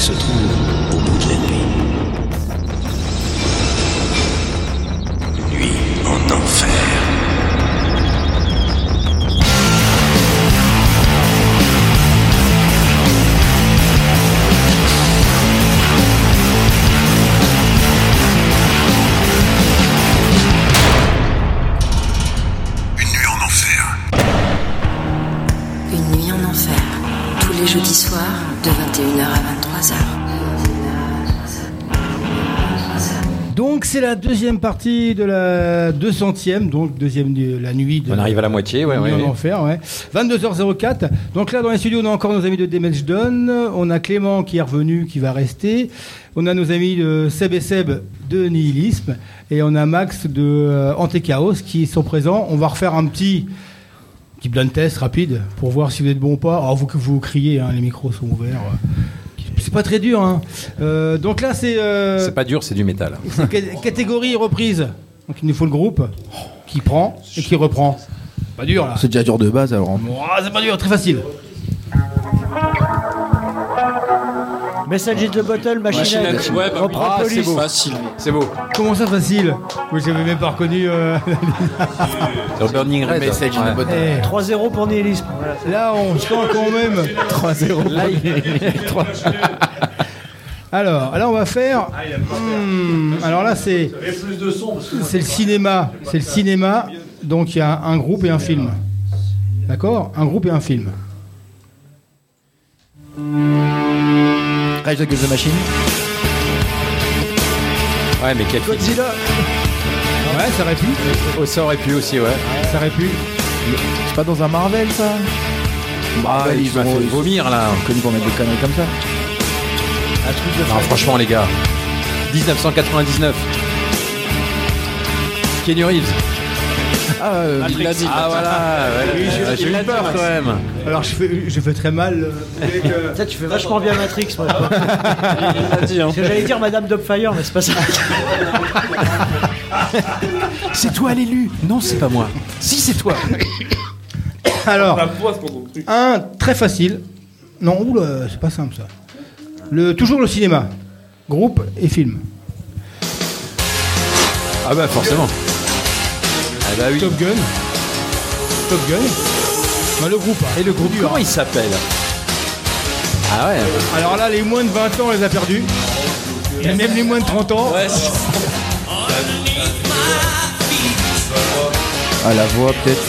se trouve la deuxième partie de la 200e, donc deuxième de la nuit. De On arrive à la moitié, ouais, ouais. en enfer, ouais. 22h04. Donc là dans les studios on a encore nos amis de Damage Done, on a Clément qui est revenu, qui va rester. On a nos amis de Seb et Seb de Nihilisme et on a Max de euh, Antéchaos qui sont présents. On va refaire un petit petit blind test rapide pour voir si vous êtes bon ou pas. Alors vous vous criez, hein, les micros sont ouverts. C'est pas très dur. Hein. Euh, donc là c'est euh, C'est pas dur, c'est du métal. c'est ca- catégorie reprise. Donc il nous faut le groupe qui prend et qui reprend. Pas dur là. C'est déjà dur de base alors. Ouah, c'est pas dur, très facile. Message in the bottle, machine, Machine à- ouais, bah oui. Ah, police. c'est beau. Facile. C'est beau. Comment ça facile Moi j'avais même pas reconnu. euh, Burning Red. Message in the bottle. eh, 3-0 pour nihilisme. Voilà. là on sent quand même. 3-0. Alors, alors on va faire. Hmm, alors là c'est. C'est le cinéma. C'est le cinéma. Donc il y a un groupe et un film. D'accord? Un groupe et un film. Rage Against the Machine. Ouais, mais quel film. Godzilla. Ouais, ça aurait pu. Oh, ça aurait pu aussi, ouais. Ça aurait pu. C'est pas dans un Marvel ça? Ah, il ils m'a sont fait vomir là. connus pour mettre des conneries comme ça. Un truc de Non, franchement, les gars. 1999. Kenny Reeves. Ah, euh, Il l'a dit. Ah voilà, ouais, ouais, j'ai eu peur quand même. Alors je fais, je fais très mal. euh, Ça, tu fais vachement bien Matrix, moi. je crois. Il l'a dit, hein. Parce que j'allais dire Madame Dubfire, mais c'est pas ça. C'est toi l'élu Non, c'est pas moi. Si, c'est toi. Alors, un très facile. Non, oula, c'est pas simple ça. Le, toujours le cinéma. Groupe et film. Ah bah forcément. Ah bah oui. Top Gun. Top Gun. Non, le groupe. hein. Et le groupe, comment il s'appelle? Ah ouais. Alors là, les moins de 20 ans, on les a perdus. Et même les moins de 30 ans. ah, la voix peut-être.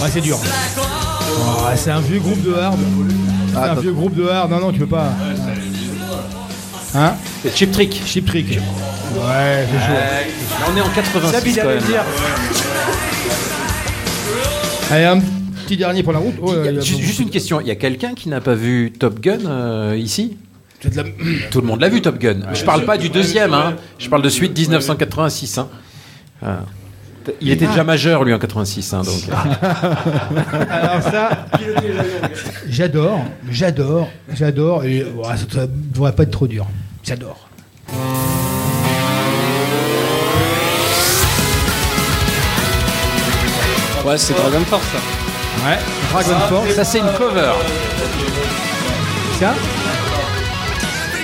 Ouais, c'est dur. Oh, c'est un vieux groupe de hard. C'est Ah, un attends. vieux groupe de hard. Non, non, tu peux pas. Hein C'est Chip Trick. Chip Trick. Ouais, c'est chaud. on est en 86 Sab, il quand même. Allez, un petit dernier pour la route. Oh, là, juste, une question, il y a quelqu'un qui n'a pas vu Top Gun euh, ici? C'est de la- Tout le monde l'a vu Top Gun. Je parle pas du deuxième, hein. je parle de suite 1986. hein. Ah. Il était déjà majeur lui en 86, hein, donc. Alors ça, j'adore, j'adore, j'adore. Et ouais, ça ne devrait pas être trop dur. J'adore. Ouais, c'est Dragon Force, ça. Ouais. Dragon Force. Ça c'est une cover. Ça.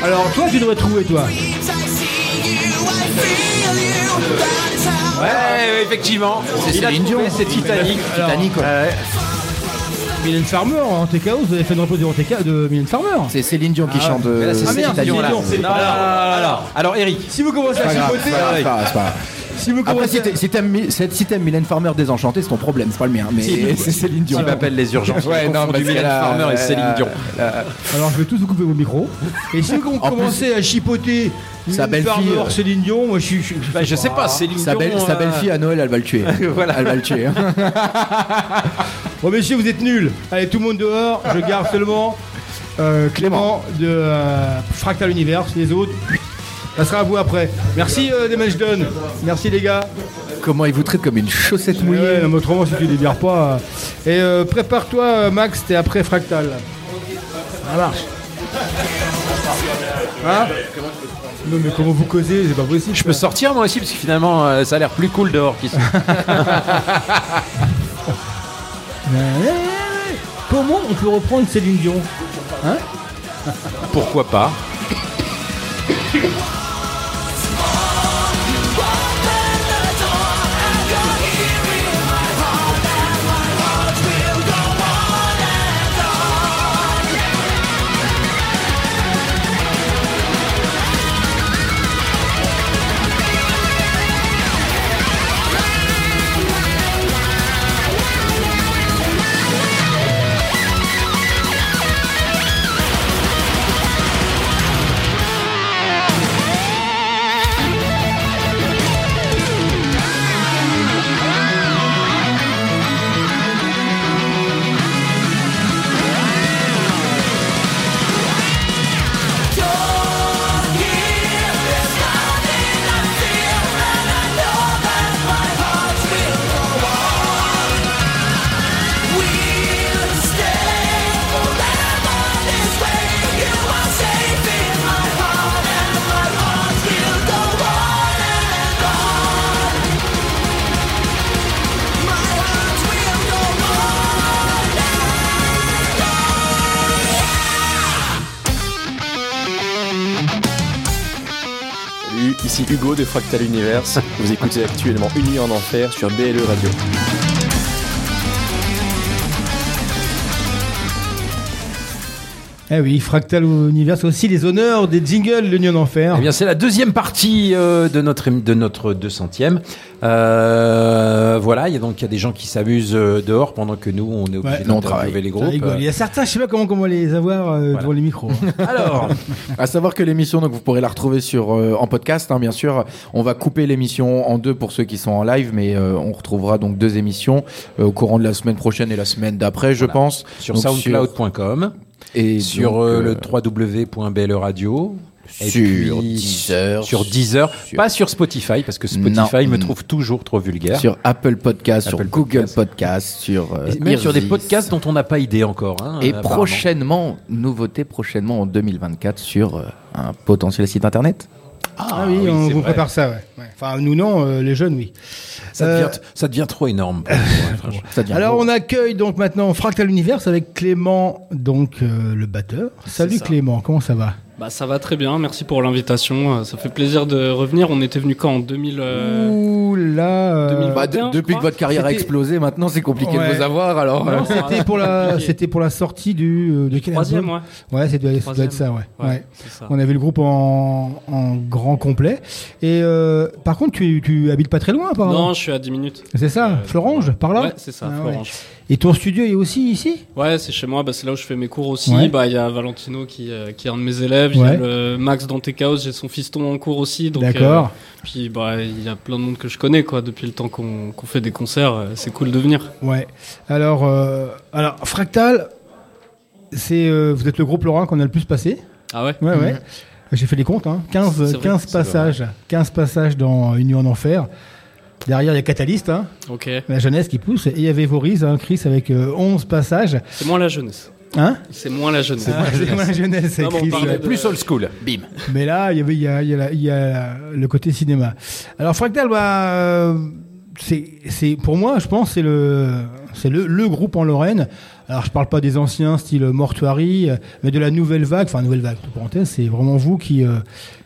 Alors toi, tu devrais trouver toi. Ouais, ouais, effectivement. C'est Titanic. Titanic, quoi. Ouais. Mylène Farmer en TKO, vous avez fait une reprise de TK de Mylène Farmer. C'est Céline Dion qui Ah, chante. Mais là, c'est Ah, merde, Céline Dion, là. Non, non, non, non, non. Alors, Eric. Si vous commencez à C'est chipoter, c'est c'est c'est si vous Après, commencez si t'es- si t'aimes si t'aimes Mylène Farmer désenchantée, c'est ton problème, c'est pas le mien. Mais c'est Céline Dion. Qui m'appelle les urgences. Ouais, non, du Mylène Farmer et Céline Dion. alors je vais tous vous couper vos micros. Et si vous commencez à chipoter Sa belle-fille, Farmer, euh, Céline Dion, moi je suis. je- Bah, je sais pas, Céline Sa, Dion. belle, sa euh, belle-fille à Noël, elle va le tuer. Voilà. Elle va le tuer. Bon messieurs, vous êtes nuls. Allez, tout le monde dehors. Je garde seulement euh, Clément de euh, Fractal Universe. Les autres, ça sera à vous après. Merci euh, Damage Done. Merci les gars. Comment il vous traite comme une chaussette Ouais, mouillée. non, mais autrement, si tu les vires pas. euh. Et euh, prépare-toi, euh, Max, t'es après Fractal. Ça marche. Hein? Non, mais comment vous causez? C'est pas possible. Je peux sortir moi aussi parce que finalement euh, ça a l'air plus cool dehors qu'ici. Ouais, ouais, ouais. Comment on peut reprendre Céline Dion Hein? Pourquoi pas? De Fractal Universe. Vous écoutez actuellement Une nuit en enfer sur BLE Radio. Eh oui, Fractal Univers, c'est aussi les honneurs des jingles de en Enfer. Eh bien, c'est la deuxième partie euh, de notre de notre 200e. Euh, voilà, il y a donc il y a des gens qui s'amusent euh, dehors pendant que nous on est obligé Ouais. Nous, on d'interviewer les Ça groupes. Il y a certains, je sais pas comment, comment les avoir euh, devant les micros. hein. Alors, À savoir que l'émission, donc vous pourrez la retrouver sur euh, en podcast, hein, bien sûr. On va couper l'émission en deux pour ceux qui sont en live, mais euh, on retrouvera donc deux émissions euh, au courant de la semaine prochaine et la semaine d'après, je pense. sur soundcloud.com, et sur donc, euh, euh, le www.bleradio. et sur puis Deezer, sur Deezer, sur- pas sur Spotify parce que Spotify Non. me trouve toujours trop vulgaire. sur Apple Podcast, sur Apple Google Podcast. Podcast, sur euh, même sur des podcasts dont on n'a pas idée encore. hein, Et prochainement, nouveauté prochainement en 2024 sur euh, un potentiel site internet. Ah, oui, oui, on vous vrai. prépare ça, ouais. Ouais. Enfin, nous non, euh, les jeunes, oui. ça Euh, devient, ça devient trop énorme. ouais. Ça devient Alors, gros. on accueille donc maintenant Fractal Universe avec Clément, donc euh, le batteur. Salut ça. Clément, comment ça va? Bah ça va très bien, merci pour l'invitation. Euh, Ça fait plaisir de revenir. On était venu quand en 2000 euh, Ouh là. euh, 2020. Bah, de- 21, je depuis que votre carrière a explosé, maintenant c'est compliqué Ouais. de vous avoir. Alors, non, euh, c'était pour la, compliqué. c'était pour la sortie du euh, de quel troisième, album ouais. Ouais, ça doit, ça doit être ça, ouais. Ouais, ouais. c'est ça. On avait le groupe en, en grand complet. Et euh, par contre, tu, tu habites pas très loin, apparemment. Non, je suis à 10 minutes. C'est ça, Euh, Florange, par là Ouais, c'est ça, Ah, Florange. Et ton studio est aussi ici? Ouais, c'est chez moi, bah, c'est là où je fais mes cours aussi. Ouais. Bah, il y a Valentino qui, euh, qui est un de mes élèves, il y a le Max Dante Chaos, j'ai son fiston en cours aussi. D'accord. euh, puis bah, il y a plein de monde que je connais quoi, depuis le temps qu'on fait des concerts, euh, c'est cool de venir. Ouais. Alors, euh, alors Fractal, c'est euh, vous êtes le groupe Laurent qu'on a le plus passé. Ah ouais? Ouais, ouais. J'ai fait les comptes, hein. 15, C'est vrai, 15 c'est passages, 15 passages dans Une nuit en enfer. Derrière, il y a Catalyst, hein, Ok. la jeunesse qui pousse. Et il y avait Voriz, hein, Chris, avec euh, 11 passages. C'est moins la jeunesse. Hein C'est moins la jeunesse. Ah, C'est moins la jeunesse, Non, on de- Plus old school. bim. Mais là, il y avait, il y a, il y a la- il y a le côté cinéma. Alors Fractal, bah, euh, c'est, c'est pour moi, je pense, c'est le, c'est le, le groupe en Lorraine. Alors je parle pas des anciens style Mortuary, euh, mais de la nouvelle vague. Enfin nouvelle vague. entre parenthèses, c'est vraiment vous qui, euh,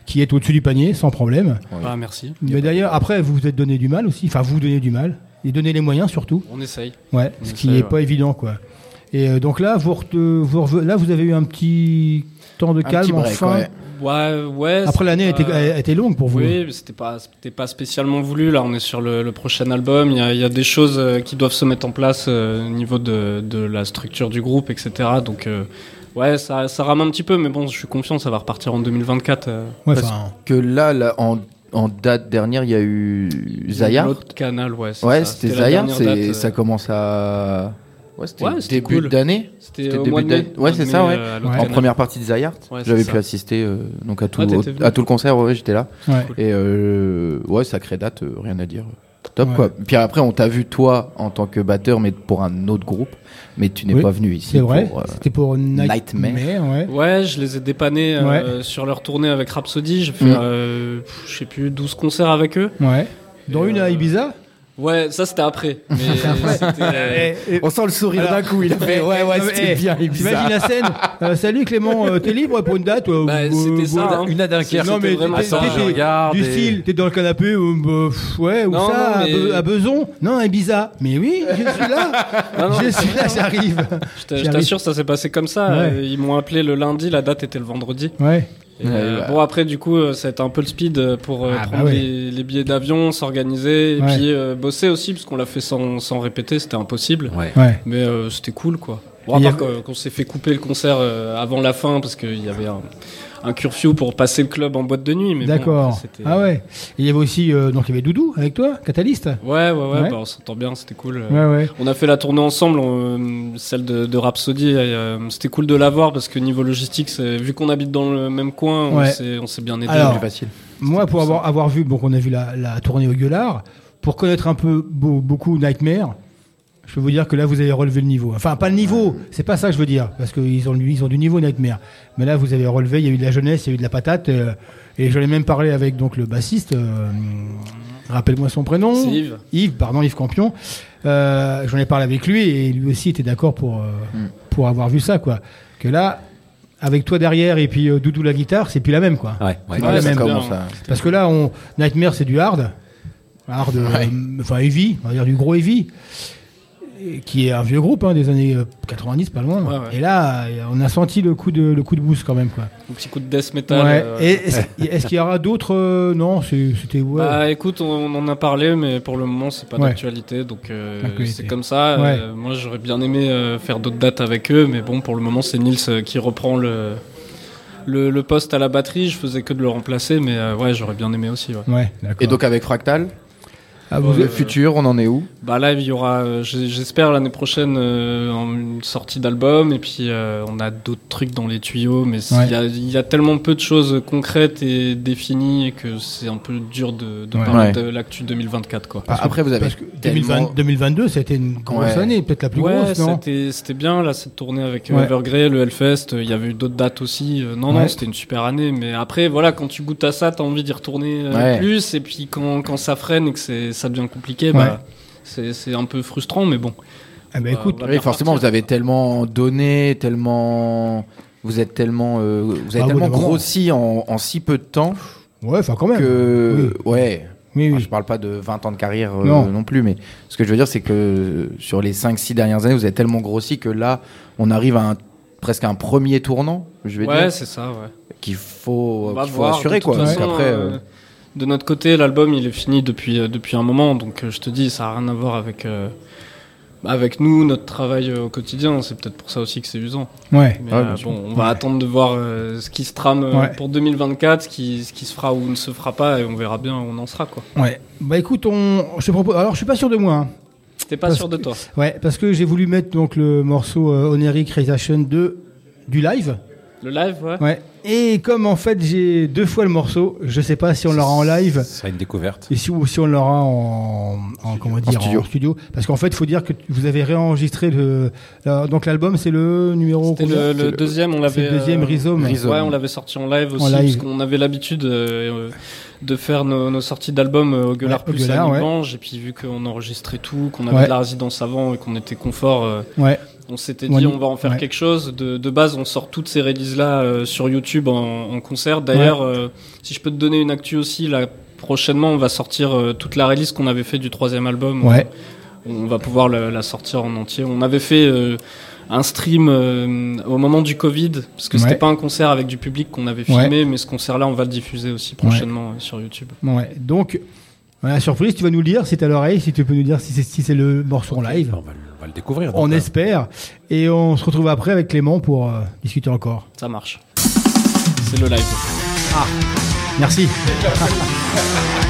qui êtes au-dessus du panier, sans problème. Ah, merci. Mais d'ailleurs, après, vous vous êtes donné du mal aussi. Enfin, vous vous donnez du mal et donnez les moyens surtout. On essaye. Ouais, On ce qui est ouais. pas évident, quoi. Et euh, donc là, vous, là, vous avez eu un petit temps de Un calme petit break, enfin. ouais. Ouais, ouais. Après l'année a été, pas- a été longue pour vous. Oui, mais c'était pas, c'était pas spécialement voulu. Là, on est sur le, le prochain album. Il y a, il y a des choses euh, qui doivent se mettre en place euh, au niveau de, de la structure du groupe, etc. Donc, euh, ouais, ça, ça rame un petit peu, mais bon, je suis confiant, ça va repartir en 2024. euh, Ouais, Parce Que là, là, en, en date dernière, il y a eu Zayar. L'autre canal, ouais. Ouais, c'était Zayar. euh, Ça commence à. Ouais, c'était Ouais, début cool. d'année. C'était début d'année. Ouais, c'est ça, ouais. euh. En première partie de Zayart. Ouais, J'avais ça. pu assister euh, donc à tout, Ah, au- t'étais venu. à tout le concert. Ouais, j'étais là. ouais. Et euh, ouais, sacrée date, euh, rien à dire. Top Ouais. quoi. Puis après, on t'a vu toi en tant que batteur, mais pour un autre groupe. Mais tu n'es Oui, pas venu ici. C'est vrai. euh, C'était pour Nightmare. Nightmare. ouais. Ouais, je les ai dépannés euh, sur leur tournée avec Rhapsody. J'ai fait, Mm. je sais plus, 12 concerts avec eux. Ouais. Et, une à Ibiza? Ouais, ça c'était après. Mais c'était- Eh, eh, On sent le sourire Alors, d'un coup. Il a fait eh, ouais, ouais, mais, c'était eh, bien T'imagines Ibiza. la scène euh, Salut Clément, euh, t'es libre pour une date euh, Bah, euh, c'était ça, euh, hein. Une à Dunkerque. Non mais vraiment t'es- ça. t'es- Attends, je t'es- regarde du et- style, t'es dans le canapé, euh, bah, pff, ouais, ou Non, ça, non, à, mais- Be- à Beson Non, à Ibiza. Mais oui, je suis là, Non, non, je suis là, j'arrive. je t'assure, ça s'est passé comme ça. Ouais. Euh, Ils m'ont appelé le lundi, la date était le vendredi. Ouais. Et, Ouais, euh, bah. Bon après du coup euh, ça a été un peu le speed euh, pour euh, Ah, bah prendre ouais. les, les billets d'avion, s'organiser et Ouais. puis euh, bosser aussi parce qu'on l'a fait sans, sans répéter, c'était impossible. Ouais. Ouais. Mais euh, c'était cool quoi. Bon, à part a- qu'on qu'on s'est fait couper le concert euh, avant la fin parce qu'il y avait un, un curfew pour passer le club en boîte de nuit. mais bon, D'accord. c'était- ah ouais. Et il y avait aussi, euh, donc il y avait Doudou avec toi, Catalyst. Ouais, ouais, ouais, Ouais. bah, on s'entend bien, c'était cool. Ouais, ouais. On a fait la tournée ensemble, on- celle de, de Rhapsody. euh, C'était cool de la voir parce que niveau logistique, c'est- vu qu'on habite dans le même coin, on Ouais. s'est- on s'est bien aidé. Alors, Plus facile. Moi, pour avoir, avoir vu, donc on a vu la, la tournée au Gueulard, pour connaître un peu beau- beaucoup Nightmare, je peux vous dire que là, vous avez relevé le niveau. Enfin, pas le niveau, c'est pas ça que je veux dire, parce qu'ils ont, ils ont du niveau Nightmare. Mais là, vous avez relevé, il y a eu de la jeunesse, il y a eu de la patate, euh, et j'en ai même parlé avec donc le bassiste, euh, rappelle-moi son prénom. C'est Yves. Yves, pardon, Yves Campion. Euh, J'en ai parlé avec lui et lui aussi était d'accord pour, euh, Mm. pour avoir vu ça, quoi. Que là, avec toi derrière et puis euh, Doudou la guitare, c'est plus la même, quoi. Ouais, ouais. Ouais, ça même. commence Parce que là, on... Nightmare, c'est du hard. Hard, Ouais. enfin heavy, on va dire du gros heavy. Et Qui est un vieux groupe hein, des années euh, 90, pas loin. Ouais, ouais. Et là, euh, on a senti le coup de, le coup de boost quand même. Quoi. Un petit coup de death metal. Ouais. euh, Et est-ce qu'il y aura d'autres euh, Non, c'était. Ouais. Bah écoute, on, on en a parlé, mais pour le moment c'est pas Ouais. d'actualité, donc euh, c'est comme ça. Ouais. Euh, moi j'aurais bien aimé euh, faire d'autres dates avec eux, mais bon pour le moment c'est Nils euh, qui reprend le, le le poste à la batterie. Je faisais que de le remplacer, mais euh, ouais j'aurais bien aimé aussi. Ouais. Ouais, d'accord. Et donc avec Fractal, Ah, vous- le futur, on en est où? Bah là il y aura, euh, j'espère l'année prochaine euh, une sortie d'album, et puis euh, on a d'autres trucs dans les tuyaux, mais il Ouais. y, a, il y a tellement peu de choses concrètes et définies que c'est un peu dur de, de Ouais. parler Ouais. de l'actu 2024 quoi. Parce que- Après, vous avez parce que tellement- 2020 2022, c'était une grosse Ouais. année, peut-être la plus ouais, grosse, non? c'était c'était bien là cette tournée avec euh, Ouais. Evergrey, le Hellfest. euh, Il y avait eu d'autres dates aussi. euh, non, Ouais. non, c'était une super année. Mais après, voilà, quand tu goûtes à ça, t'as envie d'y retourner euh, Ouais. plus. Et puis quand, quand ça freine et que c'est ça devient compliqué, Ouais. bah, c'est c'est un peu frustrant. Mais bon. Ah bah Euh, écoute, Oui, forcément, vous avez tellement donné, tellement. Vous êtes tellement, euh, vous avez Ah tellement grossi en, en si peu de temps ouais, enfin quand même. que, ouais. Oui, Enfin, oui. je parle pas de 20 ans de carrière euh, Non. non. plus, mais ce que je veux dire, c'est que sur les 5-6 dernières années, vous avez tellement grossi que là, on arrive à un, presque un premier tournant, je vais Ouais, dire, c'est ça. Ouais. qu'il faut, qu'il faut voir. assurer. Quoi. façon, après, euh, euh, de notre côté, l'album il est fini depuis euh, depuis un moment. Donc euh, je te dis, ça a rien à voir avec. euh, avec nous, notre travail au quotidien, c'est peut-être pour ça aussi que c'est usant. Ouais. Mais euh, bon, on va attendre de voir euh, ce qui se trame Ouais. pour 2024, ce qui, ce qui se fera ou ne se fera pas, et on verra bien où on en sera. quoi. Ouais. Bah écoute, on... je te propose. Alors, je suis pas sûr de moi. hein. T'es pas Parce sûr de que- toi Ouais, parce que j'ai voulu mettre donc le morceau Oneric Realization 2 du live. Le live, ouais. Ouais. Et comme en fait j'ai deux fois le morceau, je sais pas si on l'aura en live Ce sera une découverte. et si, ou si on l'aura en, en comment dire studio. Parce qu'en fait, il faut dire que vous avez réenregistré le la- donc l'album, c'est le numéro. C'était combien le, le le- deuxième, on C'est l'avait. le deuxième euh, Rhizome. Rhizome. Ouais, on l'avait sorti en live aussi, live. parce qu'on avait l'habitude euh, euh, de faire nos, nos sorties d'albums euh, au Gueulard Ouais, au Plus Gueulard, à ouais. Libange, et puis vu qu'on enregistrait tout, qu'on avait Ouais. de la résidence avant et qu'on était confort, euh, Ouais. On s'était dit on va en faire ouais. quelque chose. De, de base, on sort toutes ces releases-là euh, sur YouTube en, en concert. D'ailleurs, euh, si je peux te donner une actu aussi, là, prochainement, on va sortir euh, toute la release qu'on avait fait du troisième album. Ouais. On, on va pouvoir la, la sortir en entier. On avait fait euh, un stream euh, au moment du Covid, parce que Ouais. c'était pas un concert avec du public qu'on avait Ouais. filmé, mais ce concert-là, on va le diffuser aussi prochainement euh, sur YouTube. Ouais. Donc voilà, surprise, tu vas nous le dire, c'est à l'oreille, si tu peux nous dire si c'est si c'est le morceau en live. Va, le- découvrir. On euh, espère. Et on se retrouve après avec Clément pour euh, discuter encore. Ça marche. C'est le live. Merci.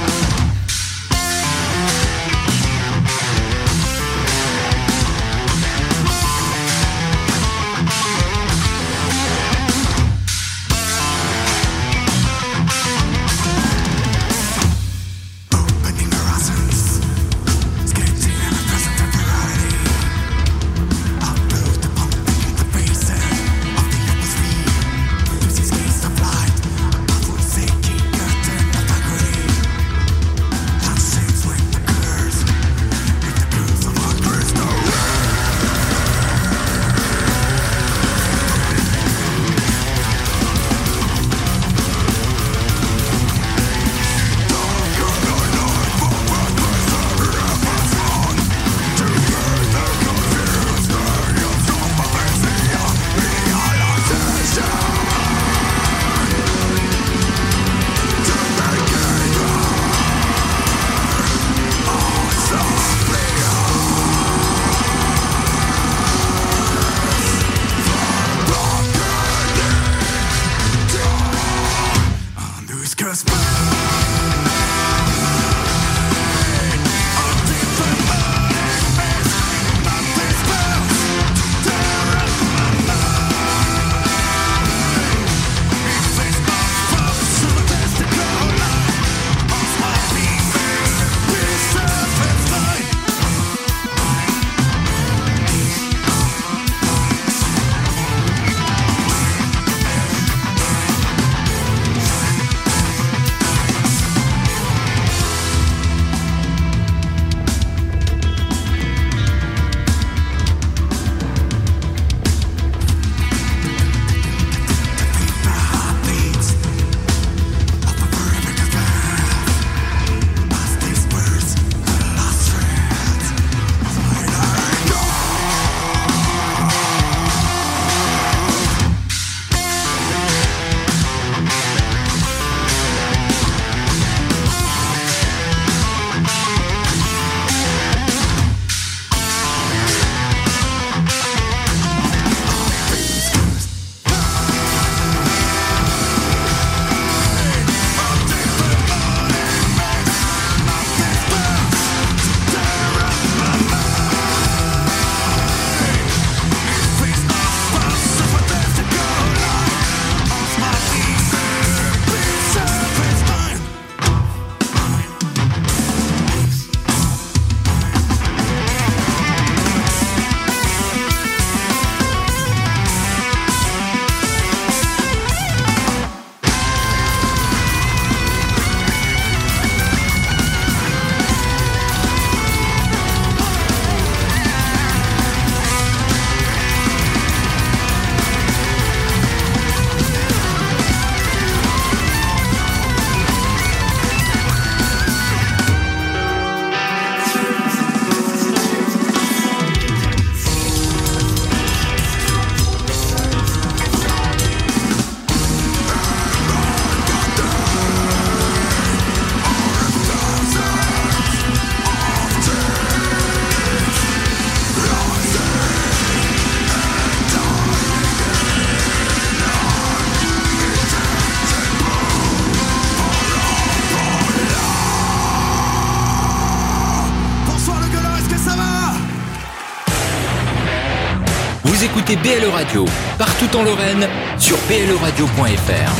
BLE Radio, partout en Lorraine, sur bleradio.fr.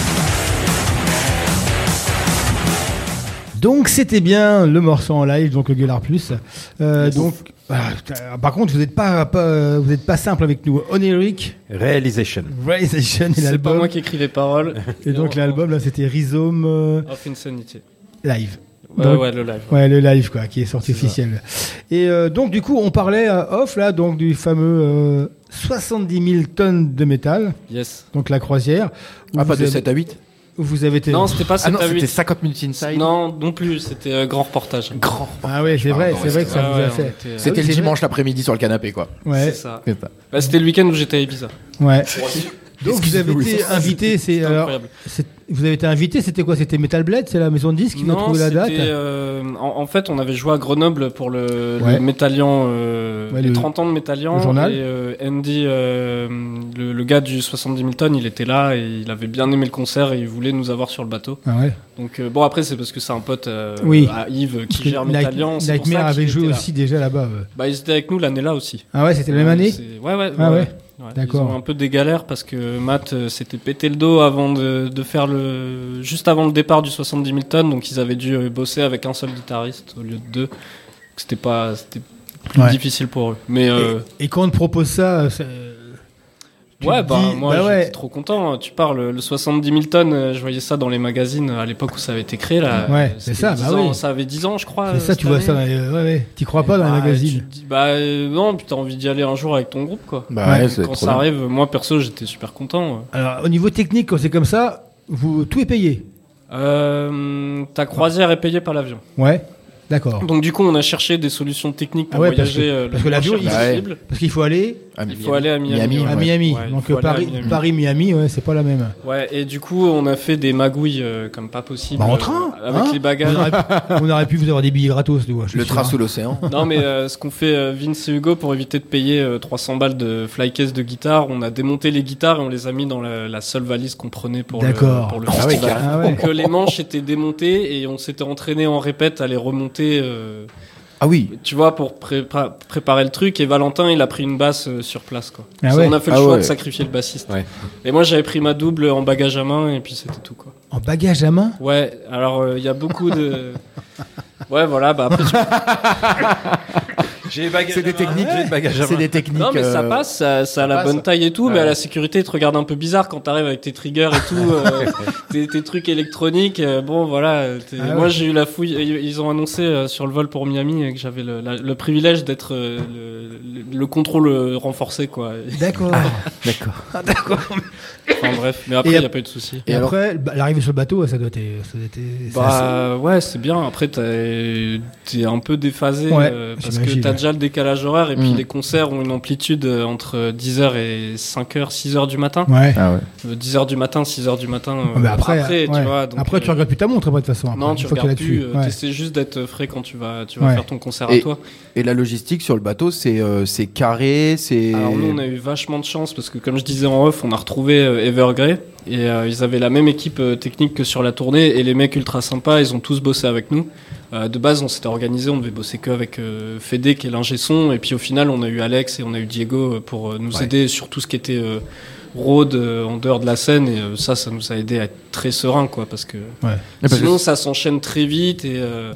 Donc c'était bien le morceau en live, donc le Gueulard Plus. Euh, donc, ah, par contre, vous n'êtes pas, pas, vous êtes pas simple avec nous. Oniric, Realization. Realization et C'est pas l'album. moi qui écris les paroles. Et donc l'album là, c'était Rhizome euh, Of Insanity. live. Ouais, Donc- ouais, le live. Ouais, le live quoi, qui est sorti ça. officiel. Et euh, donc du coup, on parlait euh, off là, donc du fameux euh, 70 000 tonnes de métal, Yes. donc la croisière. Ah, pas de avez- 7 à 8 où Vous avez été. Non, c'était pas Ah 7 non, à c'était 8. 50 minutes inside. Non, non plus, c'était euh, grand reportage. Grand. Ah ouais, c'est vrai, c'est vrai que ça Ouais, vous a ouais, fait. euh, C'était Ah oui, le dimanche l'après-midi sur le canapé, quoi. Ouais, C'est ça. C'est ça. Bah, c'était le week-end où j'étais à Ibiza. ouais. Donc vous avez été invité, c'est C'était alors, incroyable. c'est- vous avez été invité, c'était quoi? C'était Metal Blade, c'est la maison de disques qui vous a Non, trouvé la date? euh, en, en fait, on avait joué à Grenoble pour le, Ouais. le euh, Ouais, les le- 30 ans de Métallian. le journal. Et euh, Andy, le, le gars du 70 000 tonnes, il était là et il avait bien aimé le concert et il voulait nous avoir sur le bateau. Ah ouais. Donc bon, après, c'est parce que c'est un pote Oui. à Yves qui gère pour Nightmare avait joué aussi déjà là-bas. ouais. Bah, ils étaient avec nous l'année là aussi. Ah ouais, c'était la même année? C'est- Ouais, ouais. Ah ouais. D'accord. Ils ont un peu des galères parce que Matt euh, s'était pété le dos avant de, de faire le. juste avant le départ du 70 000 tonnes, donc ils avaient dû euh, bosser avec un seul guitariste au lieu de deux. C'était pas. C'était plus Ouais. difficile pour eux. Mais. euh, Et, et quand on te propose ça, c'est- tu ouais, bah, dis, moi bah j'étais ouais. trop content. Tu parles, le 70 000 tonnes, euh, je voyais ça dans les magazines à l'époque où ça avait été créé. Là, Ouais, Euh, c'est ça, 10 bah ans, oui. Ça avait 10 ans, je crois. C'est euh, ça, tu vois ça. les- Ouais, ouais. T'y crois pas dans les Bah, magazines. tu te dis, bah euh, non, puis t'as envie d'y aller un jour avec ton groupe, quoi. Bah Ouais, Quand ça bien. arrive, moi perso, j'étais super content. Alors au niveau technique, quand c'est comme ça, vous tout est payé. Euh, ta croisière est payée par l'avion. Ouais. D'accord. Donc du coup, on a cherché des solutions techniques pour Ah ouais, parce voyager que- euh, parce le que l'avion, il- possible. Parce qu'il faut aller Il faut aller à Miami. Miami, ouais. à Miami. Ouais, Donc euh, Paris, Miami. Paris, Miami, ouais, c'est pas la même. Ouais, et du coup, on a fait des magouilles euh, comme pas possible. Bah, en euh, train, Avec hein les bagages. On aurait, on aurait pu vous avoir des billets gratos, tu vois. Le train hein. sous l'océan. non, mais euh, ce qu'on fait euh, Vince et Hugo pour éviter de payer euh, 300 balles de flycase de guitare, on a démonté les guitares et on les a mis dans la, la seule valise qu'on prenait pour le, pour le Ah ouais, festival. Ah ouais. Donc euh, les manches étaient démontées et on s'était entraîné en répète à les remonter. Euh, Ah oui. tu vois, pour prépa- préparer le truc. Et Valentin, il a pris une basse euh, sur place, quoi. Ah ouais. On a fait le Ah choix ouais. de sacrifier le bassiste. Ouais. Et moi, j'avais pris ma double en bagage à main et puis c'était tout, quoi. En bagage à main? Ouais, alors euh, il y a beaucoup de. Ouais, voilà, bah après, tu- J'ai les bagages. C'est des techniques. J'ai C'est des techniques. Non, mais ça euh, passe, ça, ça a la passe. bonne taille et tout, mais à la sécurité, ils te regardent un peu bizarre quand t'arrives avec tes triggers et tout, euh, tes, tes trucs électroniques. euh, bon, voilà. Ah Moi, j'ai eu la fouille. Ils ont annoncé sur le vol pour Miami que j'avais le, la- le privilège d'être le, le- le contrôle renforcé, quoi. D'accord. D'accord. Enfin bref, mais après, il n'y a pas eu de souci. Et, Et alors après, bah, l'arrivée sur le bateau, ça doit être. Ça doit être assez- Bah ouais, c'est bien. Après, t'es un peu déphasé Ouais, euh, parce que t'as. Déjà le décalage horaire et puis Mm. les concerts ont une amplitude euh, entre 10h et 5h, 6h du matin. Ouais. Ah ouais. Euh, 10h du matin, 6h du matin. euh, Ah, après, tu ouais. vois. donc, après, tu euh, regardes plus ta montre, après, de toute façon. après, Non, tu regardes plus. euh, Ouais. T'essaies juste d'être frais quand tu vas, tu vas Ouais. faire ton concert Et- à toi. Et la logistique sur le bateau, c'est euh, c'est carré, c'est. Alors nous, on a eu vachement de chance parce que, comme je disais en off, on a retrouvé euh, Evergrey et euh, ils avaient la même équipe euh, technique que sur la tournée et les mecs ultra sympas, ils ont tous bossé avec nous. Euh, de base, on s'était organisé, on devait bosser que avec euh, Fede qui est l'ingé son et puis au final, on a eu Alex et on a eu Diego pour euh, nous Ouais. aider sur tout ce qui était euh, road euh, en dehors de la scène et euh, ça, ça nous a aidé à être très serein quoi parce que parce que- sinon ça s'enchaîne très vite et euh,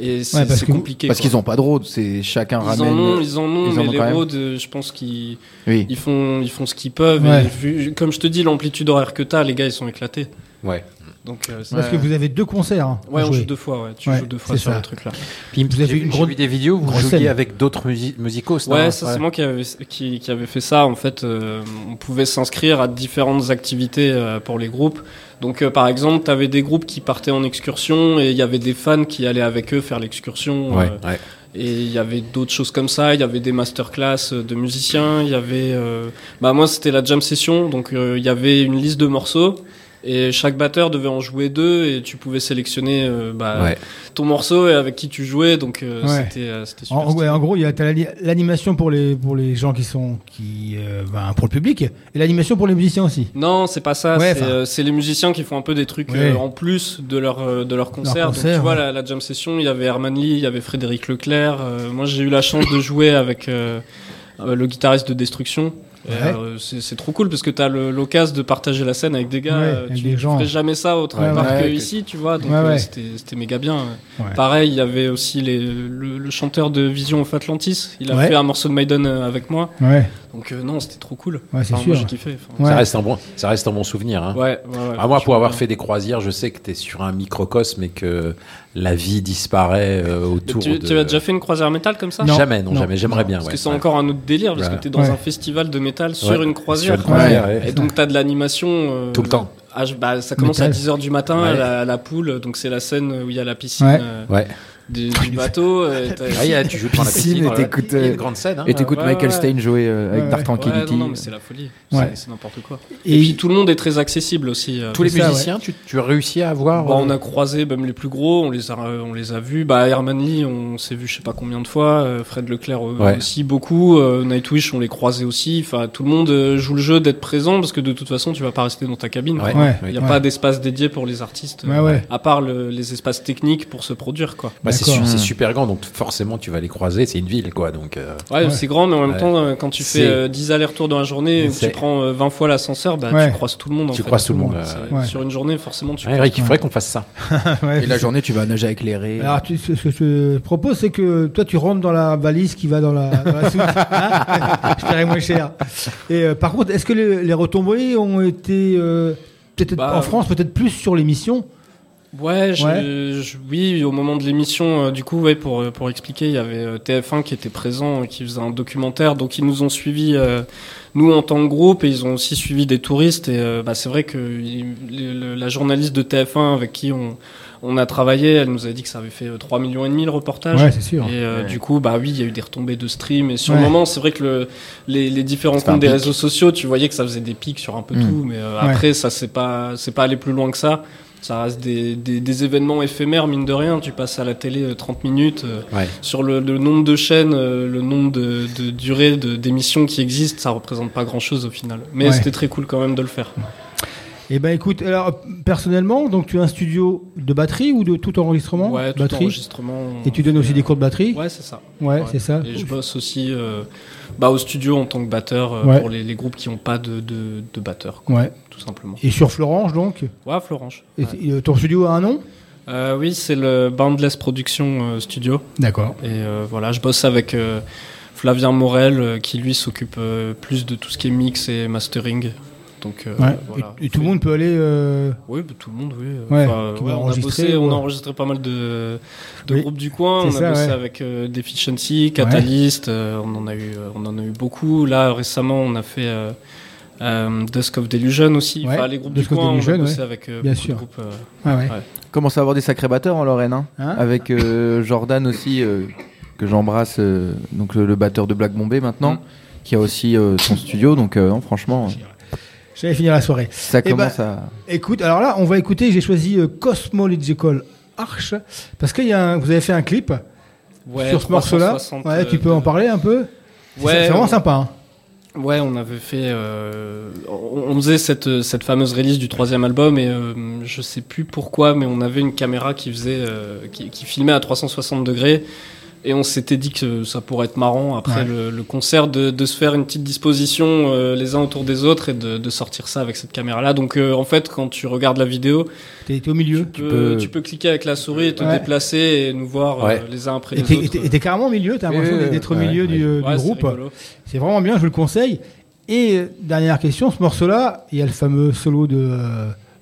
et c'est Ouais, compliqué. Parce qu'ils ont pas de road, c'est chacun Ils ramène. en ont, ils en ont, ils en mais ont les roads, euh, je pense qu'ils Oui. ils font, ils font ce qu'ils peuvent. Ouais. Et comme je te dis, l'amplitude horaire que t'as, les gars, ils sont éclatés. Ouais. Donc, euh, Parce que vous avez deux concerts. hein, ouais, on jouer. joue deux fois. Ouais, tu Ouais, joues deux fois sur ça. le truc là. Puis Vous avez une vu- grosse- j'ai vu des vidéos où vous grosse jouiez scène. avec d'autres musi- musicos. Ouais, ça c'est moi qui avait, qui, qui avait fait ça. En fait, euh, on pouvait s'inscrire à différentes activités euh, pour les groupes. Donc, euh, par exemple, t'avais des groupes qui partaient en excursion et il y avait des fans qui allaient avec eux faire l'excursion. Ouais, euh, ouais. Et il y avait d'autres choses comme ça. Il y avait des masterclass de musiciens. Il y avait, euh, bah moi c'était la jam session, donc euh, il y avait une liste de morceaux et chaque batteur devait en jouer deux et tu pouvais sélectionner euh, bah, Ouais. ton morceau et avec qui tu jouais. Donc euh, Ouais. c'était, euh, c'était super. En, ouais, stylé. en gros, il y a l'animation pour les, pour les gens qui sont. Qui, euh, ben, pour le public et l'animation pour les musiciens aussi. Non, c'est pas ça. Ouais, c'est, euh, les musiciens qui font un peu des trucs Ouais. euh, en plus de leur de leur concert. Tu vois la, la jam session, il y avait Herman Lee, il y avait Frédéric Leclerc. euh, moi, j'ai eu la chance de jouer avec euh, euh, le guitariste de Destruction. Ouais. euh, c'est trop cool parce que t'as le- l'occasion de partager la scène avec des gars. Ouais, euh, avec tu, des tu gens. ferais jamais ça autre Ouais, part ouais. que ici, tu vois. Donc Ouais, euh, ouais. c'était c'était méga bien. Ouais. Pareil, il y avait aussi les, le, le chanteur de Vision of Atlantis. Il a Ouais. fait un morceau de Maiden avec moi. Ouais, Donc euh, non, c'était trop cool. Ouais, c'est Enfin, sûr. Moi j'ai kiffé. Enfin, Ouais. Ça, reste un bon, ça reste un bon souvenir. Hein. Ouais, ouais, ouais, Ah, moi, pour avoir bien. fait des croisières, je sais que tu es sur un microcosme et que la vie disparaît euh, autour Tu, de... tu as déjà fait une croisière métal comme ça Non. Jamais, non, Non. jamais. J'aimerais bien. Parce ouais. que c'est Ouais. encore un autre délire, parce Ouais. que t'es dans Ouais. un festival de métal sur Ouais. une croisière. Sur une croisière, ouais. Et donc t'as de l'animation. euh, Tout le temps. ah, je- bah, ça commence Métal. à 10h du matin Ouais. à, la, à la poule, donc c'est la scène où il y a la piscine Ouais. euh, Ouais. Du, du bateau. euh, Ah, il y a- tu joues devant la Piscine, piscine. et voilà. t'écoutes, euh, une grande scène. hein. Et t'écoutes ouais, Michael ouais. Stein jouer euh, avec Dark. Tranquility. Ouais, non, non, mais c'est la folie. Ouais. C'est- n'importe quoi. Et- Et, puis tout le monde est très accessible aussi. euh. Tous les ça, musiciens, tu, tu as réussi à avoir. Bah, on euh, a croisé même les plus gros, on les a, on les a vus. Bah, Herman Lee, on s'est vu je sais pas combien de fois. euh, Fred Leclerc euh, Ouais. aussi beaucoup. Euh, Nightwish, on les croisait aussi. Enfin, tout le monde euh, joue le jeu d'être présent parce que de toute façon, tu vas pas rester dans ta cabine. Ouais. quoi. Ouais. Il n'y a pas d'espace dédié pour les artistes. Euh. À part le- les espaces techniques pour se produire, quoi. bah, c'est D'accord. su- c'est super grand, donc forcément tu vas les croiser. C'est une ville, quoi. Donc, euh, Ouais, Ouais. c'est grand, mais en même temps, euh, quand tu fais euh, 10 allers-retours dans la journée, où tu prends euh, 20 fois l'ascenseur, bah, Ouais. tu croises tout le monde. En Tu fait. croises tout le monde. Sur une journée, forcément, tu ouais, Eric, il faudrait qu'on fasse ça. Ouais, Et la c'est- journée, tu vas nager avec les raies. Alors, tu- ce que je te propose, c'est que toi, tu rentres dans la valise qui va dans la, dans la soute. Hein je paierai moins cher. Et euh, par contre, est-ce que les, les retombées ont été euh, peut-être Bah, en France, peut-être plus sur l'émission Ouais, je- Ouais. je- oui, au moment de l'émission, euh, du coup, ouais, pour, euh, pour expliquer, il y avait euh, TF1 qui était présent, qui faisait un documentaire, donc ils nous ont suivis, euh, nous en tant que groupe, et ils ont aussi suivi des touristes, et euh, bah, c'est vrai que il- le- le- la journaliste de TF1 avec qui on, on a travaillé, elle nous a dit que ça avait fait euh, 3 millions et demi le reportage. Ouais, c'est sûr. Et euh, Ouais. du coup, bah oui, il y a eu des retombées de stream. Et sur Ouais. le moment, c'est vrai que le, les, les différents comptes des réseaux sociaux, tu voyais que ça faisait des pics sur un peu Mm. tout. Mais euh, Ouais. après, ça c'est pas, c'est pas aller plus loin que ça. Ça reste des, des, des événements éphémères, mine de rien. Tu passes à la télé euh, 30 minutes. euh, Ouais. Sur le, le nombre de chaînes, euh, le nombre de, de durées de- d'émissions qui existent, ça représente pas grand chose au final. Mais Ouais. c'était très cool quand même de le faire. Eh ben, écoute, alors personnellement, donc tu as un studio de batterie ou de tout enregistrement Ouais, tout batterie. enregistrement. Et tu donnes aussi des cours de batterie Ouais, c'est ça. Ouais, c'est ça. Et je bosse aussi euh, bah, au studio en tant que batteur euh, Ouais. pour les, les groupes qui n'ont pas de, de, de batteur, quoi, Ouais. tout simplement. Et sur Florange, donc Ouais, Florange. Et- Ouais. euh, Ton studio a un nom Euh, oui, c'est le Boundless Production euh, Studio. D'accord. Et euh, voilà, je bosse avec euh, Flavien Morel, euh, qui lui s'occupe euh, plus de tout ce qui est mix et mastering. Donc, euh, Ouais. voilà. Et, et tout le monde peut aller. euh, Oui, bah, tout le monde, oui. Ouais, Enfin, qui ouais, va on, a bossé, on a enregistré pas mal de, de Oui, groupes du coin. On a bossé ouais. avec euh, Deficiency, Catalyst. euh, on en a eu, on en a eu beaucoup. Là, récemment, on a fait euh, euh, Dusk of Delusion aussi. Ouais, Enfin, les groupes Dusk du coin, Delusion, on a bossé ouais. avec euh, Bien beaucoup sûr. de groupes. euh, Ah ouais. Ouais. Commence à avoir des sacrés batteurs en Lorraine, hein, Hein avec euh, Jordan aussi, euh, que j'embrasse, euh, donc le, le batteur de Black Bombay maintenant, Mm. qui a aussi euh, son studio. Donc euh, non, franchement, euh, J'allais finir la soirée. ça Eh ben, commence à. Écoute, alors là, on va écouter. J'ai choisi euh, Cosmological Arch parce que vous avez fait un clip ouais, sur ce morceau-là. 360, Ouais, tu euh, peux en parler un peu? C'est- Ouais, C'est vraiment sympa. hein. Ouais, on avait fait. euh, on on faisait cette, cette fameuse release du troisième album et euh, je sais plus pourquoi, mais on avait une caméra qui faisait, euh, qui, qui filmait à 360 degrés et on s'était dit que ça pourrait être marrant après Ouais. le, le concert de, de se faire une petite disposition euh, les uns autour des autres et de, de sortir ça avec cette caméra-là. Donc euh, en fait, quand tu regardes la vidéo, T'es t'es au milieu. tu peux, peux- tu peux cliquer avec la souris et te Ouais. déplacer et nous voir euh, les uns après Et les autres. et t'es et t'es carrément au milieu. T'as l'impression d'être au ouais, milieu ouais. du, Ouais, du c'est groupe. rigolo. C'est vraiment bien. Je vous le conseille. Et dernière question, ce morceau-là, il y a le fameux solo de,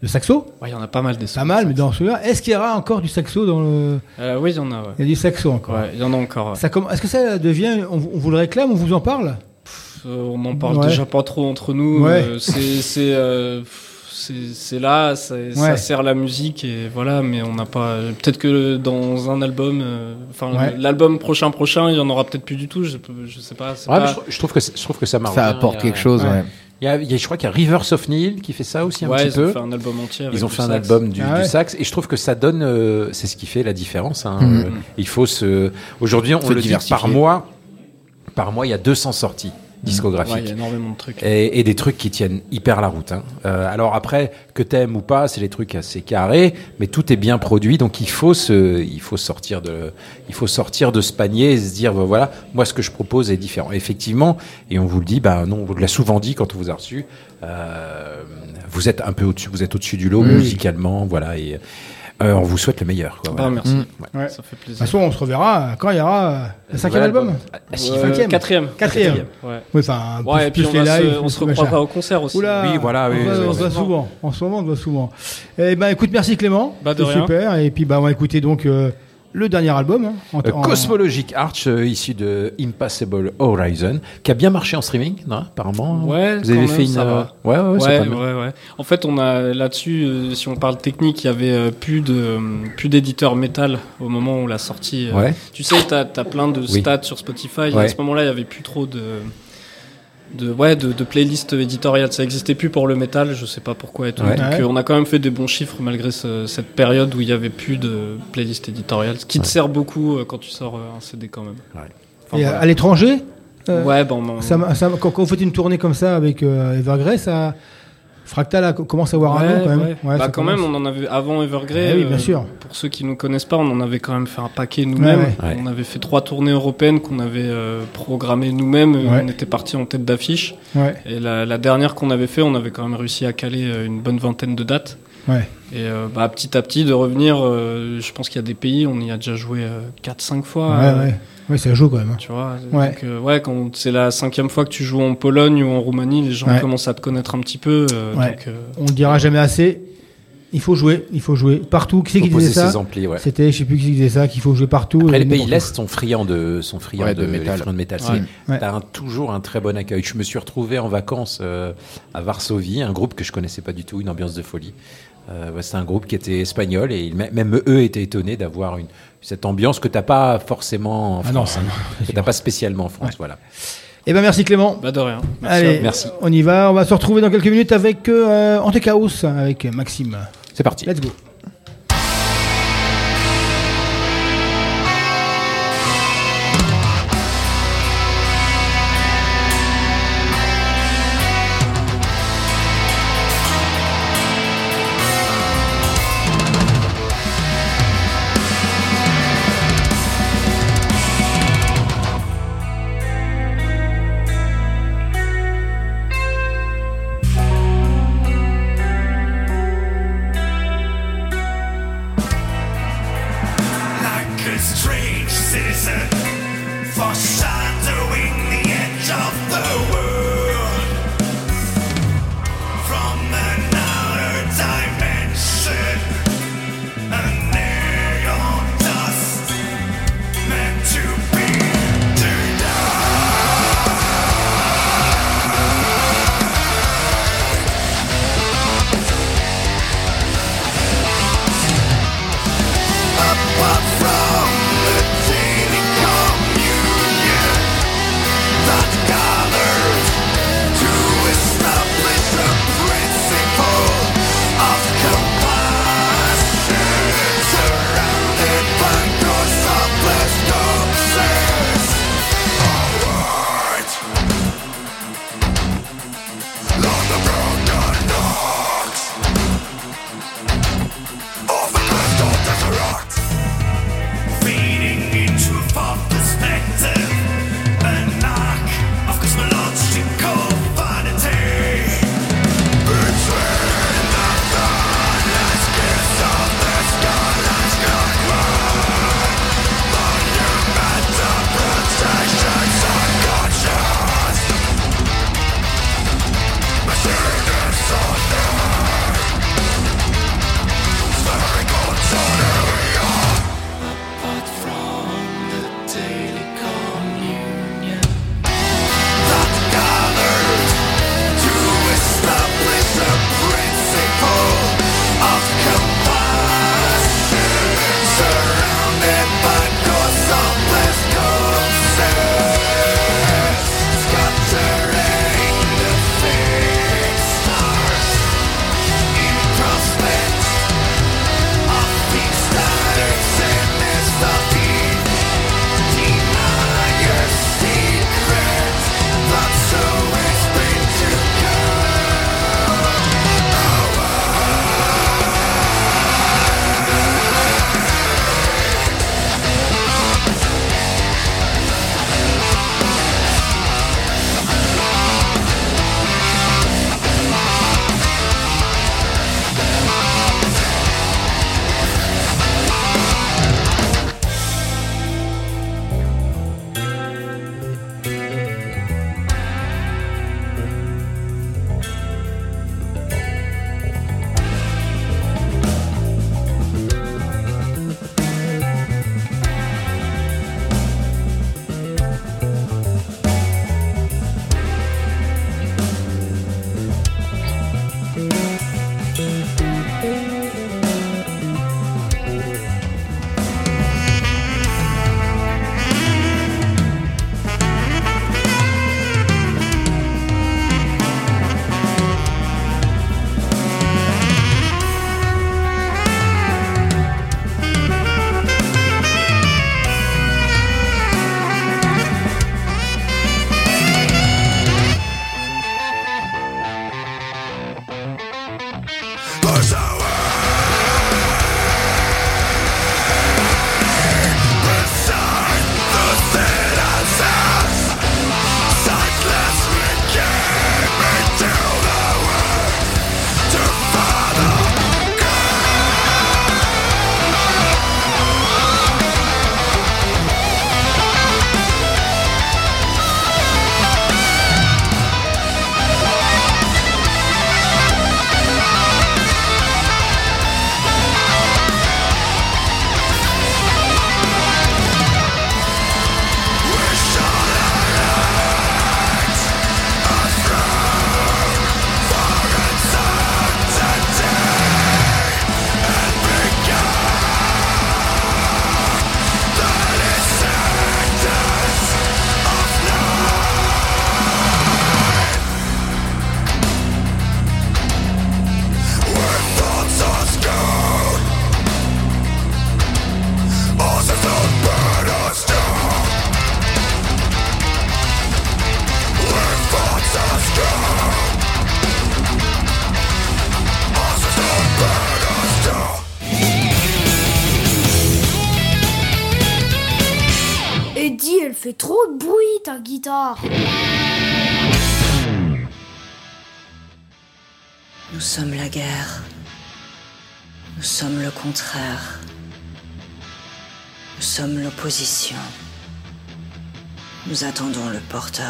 de saxo. Ouais, il y en a pas mal des Pas mal, mais dans celui-là, est-ce qu'il y aura encore du saxo dans le Euh, oui, il y en a. Ouais. Il y a du saxo encore. Ouais, il y en a encore. ouais. Ça comm- Est-ce que ça devient, on, vous- on vous le réclame, on vous en parle? Euh, on n'en parle Ouais. déjà pas trop entre nous. Ouais. Euh, c'est c'est euh, là, ça, sert la musique et voilà. Mais on n'a pas. Peut-être que dans un album, euh, enfin Ouais. l'album prochain prochain, il y en aura peut-être plus du tout. Je, je sais pas. Ouais, pas- je, je trouve que je trouve que ça marche. Ça apporte quelque chose, ouais. ouais. Il y a, il y a- je crois qu'il y a Rivers of Nihil qui fait ça aussi un ouais, petit ils ont peu. fait un album entier. avec Ils ont fait un sax. album du, Ah ouais. du sax et je trouve que ça donne, euh, c'est ce qui fait la différence. hein. Euh, il faut se. Aujourd'hui, on Se le dit par mois. Par mois, il y a 200 sorties. Discographiques. Ouais, il y a énormément de trucs. Et, et des trucs qui tiennent hyper la route. hein. Euh, alors après, que t'aimes ou pas, c'est des trucs assez carrés, mais tout est bien produit, donc il faut se, il faut sortir de, il faut sortir de ce panier et se dire, bah, voilà, moi ce que je propose est différent. Effectivement, et on vous le dit, bah non, on vous l'a souvent dit quand on vous a reçu, euh, vous êtes un peu au-dessus, vous êtes au-dessus du lot oui. musicalement, voilà, et euh, on vous souhaite le meilleur. Quoi, Ah, merci. Ouais. Ça fait De plaisir. toute façon, on se reverra quand il y aura euh, le cinquième album. Ah, si, Euh, cinquième. Quatrième. Quatrième. Ouais. Oui, enfin, Ouais, et plus, puis plus on, les va lives, se, on se reprendra au concert aussi. Oula, Oui, voilà, on, oui, va- on oui, se voit souvent. En ce moment, on se voit souvent. Eh ben, écoute, merci Clément. Bah, de rien. super. Et puis, bah, on va écouter donc euh, le dernier album. hein, en- Euh, en- Cosmologic Arch, euh, issu de Impassable Horizon, qui a bien marché en streaming, non apparemment. Ouais, vous avez quand fait même, une. ça euh, va. Ouais, ouais, ouais, c'est Ouais, pas ouais, mal. ouais. En fait, on a là-dessus, euh, si on parle technique, il y avait euh, plus de euh, plus d'éditeurs métal au moment où on l'a sorti. euh. Ouais. Tu sais, t'as as plein de Oui. stats sur Spotify. Ouais. À ce moment-là, il y avait plus trop de de ouais de, de playlists éditoriales. Ça existait plus pour le métal. Je sais pas pourquoi et tout. Ouais. Donc, Ouais. euh, on a quand même fait des bons chiffres malgré ce- cette période où il y avait plus de playlists éditoriales. Ce qui te sert beaucoup euh, quand tu sors euh, un CD quand même. Ouais. Enfin, Et voilà. à l'étranger euh, Ouais, bon, ça, ça quand, quand vous faites une tournée comme ça avec euh, Evergrey, ça, Fractal a- commence à avoir un Ouais, nom quand même. ouais. Ouais, bah quand commence. même, on en avait avant Evergrey. Eh oui, bien euh, sûr. Pour ceux qui ne nous connaissent pas, on en avait quand même fait un paquet nous-mêmes. Ouais, ouais. On avait fait trois tournées européennes qu'on avait euh, programmées nous-mêmes. Ouais. On était parti en tête d'affiche. Ouais, Et la, la dernière qu'on avait fait, on avait quand même réussi à caler euh, une bonne vingtaine de dates. ouais. Et euh, bah, petit à petit, de revenir, euh, je pense qu'il y a des pays, on y a déjà joué 4-5 fois. Ouais, ça joue quand même. hein. Tu vois, Ouais. donc euh, ouais, quand c'est la cinquième fois que tu joues en Pologne ou en Roumanie, les gens Ouais. commencent à te connaître un petit peu. euh, Ouais. donc, euh, On le dira jamais assez. Il faut jouer, il faut jouer partout. Qui c'est qui disait ça ouais. C'était, je sais plus qui disait ça, qu'il faut jouer partout. Après, et les pays n'importe l'Est sont friands de, sont friands Ouais, de, de métal. de métal. Ouais. C'est- Ouais. T'as un- toujours un très bon accueil. Je me suis retrouvé en vacances euh, à Varsovie, un groupe que je connaissais pas du tout, une ambiance de folie. Euh, ouais, c'est un groupe qui était espagnol et ils- même eux étaient étonnés d'avoir une, cette ambiance que t'as pas forcément en Ah non, France, hein, que t'as pas spécialement en France. Voilà. Eh ben merci Clément. bah de rien. Merci Allez. Merci. on y va. On va se retrouver dans quelques minutes avec euh, Antechaos, avec Maxime. C'est parti. Let's go. Attendons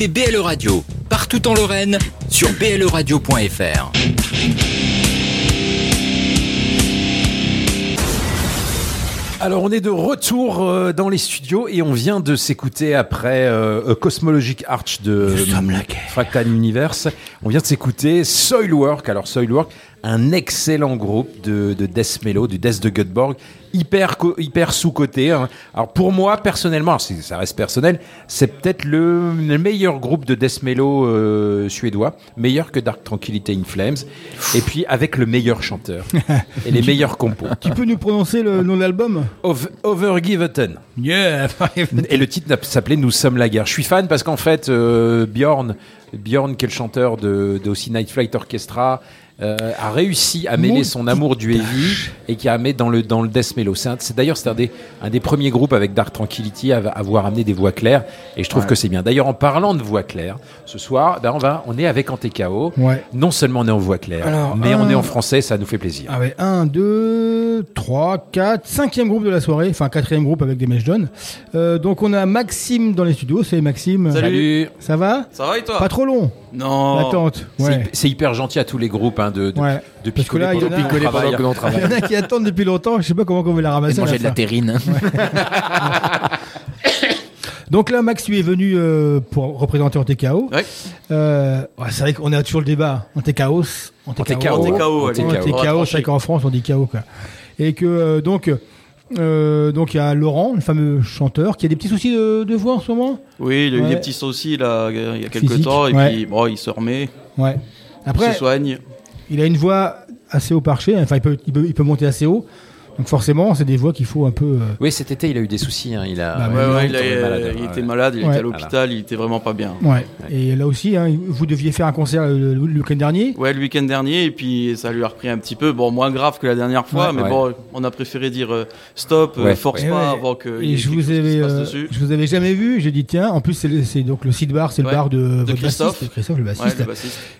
écoutez BLE Radio, partout en Lorraine, sur bleradio.fr. Alors on est de retour euh, dans les studios et on vient de s'écouter après euh, Cosmologic Arch de Fractal Universe. On vient de s'écouter Soilwork. Alors Soilwork, un excellent groupe de, de death mellow, du death de Göteborg, hyper co- hyper sous coté. Alors pour moi personnellement, ça reste personnel, c'est peut-être le, le meilleur groupe de death mellow euh, suédois, meilleur que Dark Tranquility in Flames, et puis avec le meilleur chanteur et les meilleurs compos. Tu peux nous prononcer le nom de l'album? Over, Overgiven. Yeah Et le titre s'appelait Nous sommes la guerre. Je suis fan parce qu'en fait, euh, Bjorn, Bjorn, qui est le chanteur de, de aussi Night Flight Orchestra, euh, a réussi à mêler son amour du heavy et qui a mis dans le dans le death mellow. C'est un- c'est d'ailleurs c'est un des un des premiers groupes avec Dark Tranquility à à avoir amené des voix claires et je trouve Ouais. que c'est bien. D'ailleurs en parlant de voix claires, ce soir, ben on va on est avec Antekao. Ouais. Non seulement on est en voix claire, Alors, mais on un- est en français, ça nous fait plaisir. Ah ouais, 1, 2, 3, 4, cinquième groupe de la soirée, enfin quatrième groupe avec des mèches jaunes. Euh, donc on a Maxime dans les studios, c'est Maxime. Salut. Ça va Ça va et toi? Pas trop long Non. L'attente, ouais. C'est hyper gentil à tous les groupes hein, de, de, Ouais. de picoler là, il y en pendant Picoler pendant que l'on travaille. Il y en a qui attendent depuis longtemps, je sais pas comment on va la ramasser. Et manger la de la terrine. Donc là, Max, tu es venu euh, pour représenter Antekao. Ouais. Euh, ouais, c'est vrai qu'on a toujours le débat. Allez. Antekao, On va c'est vrai qu'en France, on dit KO. Quoi. Et que euh, donc, euh, donc il y a Laurent, le fameux chanteur, qui a des petits soucis de, de voix en ce moment. Oui, il a eu Ouais. des petits soucis là, il y a quelques Physique, temps, et ouais. puis bon, il se remet, Ouais. il Après, se soigne. Il a une voix assez haut perché. Enfin, il peut, monter assez haut. Donc forcément, c'est des voix qu'il faut un peu. euh, Oui, cet été, il a eu des soucis. hein, Il a, Bah, Ouais, ouais, il, a- tombé malade, il ouais. était malade, il Ouais. était à l'hôpital, il était vraiment pas bien. Ouais. Et là aussi, hein, vous deviez faire un concert le, week-end dernier. Ouais, le week-end dernier, et puis ça lui a repris un petit peu. Bon, moins grave que la dernière fois, Ouais. mais Ouais. bon, on a préféré dire euh, stop, euh, Ouais. force Et pas ouais. avant que. Et je vous avais, euh, je vous avais jamais vu. J'ai dit tiens. En plus, c'est donc le site bar, c'est Ouais. le bar de, votre Christophe. bassiste, Christophe le bassiste.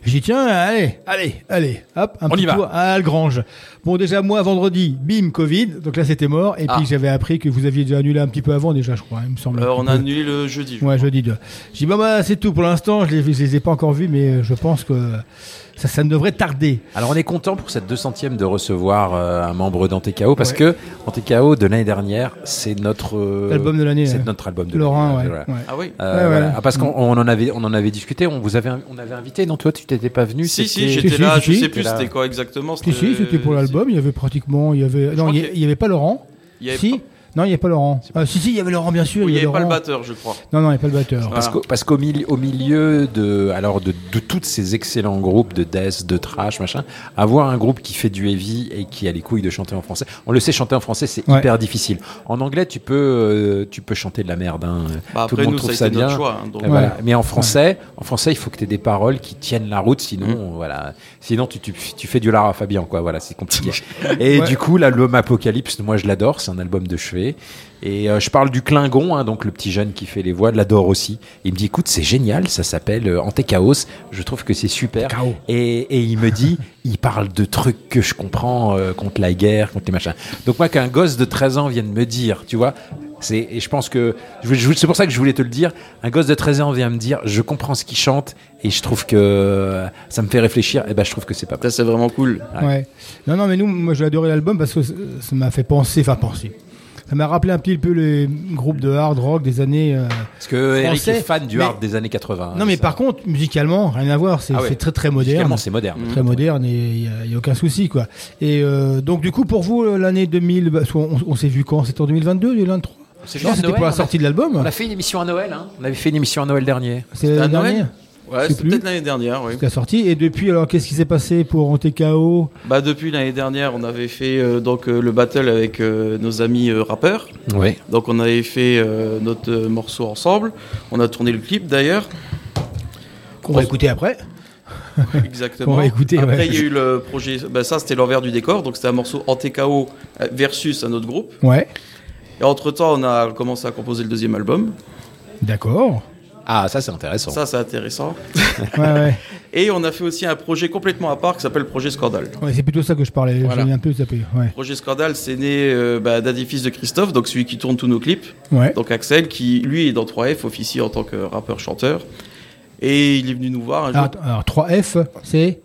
J'ai dit tiens, allez, allez, allez, hop, un On petit y va. à Algrange. Bon, déjà moi vendredi, bim, Covid. Donc là, c'était mort. Et Ah. puis j'avais appris que vous aviez déjà annulé un petit peu avant déjà, je crois. Il me semble. Euh, un on a annulé le jeudi. je Ouais, crois. jeudi 2. J'ai dit, bah, bah, c'est tout pour l'instant. Je, les- je les ai pas encore vus, mais euh, je pense que ça, ça ne devrait tarder. Alors on est content pour cette 200e de recevoir euh, un membre d'Antekao parce Ouais. que Antekao de l'année dernière, c'est notre euh, L'album de l'année, C'est ouais. notre album de Laurent, l'année. ouais. voilà. ouais. Ah oui Euh, Ouais, voilà. ouais. Ah, parce qu'on on en avait on en avait discuté, on vous avait on avait invité non toi tu t'étais pas venu Si, si, j'étais Si, là, si, je si. sais plus c'était quoi exactement. Si, si, c'était pour l'album. Il y avait pratiquement. Il y avait, non, il y, avait pas Laurent. Il y avait si pas- Non, il n'y avait pas Laurent. Ah, si, si, il y avait Laurent, bien sûr. Oui, il n'y y avait pas le batteur, je crois. Non, non, il n'y a pas le batteur. Parce Voilà. qu'au parce qu'au milieu, au milieu de, alors de, de tous ces excellents groupes de death, de trash, machin, avoir un groupe qui fait du heavy et qui a les couilles de chanter en français. On le sait, chanter en français, c'est Ouais. hyper difficile. En anglais, tu peux, euh, tu peux chanter de la merde. Hein. Bah, Tout après, le monde nous, trouve ça a bien. choix. hein, donc- Et voilà. Ouais. Mais en français, en français, il faut que tu aies des paroles qui tiennent la route, sinon, voilà. Sinon, tu, tu, tu fais du Lara Fabian, quoi. Voilà, c'est compliqué. Et Ouais. du coup, l'album Apocalypse, moi, je l'adore. C'est un album de chevet. Et euh, je parle du Klingon, hein, donc le petit jeune qui fait les voix, l'adore aussi. Il me dit, écoute, c'est génial, ça s'appelle euh, Antéchaos. Je trouve que c'est super. Et, et il me dit, il parle de trucs que je comprends euh, contre la guerre, contre les machins. Donc moi, qu'un gosse de 13 ans vienne me dire, tu vois, c'est et je pense que c'est pour ça que je voulais te le dire. Un gosse de 13 ans vient me dire, je comprends ce qu'il chante et je trouve que euh, ça me fait réfléchir. Et ben, je trouve que c'est pas. Ça, c'est vraiment cool. Ouais. Ouais. Non, non, mais nous, moi, j'ai adoré l'album parce que ça ça m'a fait penser, enfin penser. Ça m'a rappelé un petit peu les groupes de hard rock des années. euh, Parce que Eric est fan du mais- hard des années 80. Non, mais ça. par contre, musicalement, rien à voir. C'est Ah ouais. c'est très très moderne. Musicalement, c'est moderne. Très moderne et il n'y a, aucun souci quoi. Et euh, donc du coup pour vous euh, l'année 2000, bah, on, on s'est vu quand? C'était en 2022, 2023 C'est Non, juste c'était pour la a- sortie de l'album. On a fait une émission à Noël. Hein. On avait fait une émission à Noël dernier. C'est à Noël Ouais, c'est peut-être l'année dernière, oui. qui a sorti. Et depuis alors qu'est-ce qui s'est passé pour Antekao Bah, depuis l'année dernière, on avait fait euh, donc euh, le battle avec euh, nos amis rappeurs. Oui. Donc on avait fait notre morceau ensemble. On a tourné le clip d'ailleurs. Qu'on va écouter après. Exactement. On va écouter, Après, ouais. il y a eu le projet. Bah, ça, c'était l'envers du décor. Donc c'était un morceau anti-KO versus un autre groupe. Ouais, Et entre temps, on a commencé à composer le deuxième album. d'accord. Ah, ça c'est intéressant. Ça, c'est intéressant. Ouais, ouais. Et on a fait aussi un projet complètement à part qui s'appelle Projet Scandale. Ouais, c'est plutôt ça que je parlais. Voilà. Un peu zappé. Ouais. Projet Scandale, c'est né euh, bah, d'un des fils de Christophe, donc celui qui tourne tous nos clips. Ouais. Donc Axel, qui lui est dans 3F, officie en tant que rappeur-chanteur. Et il est venu nous voir un jour. Alors, alors, 3F, c'est?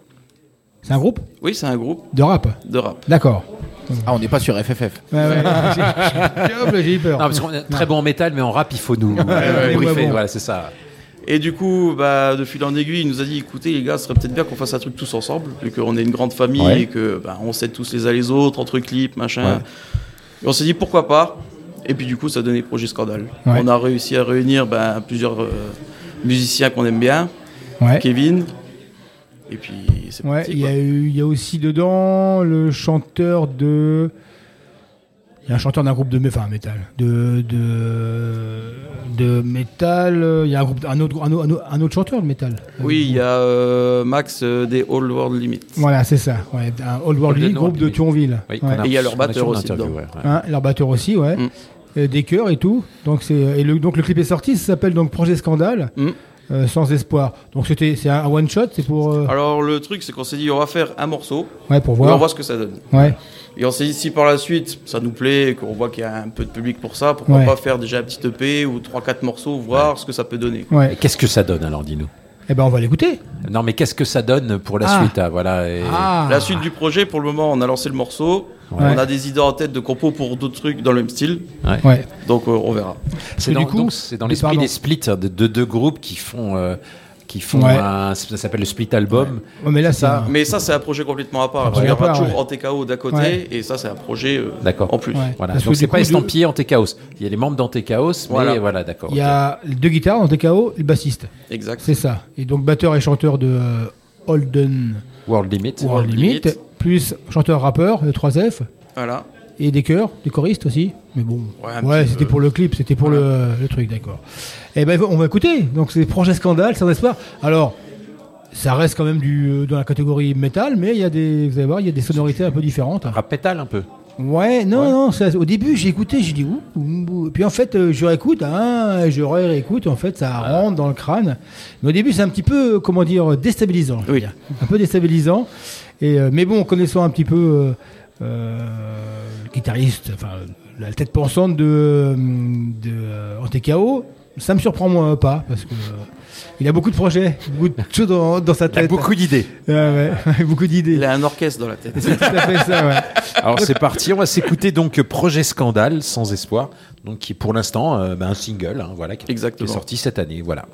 C'est un groupe? Oui, c'est un groupe de rap de rap. D'accord. Ah, on n'est pas sur FFF. Ouais, ouais. J'ai- eu peur. Non, parce qu'on est très bon en métal, mais en rap, il faut nous, ouais, nous ouais, briefer. bon. Voilà, c'est ça. Et du coup, bah, de fil en aiguille, il nous a dit écoutez, les gars, ce serait peut-être bien qu'on fasse un truc tous ensemble, vu qu'on est une grande famille Ouais. et que bah, on s'aide tous les uns les autres, entre clips, machin. Ouais. Et on s'est dit pourquoi pas. Et puis du coup, ça a donné Projet Scandale. Ouais. On a réussi à réunir bah, plusieurs euh, musiciens qu'on aime bien, Ouais. Kevin. Et puis c'est Ouais, parti, il y, a y aussi dedans le chanteur de. Il y a un chanteur d'un groupe de enfin, métal. De, de, de métal. Il y a un, groupe, un, autre, un, autre, un autre chanteur de métal. Oui, il y a euh, Max euh, des All World Limit. Voilà, c'est ça. Ouais, un Old World League, groupe de Thionville. Oui, Ouais. Et il y a leur batteur aussi. Hein, leur batteur aussi, ouais. Mm. Des chœurs et tout. Donc, c'est, et le, donc le clip est sorti, ça s'appelle donc Projet Scandale, Mm. Euh, sans espoir. Donc c'était, c'est un one shot, c'est pour, euh, Alors le truc, c'est qu'on s'est dit on va faire un morceau, ouais, pour et on voir. voit ce que ça donne. Ouais, Et on s'est dit, si par la suite ça nous plaît, et qu'on voit qu'il y a un peu de public pour ça, pourquoi Ouais. pas faire déjà un petit EP ou 3-4 morceaux, voir ce que ça peut donner. ouais. Qu'est-ce que ça donne alors, dis-nous? Eh ben, on va l'écouter. Non, mais qu'est-ce que ça donne pour la Ah. suite ah, Voilà. et- Ah. La suite du projet, pour le moment, on a lancé le morceau. Ouais. On a des idées en tête de compos pour d'autres trucs dans le même style. Ouais. Donc euh, on verra. C'est du dans, coup- donc, c'est dans l'esprit des splits de deux deux groupes qui font, euh, qui font Ouais. un, ça s'appelle le split album. Ouais, mais là, Ça, un- Mais ça, c'est un projet complètement à part. Un Il y aura toujours TKO d'à côté, Ouais. et ça, c'est un projet euh, D'accord. en plus. Ouais. Voilà. Parce que Donc du c'est pas estampillé Antéchaos. Il y a les membres d'Antéchaos, mais Voilà. voilà, d'accord. Il y a deux guitares dans TKO et le bassiste. Exact. C'est ça. Et donc batteur et chanteur de euh, Holden World Limit. World World Limit, Limit. plus chanteur-rappeur de 3F Voilà. Et des chœurs, des choristes aussi. Mais bon, Ouais, ouais, c'était pour le clip, c'était pour le, le truc, d'accord. Et ben on va écouter. Donc c'est projet scandale, sans espoir. Alors. Ça reste quand même du, euh, dans la catégorie métal, mais il y a des, vous allez voir, il y a des sonorités un peu différentes. Rap metal un peu. Ouais, non, non, ça- au début j'ai écouté, j'ai dit ouh, ouh, ouh. puis en fait euh, je réécoute, hein, je réécoute, en fait ça rentre dans le crâne. Mais au début c'est un petit peu, comment dire, déstabilisant. Oui. Un peu déstabilisant. Et, euh, mais bon, connaissant un petit peu euh, euh, le guitariste, enfin la tête pensante de, de euh, Antekao, ça me surprend moi pas, parce que euh, il a beaucoup de projets, beaucoup de choses dans, dans sa Il y a tête. beaucoup d'idées. Ouais, ouais, beaucoup d'idées. Il a un orchestre dans la tête. C'est tout à fait ça, ouais. Alors c'est parti, on va s'écouter donc Projet Scandale sans espoir, donc qui est pour l'instant euh, ben, un single, hein, voilà, qui, qui est sorti cette année, voilà.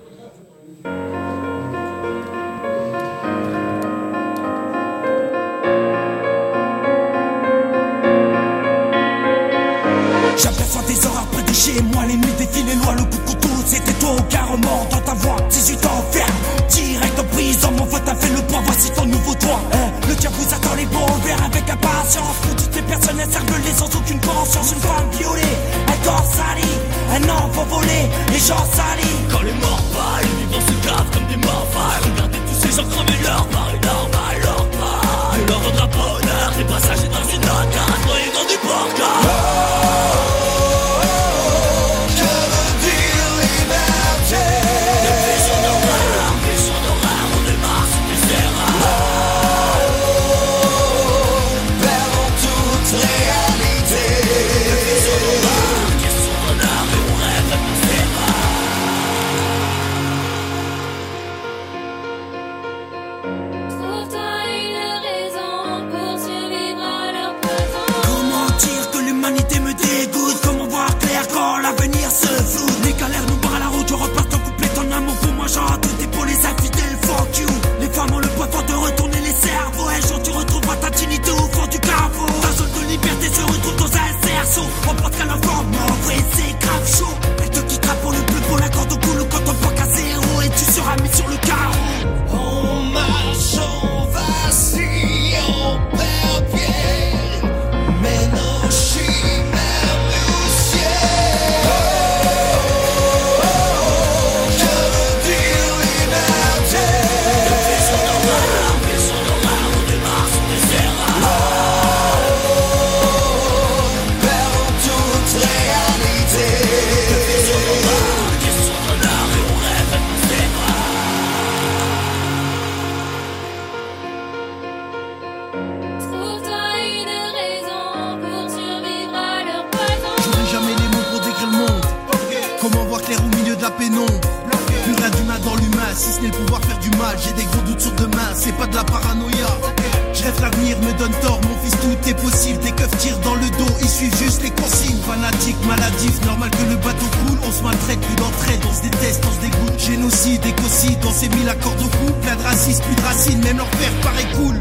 A fait le point, voici ton nouveau toit. Hein, le diable vous attend les bons avec impatience. Toutes les personnes cervelées sans aucune conscience, une femme violée, un corps sali, un enfant volé, les gens salis. Quand les morts parlent, les vivants se gavent comme des morts. Regardez tous ces gens crever leur mari normal, leur part. Leur rendra bonheur, des passagers dans une case, noyés dans du porca. chaud, reporte à l'avant, mais c'est grave chaud. Elle te quittera pour le bleu, pour la corde au cou, le compte en banque à zéro, et tu seras mis sur le carreau. J'ai des gros doutes sur demain, c'est pas de la paranoïa. Je l'avenir me donne tort, mon fils tout est possible. Des keufs tirent dans le dos, ils suivent juste les consignes. Fanatique, maladif, normal que le bateau coule. On se maltraite, plus d'entraide, on se déteste, on se dégoûte. Génocide, écocide, on s'est mis la corde au cou. Plein de racisme, plus de racines, même leur père paraît cool.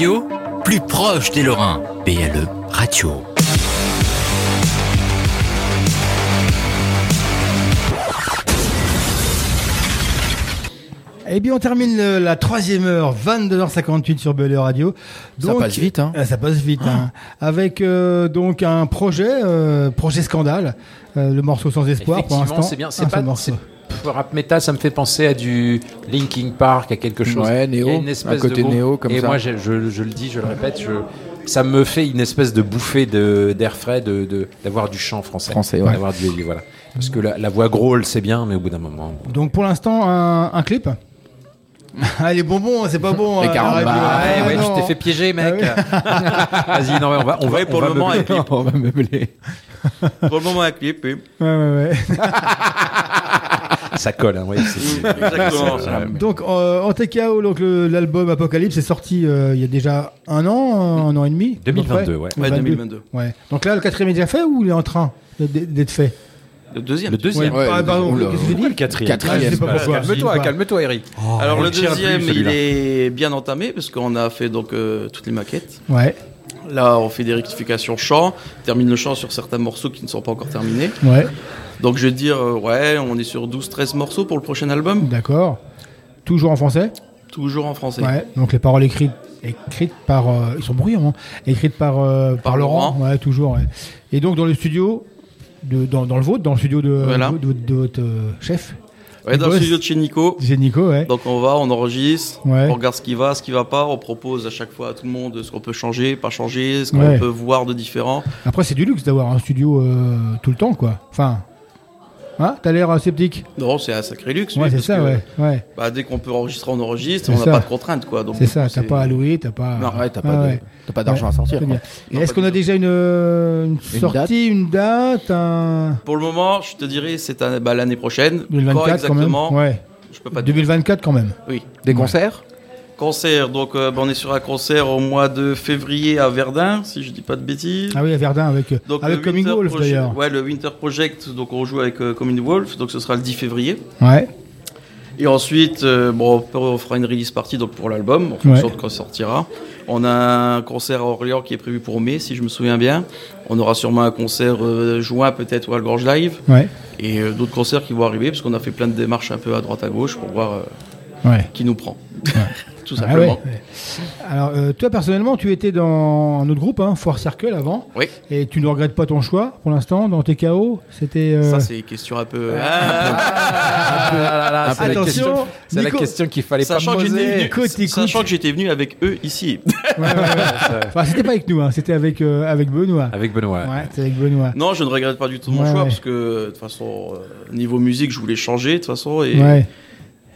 Radio, plus proche des Lorrains. BLE Radio. Eh bien, on termine le- la troisième heure, 22h58 sur BLE Radio. Ça passe vite, hein. Euh, Ça passe vite, hein. Avec euh, donc un projet, euh, projet scandale, euh, le morceau sans espoir pour Effectivement, l'instant. c'est bien. C'est Un pas seul pff, rap métal, ça me fait penser à du Linkin Park, à quelque chose. Ouais, néo, Il y a une espèce un côté de néo comme Et ça. moi, je, je- je le dis, je le répète, je, ça me fait une espèce de bouffée de- d'air frais, de de- d'avoir du chant français, Français, ouais. d'avoir du voilà. Parce que la, la voix grôle, c'est bien, mais au bout d'un moment. Donc pour l'instant, un, un clip. ah, les bonbons, c'est pas bon. Les hein. Bah, ouais, Ah, ouais, non. tu t'es fait piéger, mec. Vas-y, non, mais on va, on va, Ouais, pour on va le moment, meubler. On va meubler. Pour le moment, un clip. oui. Ouais, ouais, ouais. Ça colle. Hein, ouais, c'est- Exactement. c'est- Donc euh, en TKO, donc le- l'album Apocalypse est sorti euh, il y a déjà un an, un an et demi. à peu 2022, près. ouais. Ouais, 2022. Ouais. Donc là, le quatrième est déjà fait ou il est en train d'être fait? Le deuxième. Le deuxième. Ouais, ah, pardon, oula. qu'est-ce que j'ai dit Le quatrième. Quatrième. Ah, je sais pas pourquoi. Calme-toi, calme-toi, Eric. Alors on le le deuxième, plus, il est bien entamé parce qu'on a fait donc euh, toutes les maquettes. Ouais, Là, on fait des rectifications chant, termine le chant sur certains morceaux qui ne sont pas encore terminés. ouais, Donc je vais dire, euh, ouais, on est sur 12-13 morceaux pour le prochain album, d'accord. Toujours en français? Toujours en français. Ouais. Donc les paroles écrites, écrites par. euh, ils sont bruyants, hein Écrites par, euh, par, Par Laurent. Laurent. Ouais, toujours. ouais. Et donc dans le studio, de, dans, dans le vôtre, dans le studio de, Voilà. de, de- de votre chef, Ouais, dans le studio de chez Nico. c'est Nico, ouais. Donc on va, on enregistre, Ouais. on regarde ce qui va, ce qui va pas, on propose à chaque fois à tout le monde ce qu'on peut changer, pas changer, ce qu'on Ouais. peut voir de différent. Après, c'est du luxe d'avoir un studio euh, tout le temps, quoi. Enfin. Hein T'as l'air euh, sceptique Non, c'est un sacré luxe. Ouais, oui, c'est ça, que, ouais. ouais. Bah, dès qu'on peut enregistrer, on enregistre, on n'a pas de contraintes quoi. C'est ça, t'as pas à louer, t'as pas. Non, Ouais, t'as Ah pas pas d'argent à sortir. Quoi. Et est-ce qu'on a déjà une, euh, une Une sortie, une date, un Pour le moment, je te dirais, c'est bah, l'année prochaine. 2024 Quand quand exactement même Ouais. Je peux pas te dire. 2024 quand même. Oui. Des Ouais. concerts? Concert, donc euh, bah, on est sur un concert au mois de février à Verdun, si je dis pas de bêtises. Ah oui, à Verdun avec, Donc, avec le Coming Wolf d'ailleurs. Ouais, le Winter Project, donc on joue avec euh, Coming Wolf, donc ce sera le 10 février. Ouais. Et ensuite, euh, bon, on fera une release party donc pour l'album, en fonction Ouais. de quand il sortira. On a un concert à Orléans qui est prévu pour mai, si je me souviens bien. On aura sûrement un concert euh, juin peut-être ou à le Gorge Live. Ouais. Et euh, d'autres concerts qui vont arriver, parce qu'on a fait plein de démarches un peu à droite à gauche pour voir euh, Ouais. qui nous prend. Tout Ah simplement. ouais, ouais. Alors, euh, toi personnellement, tu étais dans un autre groupe, hein, Four Circle avant. Oui. Et tu ne regrettes pas ton choix pour l'instant dans tes KO C'était. euh, Ça, c'est une question un peu. Ah, c'est la Attention, question- C'est la question qu'il fallait pas Sachant que j'étais poser. venu, Écoute, écoute. sachant que j'étais venu avec eux ici. Ouais, ouais, ouais. Enfin, c'était pas avec nous, hein, c'était avec, euh, avec Benoît. Avec Benoît. Avec Benoît. Non, je ne regrette pas du tout mon choix ouais. parce que de toute façon, euh, niveau musique, je voulais changer de toute façon et Ouais.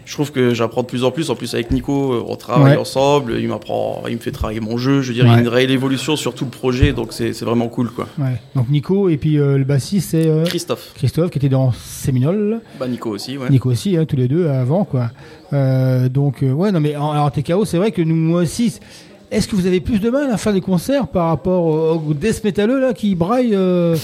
Je trouve que j'apprends de plus en plus. En plus avec Nico, euh, on travaille Ouais. ensemble, il m'apprend, il me fait travailler mon jeu. Je veux dire, il y a une réelle évolution sur tout le projet, donc c'est vraiment cool quoi. Ouais. Donc Nico et puis euh, le bassiste c'est euh, Christophe, Christophe qui était dans Séminole. bah Nico aussi, ouais. Nico aussi, hein, tous les deux avant quoi. Euh, donc ouais non mais en, alors TKO c'est vrai que nous moi aussi. est-ce que vous avez plus de mal à faire des concerts par rapport au, death métalleux là qui braille, euh,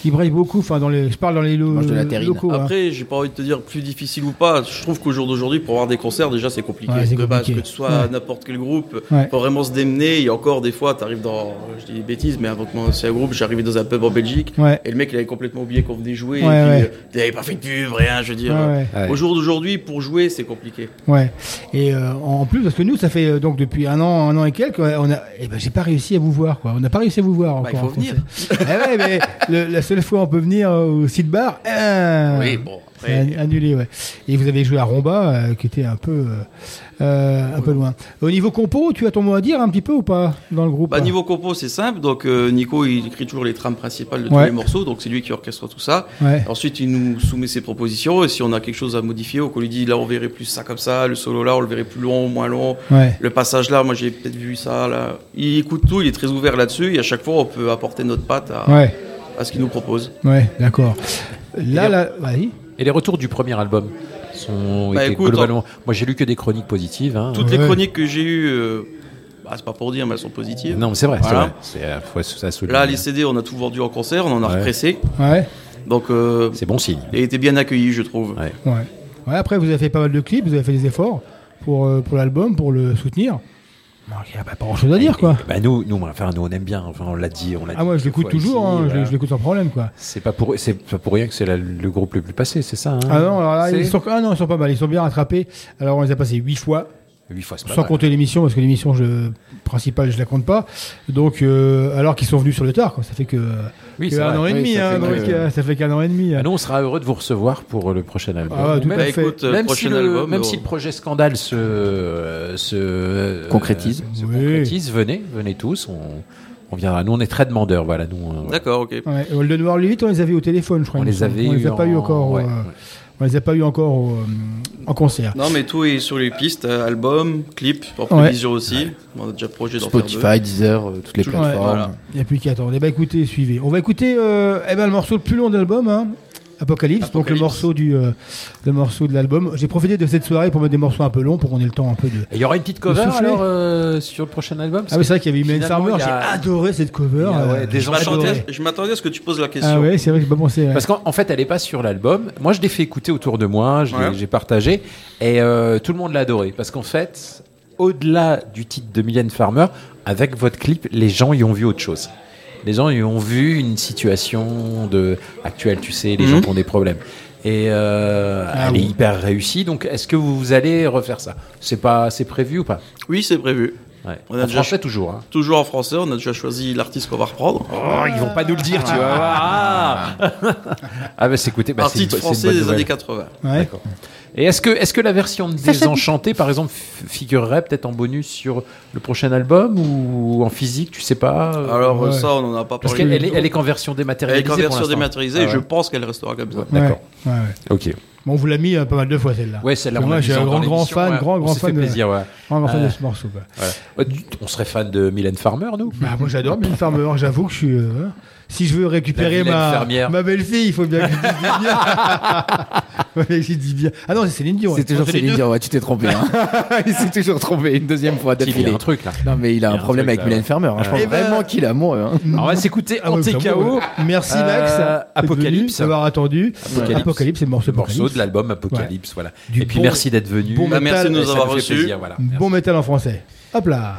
qui braille beaucoup. Enfin, dans les, je parle dans les lo- locaux. hein. Après, j'ai pas envie de te dire plus difficile ou pas. Je trouve qu'au jour d'aujourd'hui, pour avoir des concerts, déjà, c'est compliqué. Ouais, de base, que tu sois Ouais. n'importe quel groupe, Ouais. faut vraiment se démener. Et encore, des fois, tu arrives dans, je dis des bêtises, mais avec mon ancien groupe, j'arrivais dans un pub en Belgique. Ouais. Et le mec, il avait complètement oublié qu'on venait jouer. Ouais, et puis, ouais. euh, il avait pas fait de pub, rien, je veux dire. Ouais, ouais. Au jour d'aujourd'hui, pour jouer, c'est compliqué. Ouais. Et euh, en plus, parce que nous, ça fait euh, donc depuis un an, un an et quelques, on a, eh ben, j'ai pas réussi à vous voir, quoi. On n'a pas réussi à vous voir encore. Bah, il faut en venir. concert. eh ouais, mais le- la seule fois on peut venir euh, au site bar, euh, Oui, bon, après- an- annulé, ouais. Et vous avez joué à Romba, euh, qui était un peu, euh, euh, un peu loin. Au niveau compo, tu as ton mot à dire un petit peu ou pas dans le groupe? Bah, niveau compo, c'est simple. Donc, euh, Nico, il écrit toujours les trames principales de tous les morceaux. Donc, c'est lui qui orchestre tout ça. Ouais. Ensuite, il nous soumet ses propositions. Et si on a quelque chose à modifier, ou qu'on lui dit là, on verrait plus ça comme ça, le solo là, on le verrait plus long, moins long. Ouais. Le passage là, moi, j'ai peut-être vu ça là. Il écoute tout, il est très ouvert là-dessus. Et à chaque fois, on peut apporter notre patte à, Ouais. À ce qu'il nous propose. Ouais, d'accord. Là, là, vas-y. Et les retours du premier album sont Bah, écoute, globalement. Moi, j'ai lu que des chroniques positives. hein. Toutes les chroniques que j'ai eues, euh, bah, c'est pas pour dire, mais elles sont positives. Non, mais c'est vrai, c'est Voilà. vrai. C'est, euh, faut ça souligner. Là, les CD, on a tout vendu en concert, on en a Ouais. repressé. Ouais. Donc, euh, c'est bon signe. Et été bien accueilli, je trouve. Ouais. Ouais, après, vous avez fait pas mal de clips, vous avez fait des efforts pour, euh, pour l'album, pour le soutenir. Il n'y a pas grand chose à dire, quoi. Bah, nous, nous, enfin, nous, on aime bien. Enfin, on l'a dit, on l'a Ah, moi, je l'écoute toujours, hein, ici, je- voilà. je l'écoute sans problème, quoi. C'est pas pour, c'est pas pour rien que c'est le groupe le plus passé, c'est ça. hein? Ah non, alors là, ils sont, ah non, ils sont pas mal, ils sont bien rattrapés. Alors, on les a passés huit fois. Fois, Sans mal. compter l'émission, parce que l'émission je, principale, je la compte pas. Donc, euh, alors qu'ils sont venus sur le tard, quoi. Ça fait que, Oui, que c'est un vrai. an et Oui, demi, ça hein, fait donc, que- euh, ça fait qu'un an et demi. Ah, nous, on sera heureux de vous recevoir pour le prochain album. Ah, tout même, à fait. écoute, euh, même prochain si le, album, même euh, si le projet Scandale se, euh, se Concrétise. se concrétise, venez, venez tous. On, on viendra. Nous, on est très demandeurs. Voilà, nous. euh, D'accord, ok. Ouais, Holden War 8, on les avait eu au téléphone, je crois. On les avait on les a eu pas eu en- encore. ouais, euh, ouais. On les a pas eu encore au, euh, en concert. Non, mais tout est sur les pistes, euh, album, clip, en Ouais. prévision aussi. On a déjà projet d'en faire deux. Spotify, Deezer, euh, toutes les plateformes. voilà. Il n'y a plus qu'à attendre. Eh ben, écoutez, suivez. On va écouter euh, eh ben, le morceau le plus long de l'album, hein, Apocalypse, donc le morceau, du, euh, le morceau de l'album. J'ai profité de cette soirée pour mettre des morceaux un peu longs pour qu'on ait le temps un peu de. Il y aura une petite cover alors euh, sur le prochain album. Ah oui, c'est vrai qu'il y avait Finalement, Farmer, j'ai a- adoré cette cover. a, ouais, euh, des j'ai Je m'attendais adoré. à- je m'attendais à ce que tu poses la question. Ah ouais, c'est vrai que j'ai pas pensé. ouais. Parce qu'en en fait, elle est pas sur l'album. Moi, je l'ai fait écouter autour de moi, Ouais. j'ai partagé, et euh, tout le monde l'a adoré. Parce qu'en fait, au-delà du titre de Mylène Farmer, avec votre clip, les gens y ont vu autre chose. Les gens y ont vu une situation de actuelle, tu sais, les Mhm. gens qui ont des problèmes. Et euh, Ah elle oui. est hyper réussie. Donc, est-ce que vous allez refaire ça? C'est pas, c'est prévu ou pas? Oui, c'est prévu. Ouais. On a En déjà français toujours. hein. Toujours en français, on a déjà choisi l'artiste qu'on va reprendre. Oh, ils vont pas nous le dire, tu vas voir. Ah, ah bah, c'est écoutez, bah, une français des nouvelle. années 80. Ouais. D'accord. Et est-ce que, est-ce que la version de Désenchanté, par exemple, figurerait peut-être en bonus sur le prochain album ou en physique, tu sais pas euh, Alors ouais. ça, on n'en a pas Parce parlé. qu'elle du elle est, elle est qu'en version Elle dématérialisée. est qu'en version dématérialisée Ah et je pense qu'elle restera comme ça. Ouais, D'accord. ouais, ouais. Ok. Bon, on vous l'a mis euh, pas mal de fois celle-là. Ouais, celle-là, moi, j'ai un grand, grand fan, ouais. grand, grand fan, de, plaisir, ouais. grand, grand fan Euh, de ce morceau. quoi. Ouais. Euh, On serait fan de Mylène Farmer, nous? Bah, moi j'adore Mylène Farmer, j'avoue que je suis. euh, si je veux récupérer ma, ma belle-fille, il faut bien que je dise bien. Ouais, que je dise bien. Ah non, c'est Céline Dion. C'est toujours Céline. Dion, ouais, tu t'es trompé. Hein. il s'est toujours trompé une deuxième fois Il d'affilée. a un truc là. Non, mais il a Il un problème truc, avec Mylène. Farmer. hein. Je pense Eh ben- vraiment qu'il est amoureux. hein. On va s'écouter Ah Anti-KO. Merci Euh, Max. d'être Apocalypse. d'avoir attendu. Apocalypse. C'est le morceau morceau de l'album Apocalypse, voilà. Et puis merci d'être venu. Bah, merci de nous Ça avoir reçus. Bon métal en français. Hop là.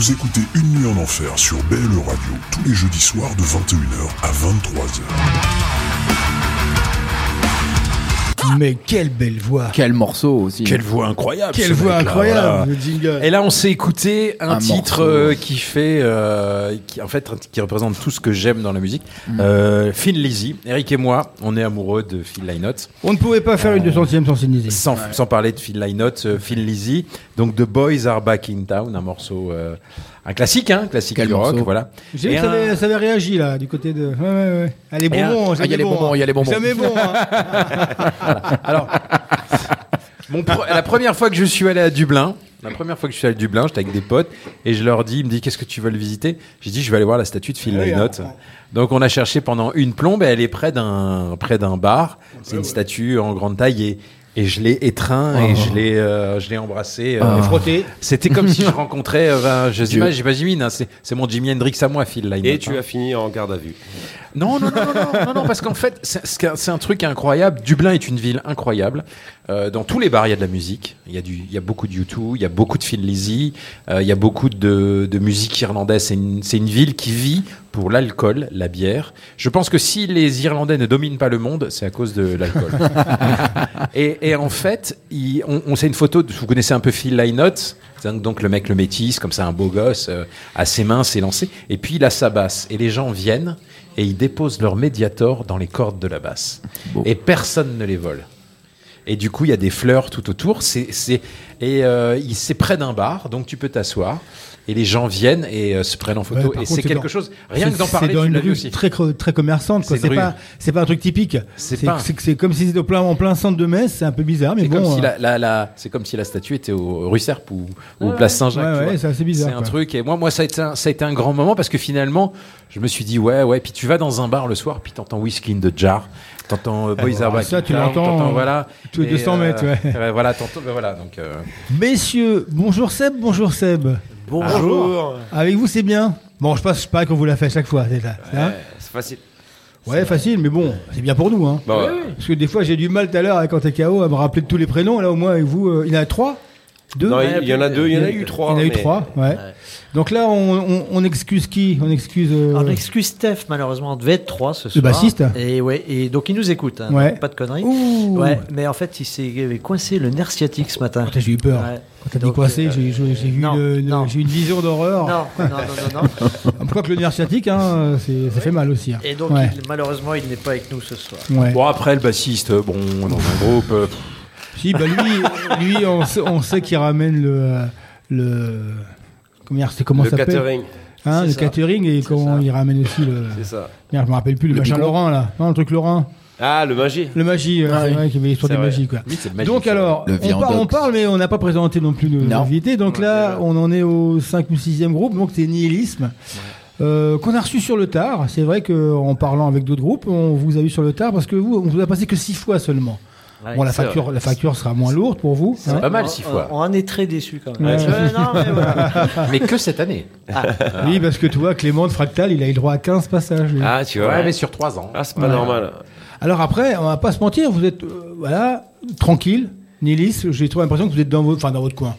Vous écoutez Une nuit en enfer sur BLE Radio tous les jeudis soirs de 21h à 23h. Mais quelle belle voix Quel morceau aussi. Quelle voix incroyable Quelle voix incroyable, voilà. le jingle. Et là, on s'est écouté un, Un titre euh, qui fait, euh, qui, en fait, qui représente tout ce que j'aime dans la musique. Mm. Euh, Finn Lizzy, Eric et moi, on est amoureux de Phil Lynott. On ne pouvait pas faire une 200ème sans Sinisi. Sans, sans parler de Phil Lynott, euh, Phil Lizzy. Donc The Boys Are Back in Town, un morceau, euh, un classique, hein, classique Quel du rock, morceau. voilà. J'ai vu que ça avait, ça avait réagi là, du côté de. Ouais, ouais, ouais. Ah, les bonbons, Ah, il y a les bon, bonbons, hein. il y a les bonbons. Jamais bon, hein. Alors, mon pro- la première fois que je suis allé à Dublin, la première fois que je suis allé à Dublin, j'étais avec des potes et je leur dis, ils me disent qu'est-ce que tu veux le visiter? J'ai dit je vais aller voir la statue de Phil Oui, Lynott. hein. Donc on a cherché pendant une plombe et elle est près d'un près d'un bar. C'est une statue en grande taille et et je l'ai étreint et Oh. je l'ai euh, je l'ai embrassé. euh, Ah. Frotté. C'était comme si je rencontrais, euh, ben, je pas, j'imagine, hein, c'est c'est mon Jimi Hendrix à moi, Phil Lynott. Et tu as fini en garde à vue. Non, non, non, non, non, non, parce qu'en fait, c'est- un- truc incroyable. Dublin est une ville incroyable. Euh, dans tous les bars, il y a de la musique. Il y a, du, il y a beaucoup de U2, il y a beaucoup de Phil Lizzy, euh, il y a beaucoup de, de musique irlandaise. C'est une, c'est une ville qui vit pour l'alcool, la bière. Je pense que si les Irlandais ne dominent pas le monde, c'est à cause de l'alcool. et, et en fait, il- on, on sait une photo, de, vous connaissez un peu Phil Lynott, donc, le mec le métis, comme ça, un beau gosse, euh, assez mince, élancé. Et puis il a sa basse. Et les gens viennent et ils déposent leur médiator dans les cordes de la basse. Et personne ne les vole. Et du coup, il y a des fleurs tout autour. C'est, c'est, et euh, c'est près d'un bar, donc tu peux t'asseoir. Et les gens viennent et euh, se prennent en photo. Ouais, et c'est quelque dans- chose. Rien que d'en parler, C'est dans tu une l'as vu rue aussi. très, très commerçante. C'est pas, rue. c'est pas un truc typique. C'est pas- comme si c'était plein, en plein centre de Metz. C'est un peu bizarre, mais C'est bon. comme, si euh, la, la- la- c'est comme si la statue était au rue Serpe ou, ou Ouais, place Saint-Jacques. ouais, c'est assez bizarre, C'est un truc. Et moi, moi ça, a été un, ça a été un grand moment parce que finalement, je me suis dit, ouais, ouais. Puis tu vas dans un bar le soir, puis t'entends Whisky in the Jar. T'entends euh, Boys Ah, Are Back ça, in tu l'entends, euh, voilà. tous les Et, 200 mètres, ouais. voilà, t'entends, ben voilà. Donc, euh, Messieurs, bonjour Seb, bonjour Seb. Bonjour. Avec vous, c'est bien. Bon, je passe pas qu'on vous l'a fait à chaque fois. C'est ça. hein Ouais, c'est facile. Ouais, facile, mais bon, c'est bien pour nous. Hein. Bah ouais. Parce que des fois, j'ai du mal tout à l'heure avec KO à me rappeler de tous les prénoms. Là, au moins, avec vous, euh, il y en a trois Deux Non, il y en a deux, il y en a eu trois, Il y en a eu mais- trois, ouais. Donc là, on, on- on excuse qui? On excuse. euh, On excuse Steph, malheureusement, on devait être 3 ce Le soir. bassiste Et, ouais, et donc il nous écoute, hein, Ouais. pas de conneries. Ouh. Ouais, mais en fait, il s'est coincé le nerf sciatique ce matin. J'ai eu peur. Ouais. Quand t'as dit coincé, euh, j'ai le- le- eu une vision d'horreur. Non, non, non, non, non. Que le nerf sciatique, hein, ça fait mal aussi. hein. Et donc, Ouais. il- malheureusement, il n'est pas avec nous ce soir. Ouais. Bon, après, le bassiste, bon, dans un groupe. Euh, Si, bah lui, lui on sait, on sait qu'il ramène le. le comment dire, c'est comment Le ça s'appelle catering. Hein, C'est le ça. catering et comment il ramène aussi le. C'est ça. Merde, je me rappelle plus, le, Le machin Laurent là. Non, le truc Laurent. Ah, le magie. Le magie, Ah oui. y avait l'histoire vrai. magies quoi. Oui, c'est le magie, Donc alors, Le on, par- on parle mais on n'a pas présenté non plus nos invités. Donc là, on en est au 5 ou 6e groupe, donc c'est Nihilisme. euh, qu'on a reçu sur le tard. C'est vrai qu'en parlant avec d'autres groupes, on vous a eu sur le tard parce que vous, on vous a passé que 6 fois seulement. Ouais, bon, la facture, vrai. la facture sera moins lourde pour vous. C'est hein. vrai. On- On, on en est très déçus quand même. Ouais. Ouais, non, mais voilà. Mais que cette année. Ah. Oui, parce que toi, Clément de Fractal, il a eu le droit à 15 passages. lui. Ah, tu vois. Ouais, mais sur 3 ans. Ah, c'est pas normal. Alors après, on va pas se mentir, vous êtes euh, voilà tranquille, nihiliste. J'ai trop l'impression que vous êtes dans votre, enfin dans votre coin.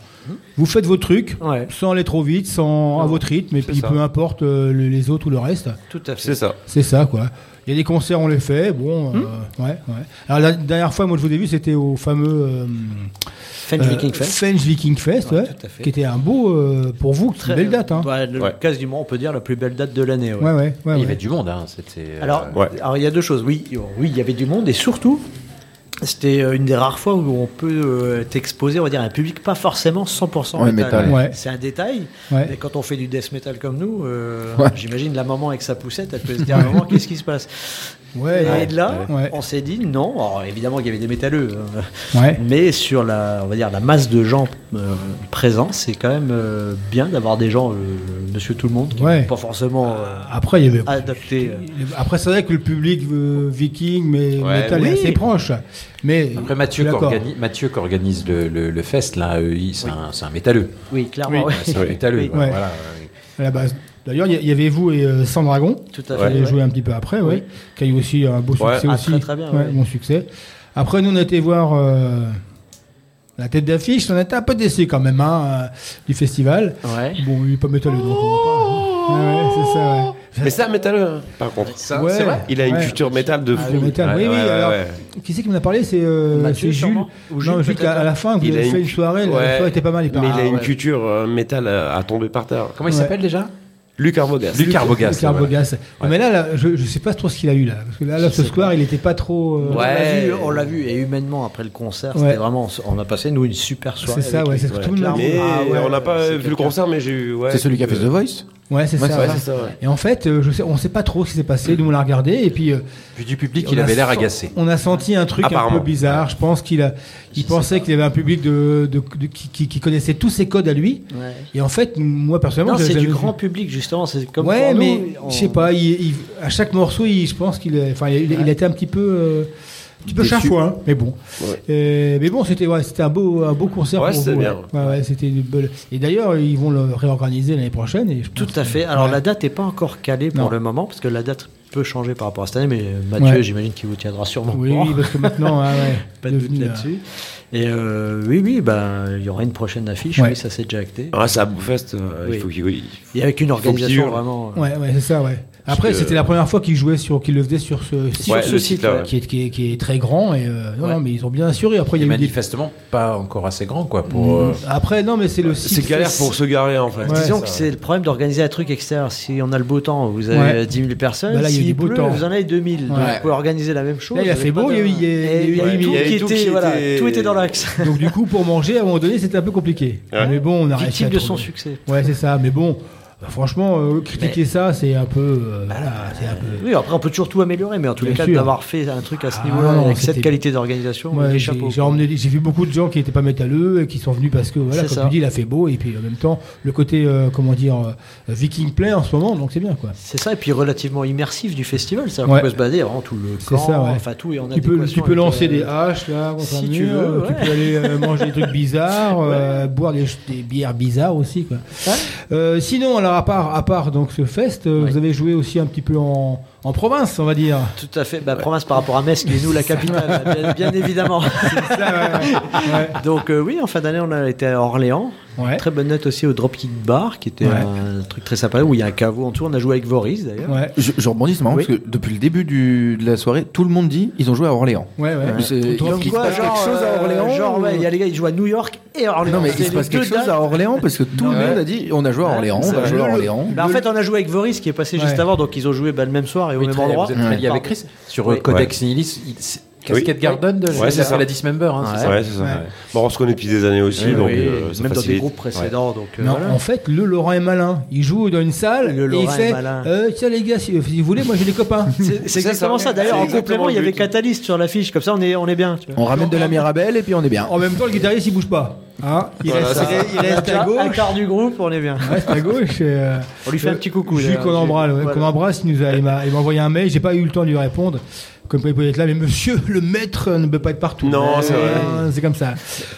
Vous faites vos trucs, sans aller trop vite, sans à votre rythme, et puis ça. peu importe euh, le- les autres ou le reste. Tout à fait. C'est ça. C'est ça, quoi. Il y a des concerts, on les fait. Bon, euh, Hmm. ouais, ouais. Alors la dernière fois, moi, je vous ai vu, c'était au fameux euh, Fenge Viking Fest. Fenge Viking Fest, ouais, tout à fait. qui était un beau euh, pour vous, une belle date. Hein. Le- Quasiment, on peut dire la plus belle date de l'année. Ouais, ouais, ouais, il y avait du monde, hein. C'était. euh, Alors, alors il y a deux choses. Oui, oui, il y avait du monde et surtout, c'était euh, une des rares fois où on peut euh, t'exposer, on va dire, à un public pas forcément 100% Ouais, métal. métal. Ouais. C'est un détail. Ouais. Mais quand on fait du death metal comme nous, euh, Ouais. j'imagine la maman avec sa poussette, elle peut se dire à un moment qu'est-ce qui se passe? Ouais, et ouais. là, Ouais. on s'est dit non. Alors, évidemment qu'il y avait des métalleux, euh, Ouais. mais sur la, on va dire la masse de gens euh, présents, c'est quand même euh, bien d'avoir des gens, euh, Monsieur Tout le Monde, qui pas forcément euh, Après, il y avait. adaptés. euh. Après, c'est vrai que le public euh, viking, mais Ouais, métal oui. est assez proche. Mais Après Mathieu, je suis qui d'accord. organise, Mathieu qui organise le, le, le fest, là, c'est un, c'est un métalleux. Oui, clairement. Oui. ouais. C'est un métalleux. Oui. voilà, Ouais. voilà. à la base. D'ailleurs, il y, avait vous et euh, Sans Dragon, Tout à qui fait. avez joué un petit peu après. Oui. qui a eu aussi un beau Ouais. succès Ah, aussi. très, très bien, Ouais, ouais. Bon succès. Après, nous, on a été voir euh, La tête d'affiche, on était un peu déçus quand même hein, euh, du festival. Ouais. Bon, il est pas métalleux, donc on va pas. Ouais, ouais, c'est ça, ouais. Mais c'est un métalleux, hein, par contre. Ça, Ouais. c'est vrai Il a une Ouais. culture métal de Ah, fou. le métal, Ouais, oui, oui. ouais, alors, ouais. Qui c'est qui m'en a parlé? C'est euh, Jules. Ou non, Jules, peut-être. qu'à à la fin, vous Il a avez fait une une soirée. La Ouais. soirée était pas mal. il Mais il a Ah, une ouais. culture euh, métal à, tomber par terre. Comment il Ouais. s'appelle déjà? Luc Arbogas. Luc Arbogas. Luc Arbogas. Mais là, là, je, je sais pas trop ce qu'il a eu là. Parce que là, là ce soir, il était pas trop. euh, On l'a vu, on l'a vu, et humainement après le concert, Ouais. c'était vraiment, on a passé nous une super soirée. C'est ça, ouais, c'est tout le monde Ah, ouais. on n'a pas vu le concert, mais j'ai eu. ouais, C'est celui qui a fait euh, The Voice? Ouais, c'est Ouais, ça. c'est ouais. c'est ça, ouais. Et en fait, euh, je sais, on sait pas trop ce qui s'est passé. Nous, on l'a regardé. Et puis. euh, Vu du public, il a avait l'air agacé. On a senti un truc un peu bizarre. Je pense qu'il a, il pensait qu'il avait un public de, de- de- qui, qui- qui connaissait tous ses codes à lui. Ouais. Et en fait, moi personnellement, c'est du grand public justement. C'est comme Ouais, pour mais on- je sais pas. Il, il- à chaque morceau, il- je pense qu'il, est- enfin, il, il a été un petit peu, euh, un petit peu chafouin. Mais bon. Ouais. Euh, mais bon, c'était, ouais, c'était un beau, un beau concert Ouais, pour vous. bien. Ouais, ouais, c'était une belle. Et d'ailleurs, ils vont le réorganiser l'année prochaine. Et je Tout à fait. Alors ouais. la date n'est pas encore calée pour Non. le moment parce que la date peut changer par rapport à cette année, mais Mathieu, Ouais. j'imagine qu'il vous tiendra sûrement Oui, oui, parce que maintenant, ah ouais, pas de doute devenu, là-dessus. Et euh, oui, oui, ben il y aura une prochaine affiche. Ouais. Oui, ça c'est déjà acté. Ah, c'est à Boufest, euh, Oui. il faut qu'il. Et avec une organisation vraiment. euh, Ouais, ouais, c'est ça, ouais. Après, c'était la première fois qu'ils jouaient sur, qu'ils le faisaient sur ce site, Ouais, sur le ce site, là, ouais. qui, est, qui, est, qui est très grand et euh, non, Ouais. non, mais ils ont bien assuré. Après, il y a eu des... manifestement pas encore assez grand, quoi, pour. euh, Après, non, mais c'est le site. C'est galère pour se garer en fait. Ouais, Disons ça, que c'est le problème d'organiser un truc extérieur. Si on a le beau temps, vous avez Ouais. 10 000 personnes. Bah là, il y a eu S'il du beau pleut, temps. vous en avez 2000. Donc Ouais. vous pouvez organiser la même chose. Là, il a fait beau, il y a eu- tout était, dans l'axe. Donc, du coup, pour manger, à un moment donné, c'était un peu compliqué. Mais bon, on a réussi de son succès. Ouais, c'est ça. Mais bon, bah, franchement, euh, critiquer ça, c'est un peu. euh, voilà, c'est un peu. Oui, après on peut toujours tout améliorer, mais en tous les cas, sûr. d'avoir fait un truc à ce Ah, niveau-là, avec c'était- cette qualité d'organisation, Ouais, des j'ai chapeaux. j'ai emmené- j'ai vu beaucoup de gens qui n'étaient pas métalleux et qui sont venus parce que voilà, C'est comme ça. tu dis, il a fait beau et puis en même temps le côté euh, comment dire Viking Play en ce moment, donc c'est bien quoi. C'est ça, et puis relativement immersif du festival, c'est-à-dire Ouais. qu'on peut se balader vraiment tout le C'est camp, ça, ouais. enfin tout, et on a Tu peux, tu peux lancer des haches là si tu veux, tu peux aller manger des trucs bizarres, boire des, bières bizarres aussi quoi. Sinon alors à part à part donc ce fest, euh, vous avez joué aussi un petit peu en, en province on va dire. Tout à fait, bah, province par rapport à Metz, qui est nous la capitale, bien, bien évidemment. Donc euh, oui, en fin d'année, on a été à Orléans. Ouais. Très bonne note aussi au Dropkick Bar, qui était Ouais. un truc très sympa, où il y a un caveau en dessous. On a joué avec Voris d'ailleurs. Ouais. Je, je rebondis, c'est marrant Oui. parce que depuis le début du- de la soirée, tout le monde dit ils ont joué à Orléans. Ouais ouais. Il se passe quelque chose à euh, Orléans genre, ou- ouais, il y a les gars, ils jouent à New York et à Orléans. Non, mais il se passe quelque chose à Orléans parce que tout le monde a dit on a joué à Orléans, on va jouer à. Orléans. Bah, en fait, on a joué avec Voris qui est passé juste avant, donc ils ont joué bah, le même soir et au même endroit. Êtes relié avec Chris sur euh. Codex Nihilis. Oui. Garden de Ouais, c'est ça. la Dismember. Hein, c'est ça Ouais, ça. Bon, on se connaît depuis des années aussi, donc oui, euh, ça même dans des groupes précédents. Donc, euh, Non, voilà. en fait, le Laurent est malin. Il joue dans une salle Le et il Laurent est fait malin. euh, Tiens, les gars, si, si vous voulez, moi j'ai des copains. C'est c'est exactement ça. D'ailleurs, C'est en complément, il y avait. Catalyst sur l'affiche. Comme ça, on est, on est bien. tu vois. On ramène de la Mirabelle et puis on est bien. En même temps, le guitariste il bouge pas. Hein il, Voilà, reste, il à Un gauche. quart du groupe, on est bien. Il reste à gauche. et, euh, On lui fait un petit coucou. Jules qu'on embrasse, Voilà. qu'on embrasse, il nous a, il m'a, il m'a envoyé un mail. J'ai pas eu le temps de lui répondre. Comme il pouvait être là, mais monsieur le maître ne peut pas être partout. Non, c'est vrai. C'est comme ça.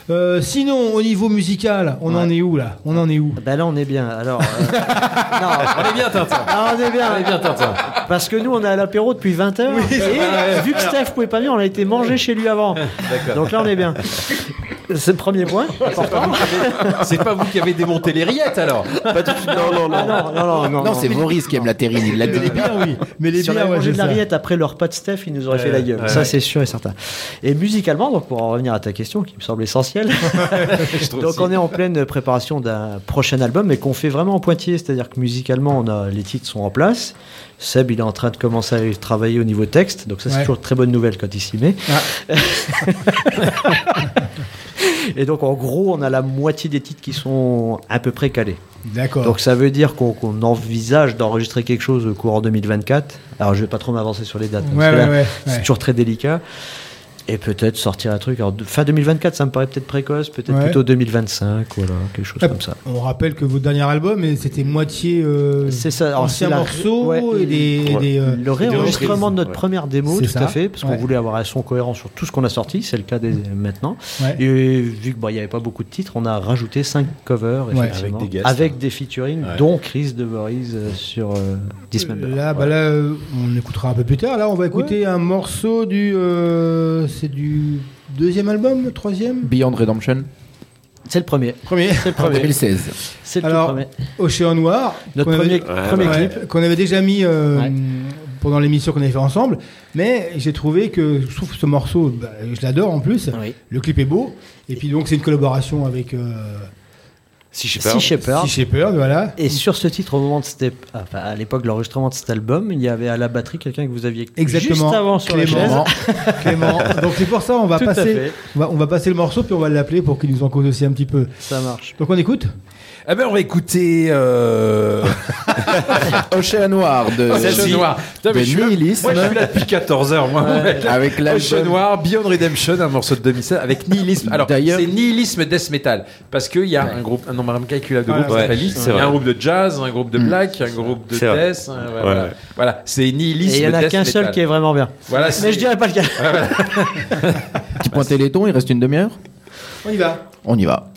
Euh, sinon, au niveau musical, on en est où là? On en est où? Ben là, on est bien. Alors, euh, non, On est bien, Tintin. Ah, on est bien. On est bien, Tintin. Parce que nous, on est à l'apéro depuis 20h. et vu que Steph pouvait pas venir, on a été manger chez lui avant. Donc là, on est bien. C'est le premier point. C'est pas vous qui avez démonté les rillettes alors Pas tout. Non, non, Ah non. non, non, non, non. Non, c'est Maurice qui aime la terrine, il l'a dit. Les bières, oui. Mais les si on bières, avait ouais, mangé de la rillette après le repas de Steph, il nous aurait fait la gueule. ça, c'est sûr et certain. Et musicalement, donc pour en revenir à ta question, qui me semble essentielle, donc on est en pleine préparation d'un prochain album, mais qu'on fait vraiment en pointillé, c'est-à-dire que musicalement, on a les titres sont en place. Seb, il est en train de commencer à travailler au niveau texte, donc ça c'est Ouais. toujours une très bonne nouvelle quand il s'y met. Et donc en gros, on a la moitié des titres qui sont à peu près calés. D'accord. Donc ça veut dire qu'on envisage d'enregistrer quelque chose au courant 2024. Alors je vais pas trop m'avancer sur les dates. parce Ouais, que ouais, là, ouais, C'est toujours très délicat. Et peut-être sortir un truc. Alors, de- fin 2024, ça me paraît peut-être précoce. Peut-être Ouais. plutôt 2025. Voilà, quelque chose Ah, comme ça. On rappelle que votre dernier album, et c'était moitié euh, C'est ça. Alors, anciens morceaux ouais, et des, et ouais. des, euh, Le réenregistrement de notre Ouais. première démo, C'est tout ça. à fait, parce qu'on voulait avoir un son cohérent sur tout ce qu'on a sorti. C'est le cas des, maintenant. Ouais. Et vu qu'il n'y avait pas beaucoup de titres, on a rajouté 5 covers, Ouais. effectivement, Avec des guests. avec des featuring, Ouais. dont Chris de Boris euh, sur euh, Dismember. Là, bah là, euh, on écoutera un peu plus tard. Là, on va écouter un morceau du euh, c'est du deuxième album, troisième Beyond Redemption. C'est le premier. Premier. C'est le premier. 2016. C'est le tout Alors, premier. Océan Noir, Notre qu'on premier- avait, premier ouais, clip. qu'on avait déjà mis euh, Ouais. pendant l'émission qu'on avait fait ensemble, mais j'ai trouvé que je trouve que ce morceau, bah, je l'adore en plus. Le clip est beau, et puis donc c'est une collaboration avec euh, Sea Sea Shepherd. Sea Shepherd, voilà. Et sur ce titre, au moment de ép- enfin, à l'époque de l'enregistrement de cet album, il y avait à la batterie quelqu'un que vous aviez Exactement. juste avant sur Clément. la chaise. Clément. Donc c'est pour ça on va Tout passer, fait. on va, on va passer le morceau puis on va l'appeler pour qu'il nous en cause aussi un petit peu. Ça marche. Donc on écoute. Eh ben, on va écouter euh... Océan Noir de, Ocean Noir. Putain, mais de je suis là- Nihilisme. Moi, je suis là depuis 14 heures, moi. Ouais. Avec l'album- Ocean Noir, Beyond Redemption, un morceau de 2016 avec Nihilisme. Alors, D'ailleurs- c'est Nihilisme Death Metal. Parce qu'il y a un groupe, un nombre incalculable de Ouais, groupes ouais, c'est Il y a un groupe de jazz, un groupe de black, un groupe de C'est vrai. death. Ouais. Voilà. Voilà. C'est Nihilisme Et il y en a Death qu'un seul Metal. qui est vraiment bien. Voilà, Mais je dirais pas lequel. Petit point téléthon, il reste une demi-heure? On y va. On y va.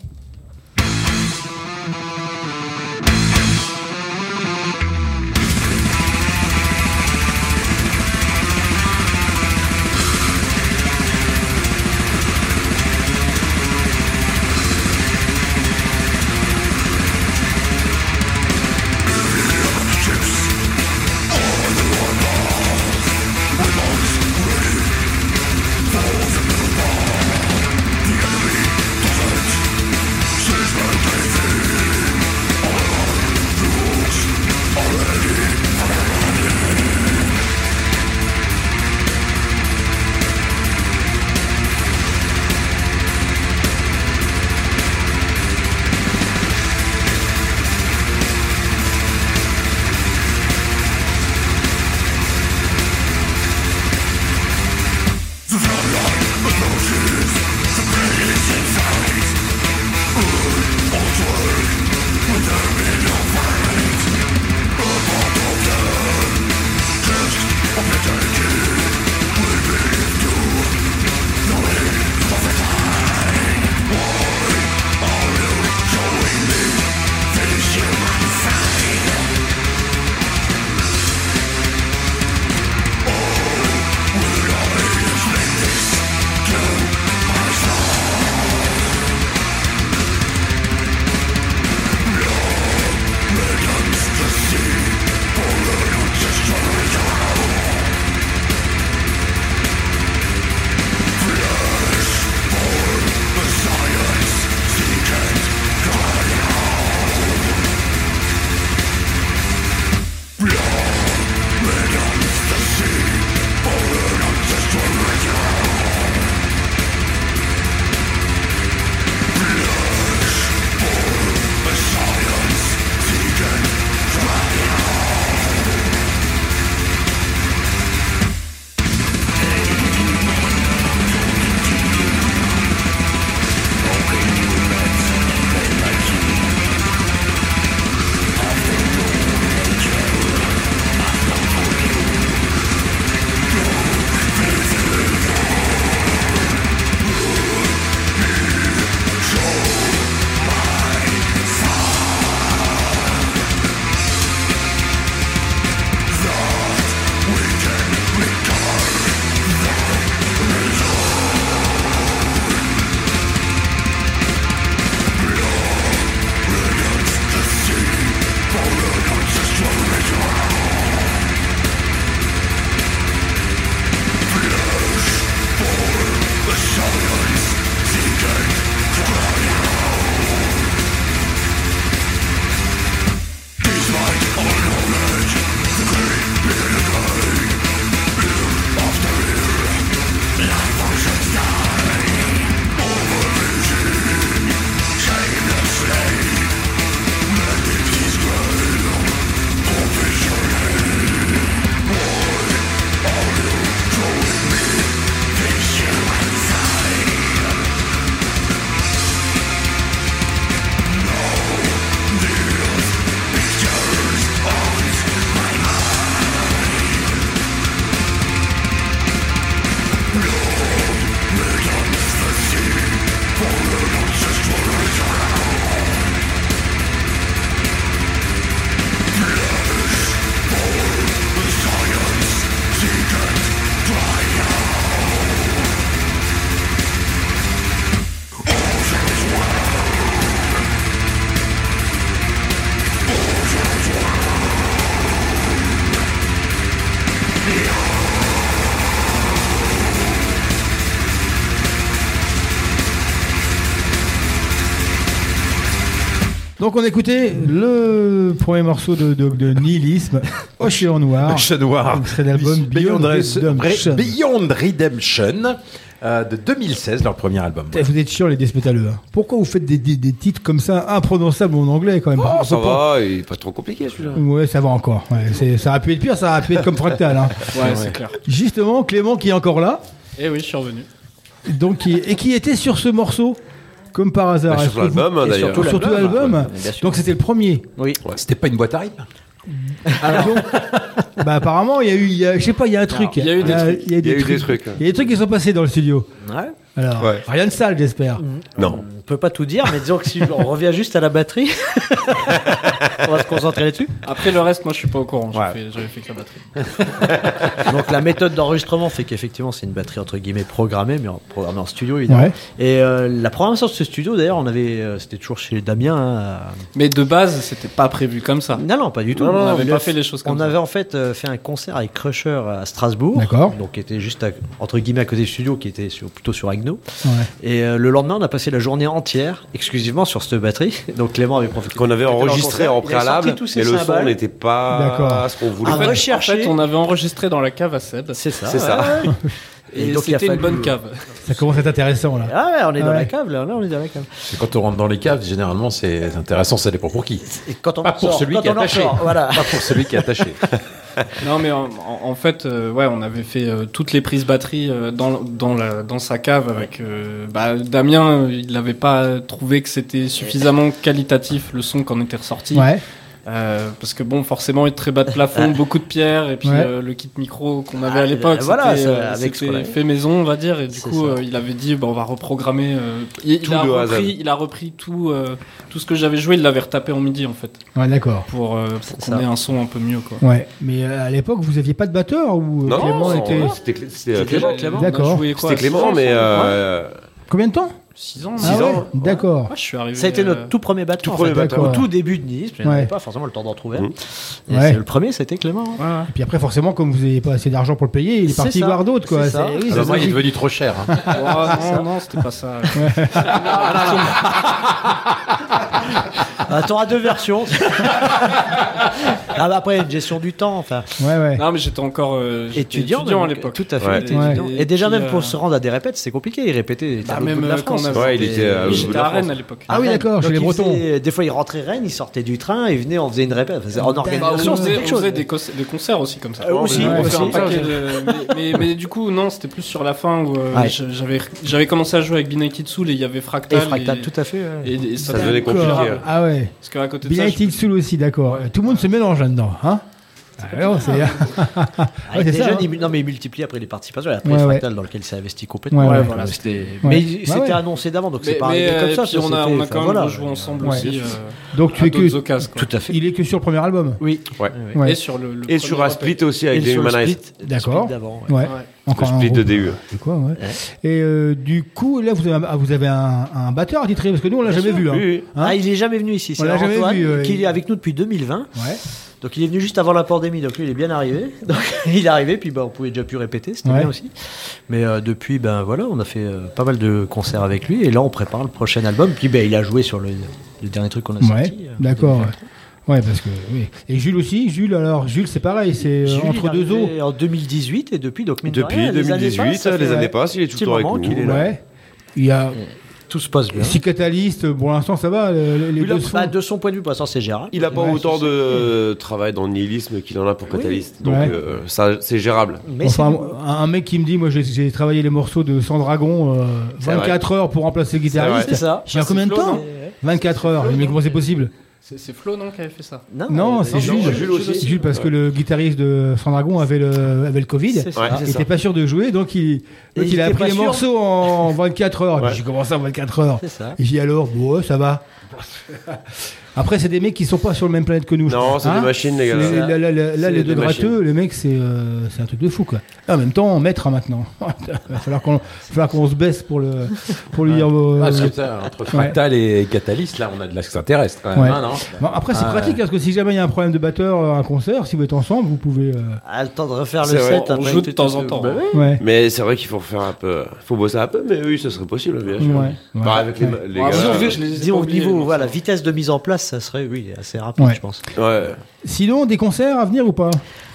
On a écouté le premier morceau de, de, de Nihilisme, Océan Noir. Ocean Noir. C'est l'album Beyond Redemption. Beyond Redemption euh, de 2016, leur premier album. Eh, Vous êtes chiants les déspétaleux. hein. Pourquoi vous faites des, des- des titres comme ça imprononçables en anglais quand même? Oh, On ça pas- va, il pas trop compliqué celui-là. Ouais, ça va encore. Ouais, ça aurait pu être pire, ça aurait pu être comme Fractal. hein. Ouais, c'est clair. Justement, Clément qui est encore là, Et oui, je suis revenu. donc, et qui était sur ce morceau, comme par hasard. Bah, sur Est-ce que vous- l'album, hein, d'ailleurs. Surtout, surtout l'album. Donc c'était le premier. Oui. C'était pas une boîte à rythme Alors, donc, bah apparemment, il y a eu, il y a- je sais pas, il y a un truc. il y a eu des trucs. Il y a Il y a eu des trucs. Il y a des trucs qui sont passés dans le studio. Ouais. Alors, Ouais. rien de sale, j'espère. Non. On peut pas tout dire, mais disons que si on revient juste à la batterie, on va se concentrer là-dessus. Après le reste, moi je suis pas au courant. J'ai Ouais. fait- J'avais fait que la batterie. Donc la méthode d'enregistrement fait qu'effectivement c'est une batterie entre guillemets programmée, mais en- programmée en studio évidemment. Ouais. Et euh, la programmation de ce studio d'ailleurs, on avait, euh, c'était toujours chez Damien. hein, Mais de base, c'était pas prévu comme ça. Non non pas du tout. Non, non, on n'avait avait pas fait les choses comme on ça. avait en fait euh, fait un concert avec Crusher à Strasbourg. D'accord. Donc qui était juste à- entre guillemets à côté du studio, qui était sur, plutôt sur Agno. Ouais. Et euh, le lendemain, on a passé la journée entière exclusivement sur cette batterie. Donc Clément avait profité. Qu'on avait enregistré en préalable, mais le son n'était pas D'accord. ce qu'on voulait. En fait, rechercher. en fait, on avait enregistré dans la cave à Seb. C'est ça. C'est ça. ouais, ouais. Et, donc, il a c'était une bonne cave. Ça commence à être intéressant là. Ah ouais, on est dans Ouais. la cave là. Là, on est dans la cave. Quand on rentre dans les caves, généralement, c'est intéressant, ça dépend pour qui. Et quand on Pas pour sort, celui quand qui est attaché. sort, voilà. Pas pour celui qui est attaché. Non, mais en, en- en fait, euh, ouais, on avait fait euh, toutes les prises batterie euh, dans, dans, la, dans sa cave avec. euh, bah, Damien, euh, il n'avait pas trouvé que c'était suffisamment qualitatif le son qu'on était ressorti. Ouais. Euh, parce que bon, forcément, très bas de plafond, beaucoup de pierres, et puis Ouais. euh, le kit micro qu'on avait Ah, à l'époque, voilà, c'était, ça, euh, avec ce c'était qu'on avait. fait maison, on va dire, et du coup, euh, il avait dit, bah, on va reprogrammer. euh, il, Tout il a repris, il a repris tout, euh, tout ce que j'avais joué, il l'avait retapé en midi en fait, Ouais, d'accord. pour, euh, pour qu'on ça. ait un son un peu mieux, quoi. Ouais. Mais euh, à l'époque, vous aviez pas de batteur ou Non, Clément non, était. c'était Clé- c'était, C'était Clément. Clément. D'accord. C'était Clément, mais Combien de temps 6 ans, Ah Six ouais, ans. D'accord. Ouais, je suis arrivé. Ça a été euh, notre tout premier batteur. tout en premier fait. batteur. Au tout début de Nice, on Ouais. n'avait pas forcément le temps d'en trouver. un. Et Ouais. c'est Le premier, c'était Clément. hein. Et puis après, forcément, comme vous n'avez pas assez d'argent pour le payer, il est parti ça. voir d'autres quoi. C'est ça. C'est- oui, Ah bah, moi, il est devenu trop cher. hein. Non, non, c'était pas ça. Ah, T'auras deux versions. ah, bah après, une gestion du temps. Enfin, Ouais, ouais. Non, mais j'étais encore euh, étudiant, à l'époque. Tout à fait. Et, déjà, puis, même pour euh, se rendre à des répètes, c'est compliqué. Il répétait. il était Bah, même de la quand Avait. Ouais, il était à J'étais à Rennes à l'époque. Ah oui, d'accord, chez les Bretons. faisait- Des fois, il rentrait Rennes, il sortait du train, il venait, on faisait une répète. En organisation, on c'était faisait, des, concerts aussi comme ça. Euh, aussi, on aussi. fait un paquet de- mais, mais, mais du coup, non, c'était plus sur la fin où euh, j'avais j'avais commencé à jouer avec Benighted Soul et il y avait Fractal. Et Fractal, tout à fait. ouais. et, et Ça devenait compliqué. Ah ouais. Parce qu'à côté de ça, je- Benighted Soul aussi, d'accord. Tout le monde se mélange là-dedans, hein Ah, non, c'est- Ah, Ouais, il c'est était ça, jeune, hein. il, non mais il multiplie après les participations. Après Ouais, Fractal dans lequel il s'est investi complètement. Ouais, ouais. voilà, Ouais. Ouais. Mais Ouais, c'était ouais. annoncé d'avant, donc c'est pas mais, arrivé comme euh, ça. on a, on a quand même rejoué ensemble Ouais. aussi. euh, Donc tu à es que. occasions. Tout à fait. Il est que sur le premier album. Oui. Ouais. Ouais. Et sur le, Et sur un split aussi avec split, le D'accord. ouais. Ouais. Ouais. Encore Le un split de DU. C'est quoi, ouais. Et euh, du coup, là, vous avez, vous avez un, un batteur attitré parce que nous, on l'a jamais sûr. vu. Hein. Hein Ah, il est jamais venu ici. C'est l'a Antoine vu, euh, qui il- est avec nous depuis 2020. Ouais. Donc il est venu juste avant la pandémie, donc lui il est bien arrivé. Donc il est arrivé, puis bah, on pouvait déjà plus répéter, c'était Ouais. bien aussi. Mais euh, depuis, ben voilà, on a fait euh, pas mal de concerts avec lui, et là on prépare le prochain album. Puis ben, il a joué sur le, le dernier truc qu'on a Ouais, sorti. euh, d'accord. 2023. Ouais, parce que. Oui. Et Jules aussi Jules, alors, Jules, c'est pareil, c'est euh, Jules, entre il est deux eaux. En 2018 et depuis, donc Depuis rien, les années 2018, passent, ça les années passent, il est tout le temps avec nous. est là. Ouais. Il y a. Tout se passe bien. Si Catalyst, pour l'instant, ça va. le- Les deux bah, de son point de vue, pour l'instant c'est gérable. Il a pas Ouais, autant de travail dans le nihilisme qu'il en a pour Catalyst. Donc Ouais. euh, ça, c'est gérable. Mais Enfin, c'est- un, mec qui me dit, moi j'ai- j'ai travaillé les morceaux de Sandragon euh, C'est 24 heures pour remplacer le guitariste. c'est ça. C'est combien de temps non 24 heures. Mais comment c'est possible c'est Flo, non, qui avait fait ça Non, euh, c'est Jules. Jules aussi. Jules, parce que le guitariste de Sandragon avait le, avait le Covid. Ouais. Il ça. était pas sûr de jouer, donc il, donc il il a appris les sûr. morceaux en 24 heures. Ouais. J'ai commencé en 24 heures. C'est ça. Et j'ai dit alors, bon, ça va. Après, c'est des mecs qui sont pas sur le même planète que nous. Non, c'est Hein des machines, les gars. Là, là, là, là, C'est les deux gratteux, les mecs, c'est euh, c'est un truc de fou, quoi. Et en même temps, maître hein, maintenant. Il va falloir qu'on se baisse pour, le, pour lui dire. euh, Ah, ça, entre Fractal et Catalyst, là, on a de l'extraterrestre quand même. Ouais. hein, non Bon, après, c'est Ah, pratique, parce que si jamais il y a un problème de batteur à un concert, si vous êtes ensemble, vous pouvez. euh, Ah, le temps de refaire le set. on après, joue de temps en temps. Bah. Mais c'est vrai qu'il faut refaire un peu. faut bosser un peu, mais oui, ce serait possible, bien sûr. Bah, avec les, gars. euh, je les ai au niveau, voilà, vitesse de mise en place, ça serait, oui, assez rapide, Ouais. je pense. Ouais. Sinon, des concerts à venir ou pas?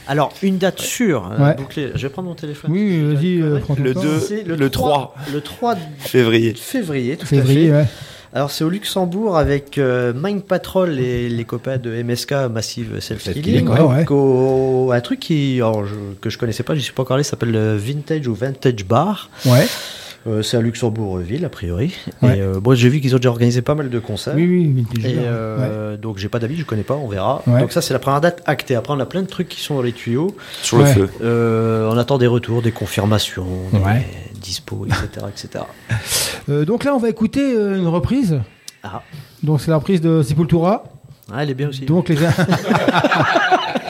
Alors, une date sûre. euh, Ouais. bouclée. Je vais prendre mon téléphone. Oui, vas-y, euh, prends ton Le temps. 2, C'est le 3 Le 3 février. février, tout Février, à fait. ouais. Alors, c'est au Luxembourg avec euh, Mind Patrol et les copains de MSK Massive Self-Healing. Self-Healing, ouais, ouais. Donc, au- un truc qui, alors, je- que je connaissais pas, j'y suis pas encore allé, s'appelle le Vintage ou Vintage Bar. Ouais. Euh, c'est à Luxembourg-Ville, a priori. Ouais. Et, euh, bon, j'ai vu qu'ils ont déjà organisé pas mal de concerts. Oui, oui, Vintage Et euh, donc j'ai pas d'avis, je connais pas, on verra. Ouais. Donc ça c'est la première date actée. Après on a plein de trucs qui sont dans les tuyaux. Sur le Ouais. feu. Euh, on attend des retours, des confirmations, Ouais. des dispos, etc., etc. Euh, donc là, on va écouter une reprise. Ah. Donc c'est la reprise de Sepultura. Ah, elle est bien aussi. Donc les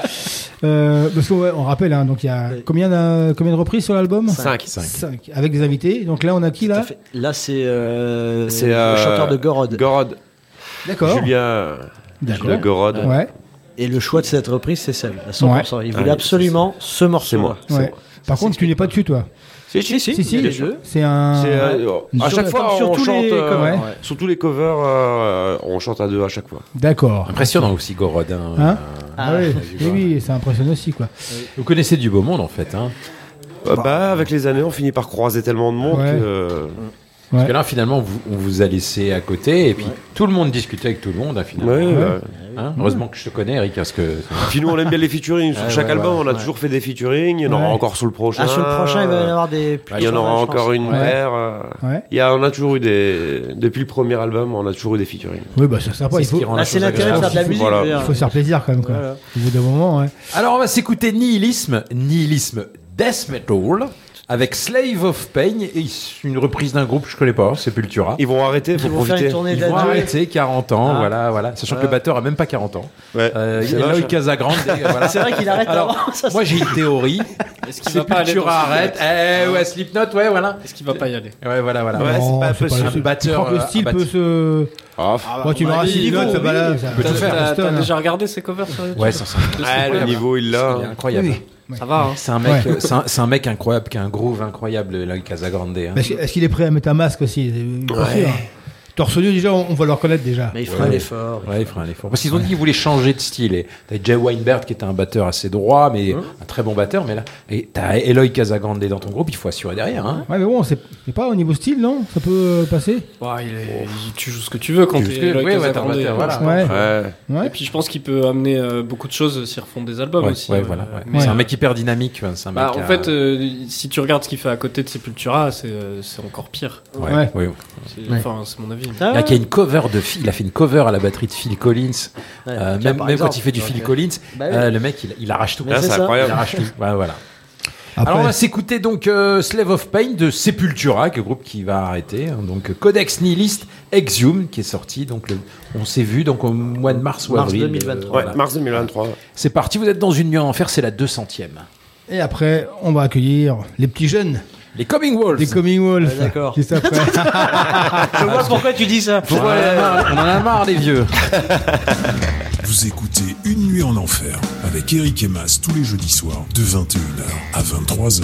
Euh, parce qu'on on rappelle, hein, donc il y a combien, de- combien de reprises sur l'album Cinq. Cinq. Avec des invités. Donc là, on a qui là Là c'est euh, C'est le euh, chanteur de Gorod. Gorod. D'accord. Julien. D'accord. Julien Gorod. Ouais. Et le choix de cette reprise c'est celle, à 100%. Il voulait Ouais, absolument ce morceau. C'est moi. c'est ouais. moi. Par contre, tu n'es pas dessus, toi. Si, si, Si, les deux. C'est un. C'est, euh, à chaque fois, on chante. les euh, covers. Ouais. Sur tous les covers, euh, on chante à deux à chaque fois. D'accord. Impressionnant aussi, Gorod. hein. Hein Ah, oui, ouais, oui, oui, c'est impressionnant aussi, quoi. Vous connaissez du beau monde en fait. Hein. Bah, avec les années, on finit par croiser tellement de monde Ouais. que. Parce que là, finalement, vous- on vous a laissé à côté et puis tout le monde discutait avec tout le monde. hein, finalement. Ouais, ouais. Hein Heureusement que je te connais, Eric, parce que. Puis nous, on aime bien les featuring. Sur Ouais, chaque ouais, album, ouais. on a toujours fait des featuring. Il y en aura Ouais. encore sur le prochain. Ah, sur le prochain il va y en avoir des. Bah, il y en aura encore une paire. euh, Ouais. Il y a, on a toujours eu des. Depuis le premier album, on a toujours eu des featuring. Oui, bah c'est sympa. C'est Ah, l'intérêt de faire de la musique. Il faut se faire plaisir quand même, quoi. Voilà. Au bout d'un moment, ouais. Alors, on va s'écouter Nihilisme, Nihilisme Death Metal, avec Slave of Pain, et une reprise d'un groupe que je connais pas, Sepultura. Ils vont arrêter pour Ils vont faire profiter. une tournée Ils vont arrêter 40 ans, Ah. voilà, voilà. Sachant que le batteur a même pas 40 ans. Ouais. Euh, C'est Eloy vache, hein. Casagrande, voilà. C'est vrai qu'il arrête Alors, avant. ça, Moi, j'ai une théorie. Est-ce qu'il va pas aller arrête. Eh ouais, Slipknot, ouais, voilà. Est-ce qu'il va pas y aller Ouais, voilà, voilà. Ouais, c'est pas possible. le- Un batteur, Je crois que le euh, style peut se. Ah, tu bah, oui, signé niveau, ça va là. faire, faire T'as hein. déjà regardé ses covers sur YouTube Ouais, ça, ça, le niveau, il l'a. il est incroyable. Ça va, hein. C'est un mec, Ouais. c'est un, c'est un mec incroyable qui a un groove incroyable, Eloy Casagrande. hein. Est-ce est-ce qu'il est prêt à mettre un masque aussi? Ouais. Torse nu, déjà, on on va le reconnaître déjà. Mais il fera Ouais. l'effort. Ouais, il fera un effort. Parce qu'ils ont dit qu'ils voulaient changer de style. Et t'as Jay Weinberg qui était un batteur assez droit, mais un très bon batteur. Mais là, et t'as Eloy Casagrande dans ton groupe, il faut assurer derrière. Hein. Ouais, mais bon, c'est pas au niveau style, non? Ça peut euh, passer? Ouais, il est- il- tu joues ce que tu veux quand Tu que- Eloy ouais, ouais, Casagrande, hein, voilà. Ouais. Ouais. Ouais. Et puis je pense qu'il peut amener euh, beaucoup de choses s'ils refont des albums Ouais, aussi. ouais, euh, voilà. ouais. C'est un mec hyper dynamique. C'est un Bah, mec en à- fait, euh, si tu regardes ce qu'il fait à côté de Sepultura, c'est encore pire. ouais, Ouais. ouais. Ouais. Enfin, c'est mon avis. Ah, Il y a qui a une cover de Phil- il a fait une cover à la batterie de Phil Collins. Ouais, Euh, même par même exemple. quand il fait du Phil Collins, bah oui. euh, le mec il, il arrache tout. Ah, c'est incroyable. Il arrache tout. Ouais, voilà. Après, Alors on va s'écouter donc euh, Slave of Pain de Sepultura, que le groupe qui va arrêter. hein. donc Codex Nihilist Exhume qui est sorti. Donc le- on s'est vu donc au mois de mars ou Mars avril. 2023. Ouais, voilà. mars 2023. C'est parti. Vous êtes dans une nuit en enfer. C'est la 200e. Et après, on va accueillir les petits jeunes, Les Coming Wolves. les Coming Wolves. Ouais, d'accord. Juste après. Je vois pourquoi tu dis ça. on, en a marre, on en a marre les vieux. Vous écoutez Une nuit en enfer avec Eric et Mas tous les jeudis soirs de 21h à 23h.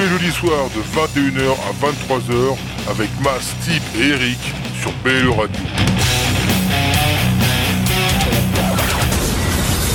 Les jeudis soirs de 21h à 23h avec Mas, Tip et Eric sur BLE Radio.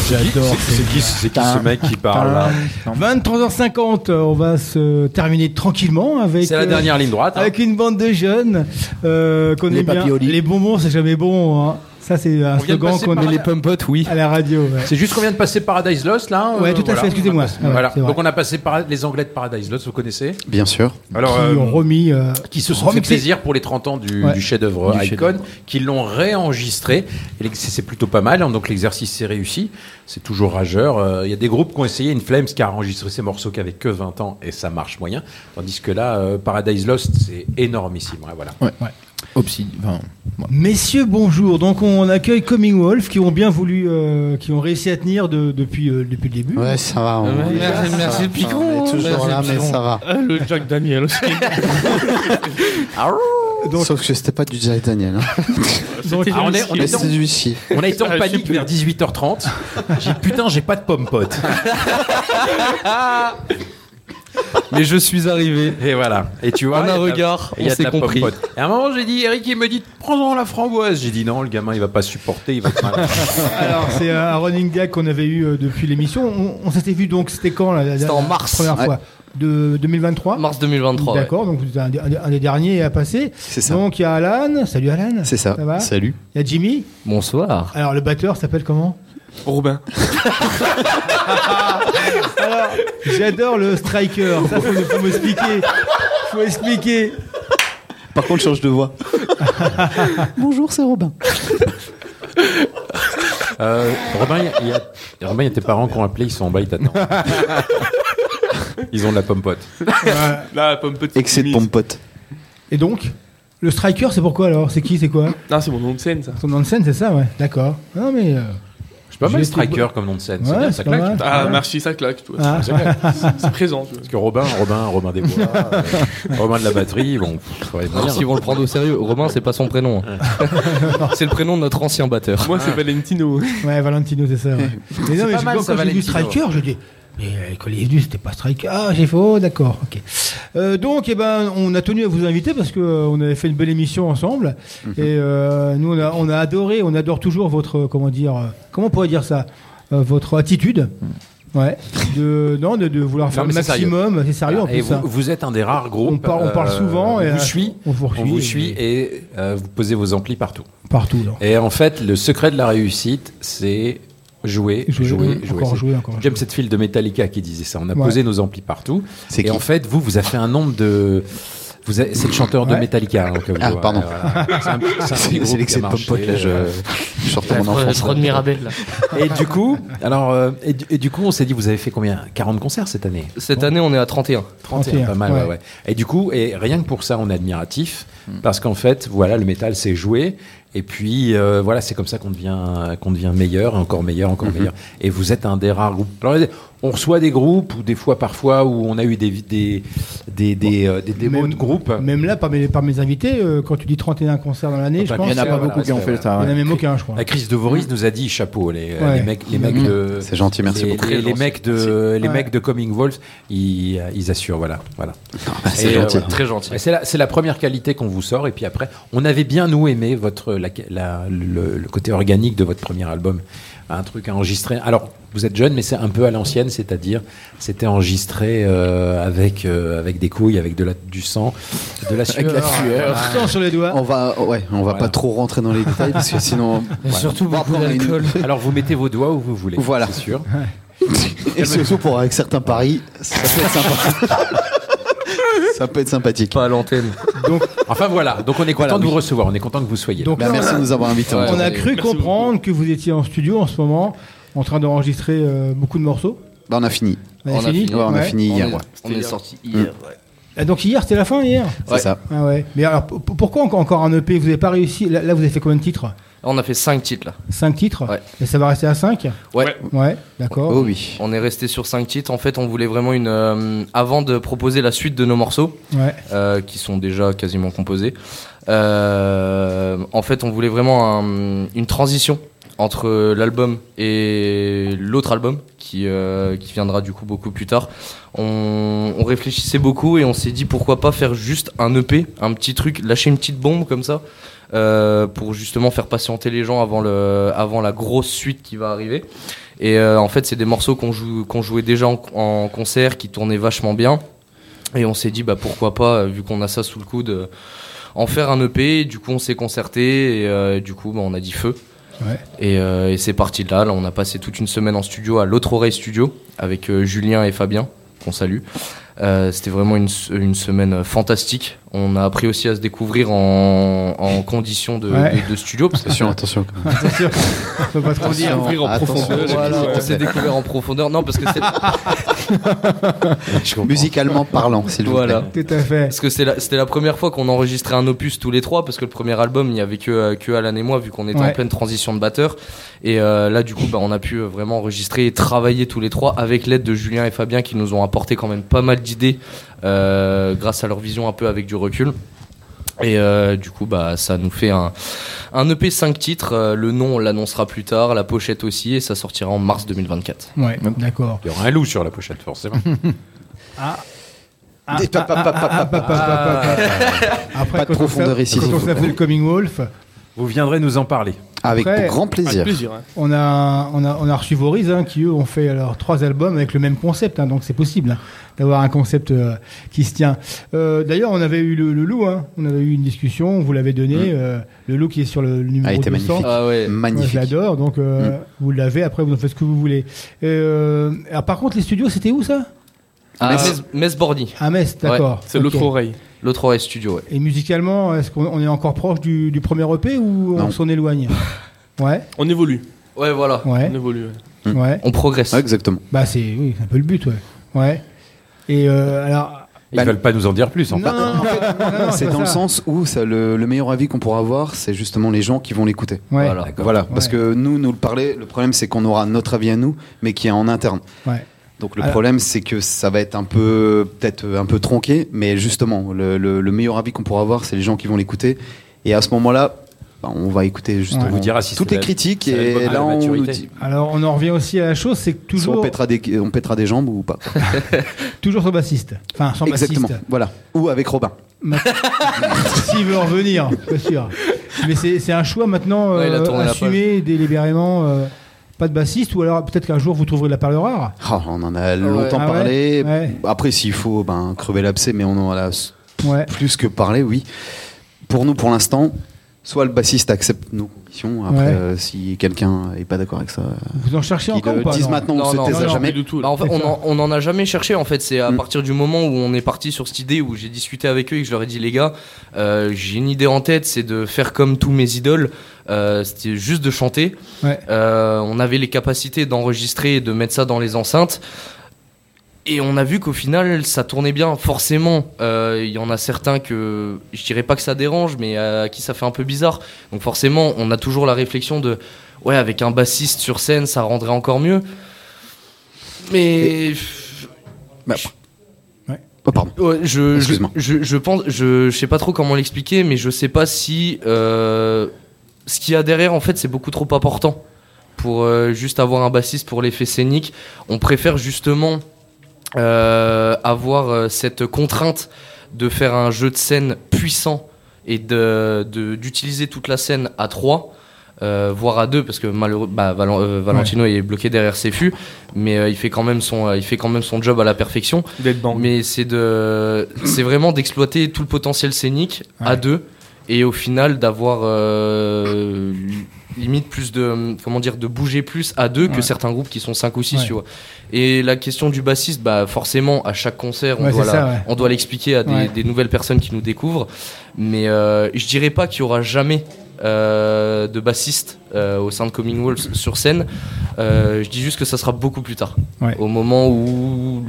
J'adore. C'est- c'est qui- c'est qui ce mec qui parle, là? 23h50, on va se terminer tranquillement avec. C'est la euh, dernière ligne droite, hein. Avec une bande de jeunes euh, qu'on Les aime bien. Les bonbons, c'est jamais bon. hein. Ça, c'est un On vient de slogan passer qu'on est la- Pumpotes, oui. à la radio. ouais. C'est juste qu'on vient de passer Paradise Lost là. Ouais, tout à voilà. fait, excusez-moi. On a- Ouais, voilà. Donc on a passé par les Anglais de Paradise Lost, vous connaissez Bien sûr. Alors, qui euh, ont remis. euh, qui se sont fait plaisir pour les 30 ans du, Ouais. du chef-d'œuvre Icon, qui l'ont réenregistré. C'est plutôt pas mal, hein, donc l'exercice s'est réussi. C'est toujours rageur. Euh, Il y a des groupes qui ont essayé, une Flames qui a enregistré ses morceaux qui avaient que 20 ans et ça marche moyen. Tandis que là, euh, Paradise Lost, c'est énormissime. Ouais, voilà. Messieurs, bonjour. Donc on accueille Coming Wolf qui ont bien voulu, euh, qui ont réussi à tenir de- depuis, euh, depuis le début. Ouais, ça va. on- Ouais, merci, ça merci va. Picon. On est toujours Merci, là, mais ça va. Ah, le Jack Daniel aussi. Sauf que c'était pas du Jack Daniel. hein. Donc, Ah, on est- on est dans- a été en Ah, panique vers 18h30. J'ai dit putain, j'ai pas de pomme pote. Mais je suis arrivé. Et voilà. Et tu vois, En un regard, on s'est compris. Et à un moment, j'ai dit, Eric, il me dit, prends-en la framboise. J'ai dit non, le gamin, il va pas supporter, il va. Alors c'est un running gag qu'on avait eu euh, depuis l'émission. On, on s'était vu donc c'était quand la, la- C'était en la mars. première Ouais. fois de 2023. Mars 2023. ouais. D'accord, donc vous êtes un, des derniers à passer. C'est ça. Donc il y a Alan. Salut Alan. C'est ça. va? Salut. Il y a Jimmy. Bonsoir. Alors le batteur s'appelle comment? Robin. Alors j'adore le striker. Ça faut, faut m'expliquer. Faut expliquer. Par contre, change de voix. Bonjour, c'est Robin. Euh, Robin, il y, a, Robin, il y a tes parents qui ont appelé, ils sont en bas, ils t'attendent. Ils ont de la pomme pote. Là, pomme petite. Excès de pompote. Et donc le striker c'est pourquoi alors? C'est qui C'est quoi? Non, c'est mon nom de scène, ça. Son nom de scène c'est ça ouais. D'accord. Non mais. euh, C'est pas mal Striker comme nom de scène. c'est Ouais, bien, c'est ça pas claque. mal. Ah, merci, ça claque. toi. Ah. Ça claque. C'est présent. tu vois. Parce que Robin, Robin, Robin des Bois, euh, Robin de la batterie, bon. S'ils vont le prendre au sérieux, Romain, c'est pas son prénom. c'est le prénom de notre ancien batteur. Moi, c'est Valentino. Ouais, Valentino, c'est ça. ouais. Mais non, C'est mais pas mal, quand ça, j'ai vu Valentino. Striker, je dis. Mais quand il est venu, c'était pas Striker. Ah, j'ai fait, oh, d'accord, ok. Euh, donc, eh ben, on a tenu à vous inviter parce que euh, on avait fait une belle émission ensemble. Mhm. Et euh, nous, on a, on a adoré, on adore toujours votre, euh, comment dire, comment on pourrait dire ça Votre attitude. Ouais. De, non, de, de vouloir faire Mhm. Non, le maximum. C'est sérieux en Et plus. hein. vous, vous êtes un des rares groupes. On parle- on parle souvent On et, vous suit. on vous On vous suit suit et vous posez vos amplis partout. Partout. là. Et en fait, le secret de la réussite, c'est jouer, Jouer, jouer, jouer. encore jouer, encore James Hetfield de Metallica qui disait ça. On a Ouais. posé nos amplis partout. C'est Et qui en fait, vous, vous avez fait un nombre de. Vous avez- c'est le chanteur de Ouais. Metallica. hein, vous- Ah, pardon. voilà. C'est un, c'est un C'est petit groupe c'est l'excès de pompote, là. Je, euh, je sortais mon enfance. trop de Mirabelle, là. Et du coup, alors, euh, et, du- et du coup, on s'est dit, vous avez fait combien? 40 concerts cette année? Cette année, on est à 31. 31, pas mal, ouais. ouais. Et du coup, et rien que pour ça, on est admiratif, parce qu'en fait, voilà, le métal, c'est jouer. Et puis, euh, voilà, c'est comme ça qu'on devient, qu'on devient meilleur, encore meilleur, encore meilleur. Et vous êtes un des rares groupes. Alors, on reçoit des groupes, ou des fois, parfois, où on a eu des, des, des, des, euh, des démos Même- de groupes. Même là, par mes, par mes invités, euh, quand tu dis 31 concerts dans l'année, je Bah, pense. bien Il y en a pas voilà, beaucoup qui ont c'est- fait ça. Il y en a même aucun, je crois. La crise de Voris nous a dit chapeau, les, Ouais. les mecs, les mecs Mmh. de. C'est gentil, merci les, beaucoup. les- les mecs de, les Ouais. mecs de Coming Wolf, ils, ils assurent, voilà, voilà. C'est Et, gentil. euh, Très gentil. C'est la, c'est la première qualité qu'on vous sort. Et puis après, on avait bien, nous, aimé votre, la- la- le, le côté organique de votre premier album. Un truc à enregistrer. Alors, vous êtes jeune, mais c'est un peu à l'ancienne, c'est-à-dire, c'était enregistré euh, avec, euh, avec des couilles, avec de la, du sang, de la sueur. Avec la sueur. Voilà. Sang sur les doigts. On va, ouais, on va Voilà. pas trop rentrer dans les détails parce que sinon. Surtout beaucoup d'alcool. Alors, vous mettez vos doigts où vous voulez. Voilà. C'est sûr. Et surtout pour avec certains paris, ça peut être sympa. ça peut être sympathique. Pas à l'antenne. Donc, Enfin, voilà. Donc, on est content Voilà, de vous oui. recevoir. On est content que vous soyez là. donc Bah, là, merci de a- nous avoir invités. Ouais, on a cru comprendre que vous étiez en studio en ce moment, en train d'enregistrer euh, beaucoup de morceaux. Bah, on a fini. On a fini. Ouais, on a Ouais. fini On hier. on est sorti hier. Ah, donc hier, c'était la fin hier C'est ça. Ah ouais. Mais alors, pourquoi encore, encore un EP Vous n'avez pas réussi là, là, vous avez fait combien de titres? On a fait 5 titres là. 5 titres Ouais. Et ça va rester à 5 Ouais. Ouais, d'accord. Oh oui. On est resté sur 5 titres. En fait, on voulait vraiment une. euh, avant de proposer la suite de nos morceaux, Ouais. euh, qui sont déjà quasiment composés, euh, en fait, on voulait vraiment un- une transition entre l'album et l'autre album qui, euh, qui viendra du coup beaucoup plus tard. On, on réfléchissait beaucoup et on s'est dit pourquoi pas faire juste un EP, un petit truc, lâcher une petite bombe comme ça euh, pour justement faire patienter les gens avant, le, avant la grosse suite qui va arriver. Et euh, en fait, c'est des morceaux qu'on joue, qu'on jouait déjà en, en concert, qui tournaient vachement bien. Et on s'est dit, bah pourquoi pas, euh, vu qu'on a ça sous le coude, en faire un EP. Du coup, on s'est concerté et euh, du coup, bah, on a dit feu. Ouais. Et, et c'est parti de là. Là, on a passé toute une semaine en studio à l'autre oreille studio avec Julien et Fabien, qu'on salue. Euh, C'était vraiment une, se- une semaine fantastique. On a appris aussi à se découvrir en, en conditions de, Ouais. de- de studio. parce que- Attention, attention. Attention, faut pas trop dire. En profondeur. Voilà, on s'est découvert en profondeur. Non, parce que c'est. Musicalement parlant, s'il vous Voilà. plaît. Tout à fait. Parce que c'était la, première fois qu'on enregistrait un opus tous les trois, parce que le premier album, il n'y avait que, euh, que Alan et moi, vu qu'on était Ouais. en pleine transition de batteur. Et euh, là, du coup, bah, on a pu euh, vraiment enregistrer et travailler tous les trois avec l'aide de Julien et Fabien qui nous ont apporté quand même pas mal d'idées euh, grâce à leur vision un peu avec du recul. Et euh, du coup, bah, ça nous fait un, un EP 5 titres. Euh, le nom, on l'annoncera plus tard, la pochette aussi, et ça sortira en mars 2024. Ouais, d'accord. Il y aura un loup sur la pochette, forcément. Ah. Des- pa- pa- pa- pa- pa- pa- ah, Après, Pas de quand on profondeur fait- ici, Quand on fait le Coming Wolf, Vous viendrez nous en parler. Avec Après- grand plaisir. Avec plaisir. hein. on a, on a, on a reçu Voriz, hein, qui eux ont fait alors trois albums avec le même concept, hein, donc c'est possible hein, d'avoir un concept euh, qui se tient. Euh, D'ailleurs, on avait eu le, le loup, hein, on avait eu une discussion, on vous l'avait donné, euh, le loup qui est sur le numéro A été 200. magnifique. Ah ouais. Moi, je Magnifique. l'adore, donc euh, vous l'avez. Après, vous en faites ce que vous voulez. Euh, alors, par contre, les studios, c'était où ça? À Metz. Bordy. À Metz, d'accord. C'est l'autre oreille. L'autre oreille studio, ouais. Et musicalement, est-ce qu'on on est encore proche du, du premier EP ou on s'en éloigne Ouais, On évolue. Ouais, voilà. ouais, On évolue. ouais. Mm. ouais. On progresse. Ouais, exactement. Bah, c'est oui, un peu le but, ouais. Ouais. Et euh, alors. Ils Bah, veulent pas nous en dire plus, en Non, fait. non, en fait, non, non, C'est dans le sens où ça, le, le meilleur avis qu'on pourra avoir, c'est justement les gens qui vont l'écouter. Ouais. Voilà. Voilà, parce que nous, nous le parler, le problème c'est qu'on aura notre avis à nous, mais qui est en interne. Ouais. Donc le Alors- problème c'est que ça va être un peu, peut-être un peu tronqué, mais justement, le, le- le meilleur avis qu'on pourra avoir, c'est les gens qui vont l'écouter. Et à ce moment-là, bah, on va écouter justement Ouais. vous dira si toutes les la- critiques et là la on nous maturité. dit Alors, on en revient aussi à la chose, c'est que soit on toujours, pètera, des, on pètera des jambes ou pas. toujours son bassiste. Enfin, sans Exactement, bassiste. voilà. Ou avec Robin. S'il veut en revenir, bien sûr. Mais c'est un choix maintenant Ouais, euh, la assumé délibérément. euh, pas de bassiste, ou alors peut-être qu'un jour vous trouverez de la perle rare. Ah, on en a longtemps Ah ouais parlé. Ouais. Après, s'il faut ben, crever l'abcès, mais on en a Ouais. plus que parlé, oui. Pour nous, pour l'instant, soit le bassiste accepte nos conditions. Après, Ouais. euh, si quelqu'un est pas d'accord avec ça, Vous en cherchez encore le ou pas dise non maintenant, on Non, se jamais. Plus du tout. Bah, en fait, on en, on en a jamais cherché. En fait, c'est à Mm. partir du moment où on est parti sur cette idée, où j'ai discuté avec eux et que je leur ai dit les gars, euh, j'ai une idée en tête, c'est de faire comme tous mes idoles. Euh, C'était juste de chanter. Ouais. Euh, on avait les capacités d'enregistrer et de mettre ça dans les enceintes. Et on a vu qu'au final, ça tournait bien. Forcément, euh, il y en a certains que je dirais pas que ça dérange, mais à qui ça fait un peu bizarre. Donc forcément, on a toujours la réflexion de ouais, avec un bassiste sur scène, ça rendrait encore mieux. Mais Bah, Oh, pardon. Ouais, je, je, je, je pense, je, je sais pas trop comment l'expliquer, mais je sais pas si euh, ce qu'il y a derrière, en fait, c'est beaucoup trop important pour euh, juste avoir un bassiste pour l'effet scénique. On préfère justement euh, avoir euh, cette contrainte de faire un jeu de scène puissant et de de- d'utiliser toute la scène à trois. euh, voire à deux parce que malheureux bah, Valen- euh, Valentino est bloqué derrière ses fûts mais euh, il fait quand même son il fait quand même son job à la perfection mais c'est de c'est vraiment d'exploiter tout le potentiel scénique à deux et au final d'avoir euh, limite plus de comment dire de bouger plus à deux que certains groupes qui sont 5 ou 6 Ouais. tu vois. Et la question du bassiste bah forcément à chaque concert on Ouais, doit c'est la- ça, ouais. on doit l'expliquer à des, nouvelles personnes qui nous découvrent. Mais euh, je dirais pas qu'il y aura jamais euh, de bassiste euh, au sein de Coming Wolves sur scène. Je dis juste que ça sera beaucoup plus tard. Au moment où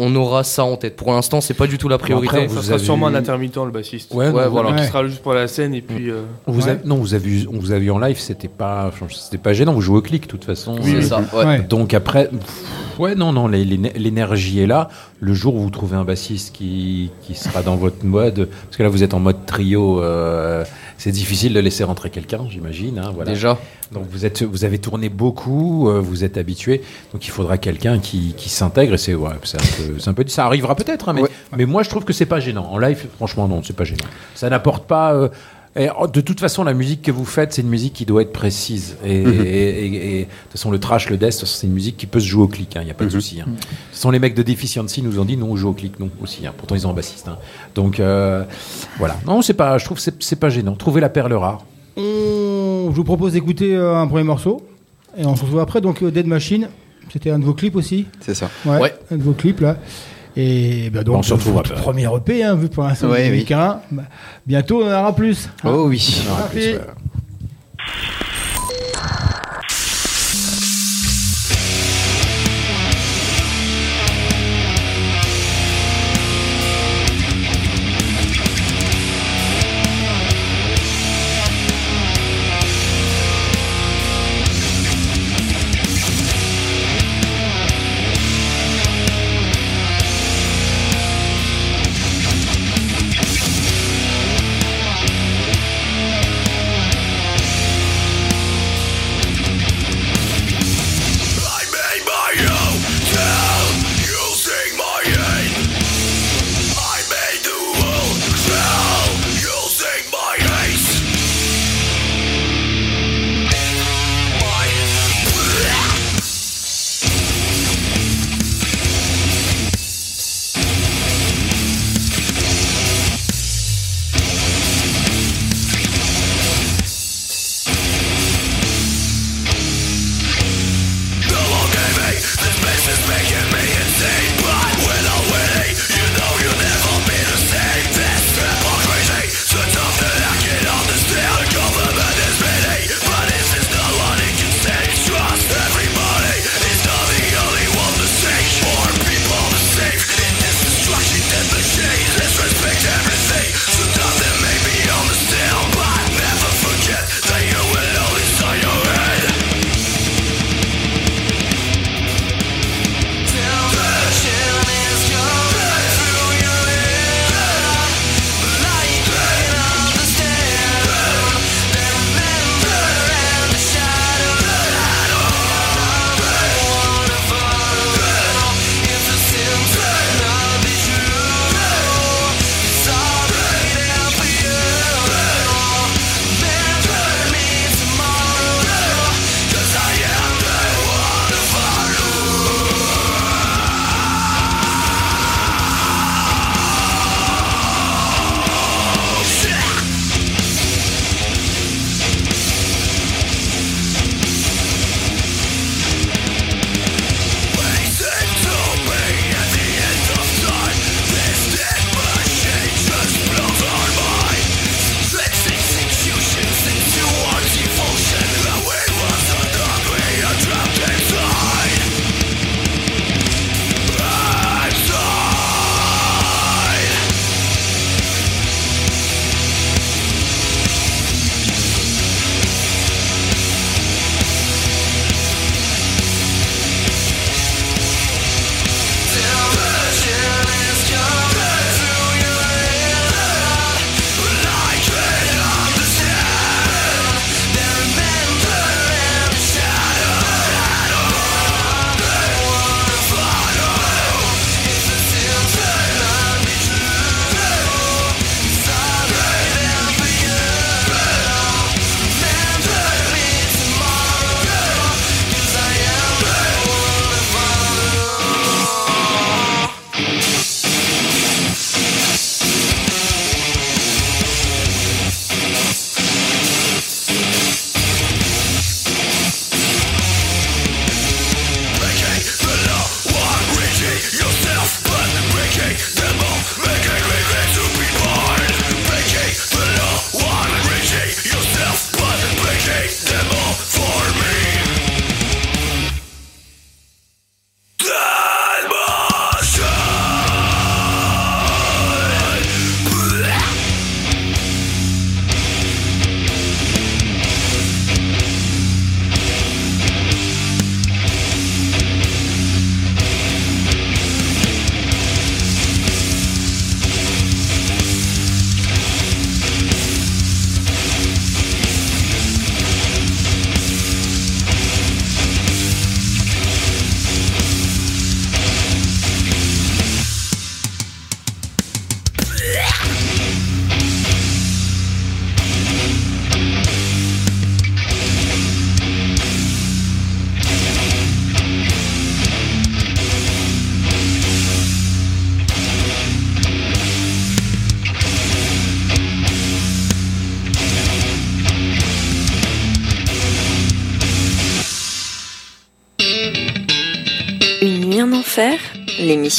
on aura ça en tête. Pour l'instant, c'est pas du tout la priorité. Après, ça sera sûrement un intermittent, le bassiste. Ouais, Ouais, non, voilà, ouais. qui sera juste pour la scène et puis. euh, a- non, vous avez vu, on vous a vu en live, c'était pas, c'était pas gênant. Vous jouez au clic, de toute façon. Oui, c'est ça, ouais. Ouais. Donc après, pff, ouais, non, non, l'énergie est là. Le jour où vous trouvez un bassiste qui, qui sera dans votre mode, parce que là vous êtes en mode trio, euh, c'est difficile de laisser rentrer quelqu'un, j'imagine. hein, voilà. Déjà. Donc vous êtes, vous avez tourné beaucoup, euh, vous êtes habitué, donc il faudra quelqu'un qui, qui s'intègre. Et c'est, ouais, c'est un peu, c'est un peu, ça arrivera peut-être, hein, mais, mais moi je trouve que c'est pas gênant. En live, franchement, non, c'est pas gênant. Ça n'apporte pas. euh, et, oh, de toute façon, la musique que vous faites, c'est une musique qui doit être précise. Et, Mhm. et- et- et de toute façon, le trash, le death, c'est une musique qui peut se jouer au clic. Il n'y a pas de Mhm. souci. hein. Ce sont les mecs de Deficiency nous ont dit non, on joue au clic, non aussi. hein. Pourtant, ils ont un bassiste. hein. Donc euh, voilà. Non, c'est pas. Je trouve que c'est, c'est pas gênant. Trouver la perle rare. On- Je vous propose d'écouter euh, un premier morceau. Et on se retrouve après. Donc, euh, Dead Machine, c'était un de vos clips aussi C'est ça. Ouais, Ouais. un de vos clips là. Et bah, donc, On se retrouve votre après. premier EP, hein, vu pour l'instant, Ouais, oui. qu'un. Bah, bientôt, on en aura plus. hein. Oh oui. On en aura plus, Parfait. ouais.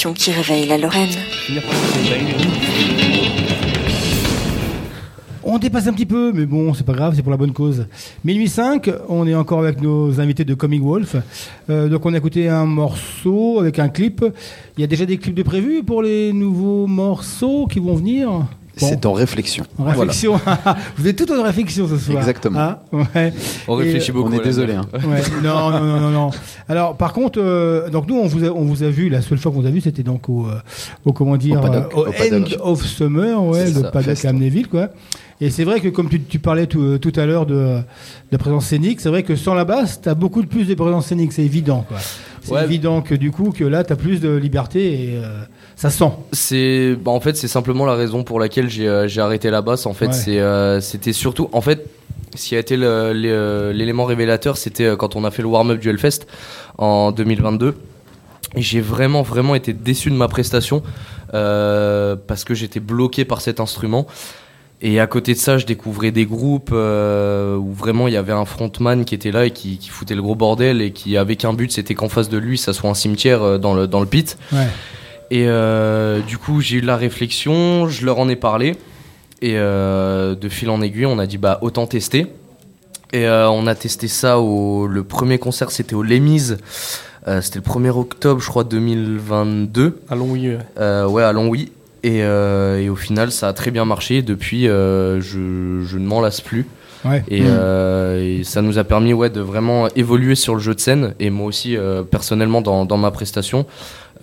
Qui réveille la Lorraine. On dépasse un petit peu, mais bon, c'est pas grave, c'est pour la bonne cause. Minuit 5, on est encore avec nos invités de Coming Wolf. Euh, donc on a écouté un morceau avec un clip. Il y a déjà des clips de prévus pour les nouveaux morceaux qui vont venir C'est en réflexion. En réflexion. Vous êtes tout en réflexion ce soir. Exactement. Hein ouais. On réfléchit Et- beaucoup. On est désolé. hein. Ouais, non, non, non, non, non. Alors, par contre, euh, donc nous, on vous, a, on vous a vu, la seule fois qu'on vous a vu, c'était donc au, euh, au, comment dire, paddock, euh, au au paddock. End of Summer, ouais, le ça, paddock à Amnéville, quoi. Et c'est vrai que, comme tu, tu parlais tout, euh, tout à l'heure de, de la présence scénique, c'est vrai que sans la basse, tu as beaucoup de plus de présence scénique, c'est évident, quoi. C'est Ouais. évident que du coup, que là, tu as plus de liberté et euh, ça sent. C'est bah, en fait c'est simplement la raison pour laquelle j'ai euh, arrêté la basse. En fait Ouais. c'est euh, c'était surtout en fait ce qui a été l'élément révélateur c'était euh, quand on a fait le warm-up du Hellfest en 2022. Et j'ai vraiment vraiment été déçu de ma prestation euh, parce que j'étais bloqué par cet instrument. Et à côté de ça, je découvrais des groupes euh, où vraiment il y avait un frontman qui était là et qui, qui foutait le gros bordel et qui avait qu'un but, c'était qu'en face de lui, ça soit un cimetière dans le, dans le pit. Ouais. Et euh, du coup, j'ai eu de la réflexion, je leur en ai parlé. Et euh, de fil en aiguille, on a dit bah autant tester. Et euh, on a testé ça au. Le premier concert, c'était au Lemise. Euh, c'était le 1er octobre, je crois, 2022. À Longwy, ouais. Euh, ouais, à Longwy. Et, euh, et au final, ça a très bien marché. Depuis, euh, je, je ne m'en lasse plus. Ouais. Et, Mm. euh, et ça nous a permis ouais, de vraiment évoluer sur le jeu de scène. Et moi aussi, euh, personnellement, dans, dans ma prestation,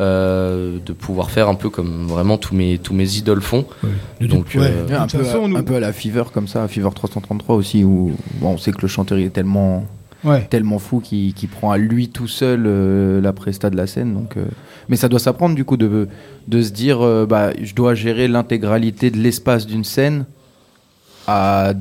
euh, de pouvoir faire un peu comme vraiment tous mes, tous mes idoles font. Donc, Ouais. euh, un, peu, façon, à, nous- un peu à la Fever comme ça, à Fever 333 aussi, où bon, on sait que le chanteur il est tellement, Ouais. tellement fou qu'il qu'il prend à lui tout seul euh, la presta de la scène. Donc, euh, Mais ça doit s'apprendre du coup de, de se dire euh, bah, je dois gérer l'intégralité de l'espace d'une scène à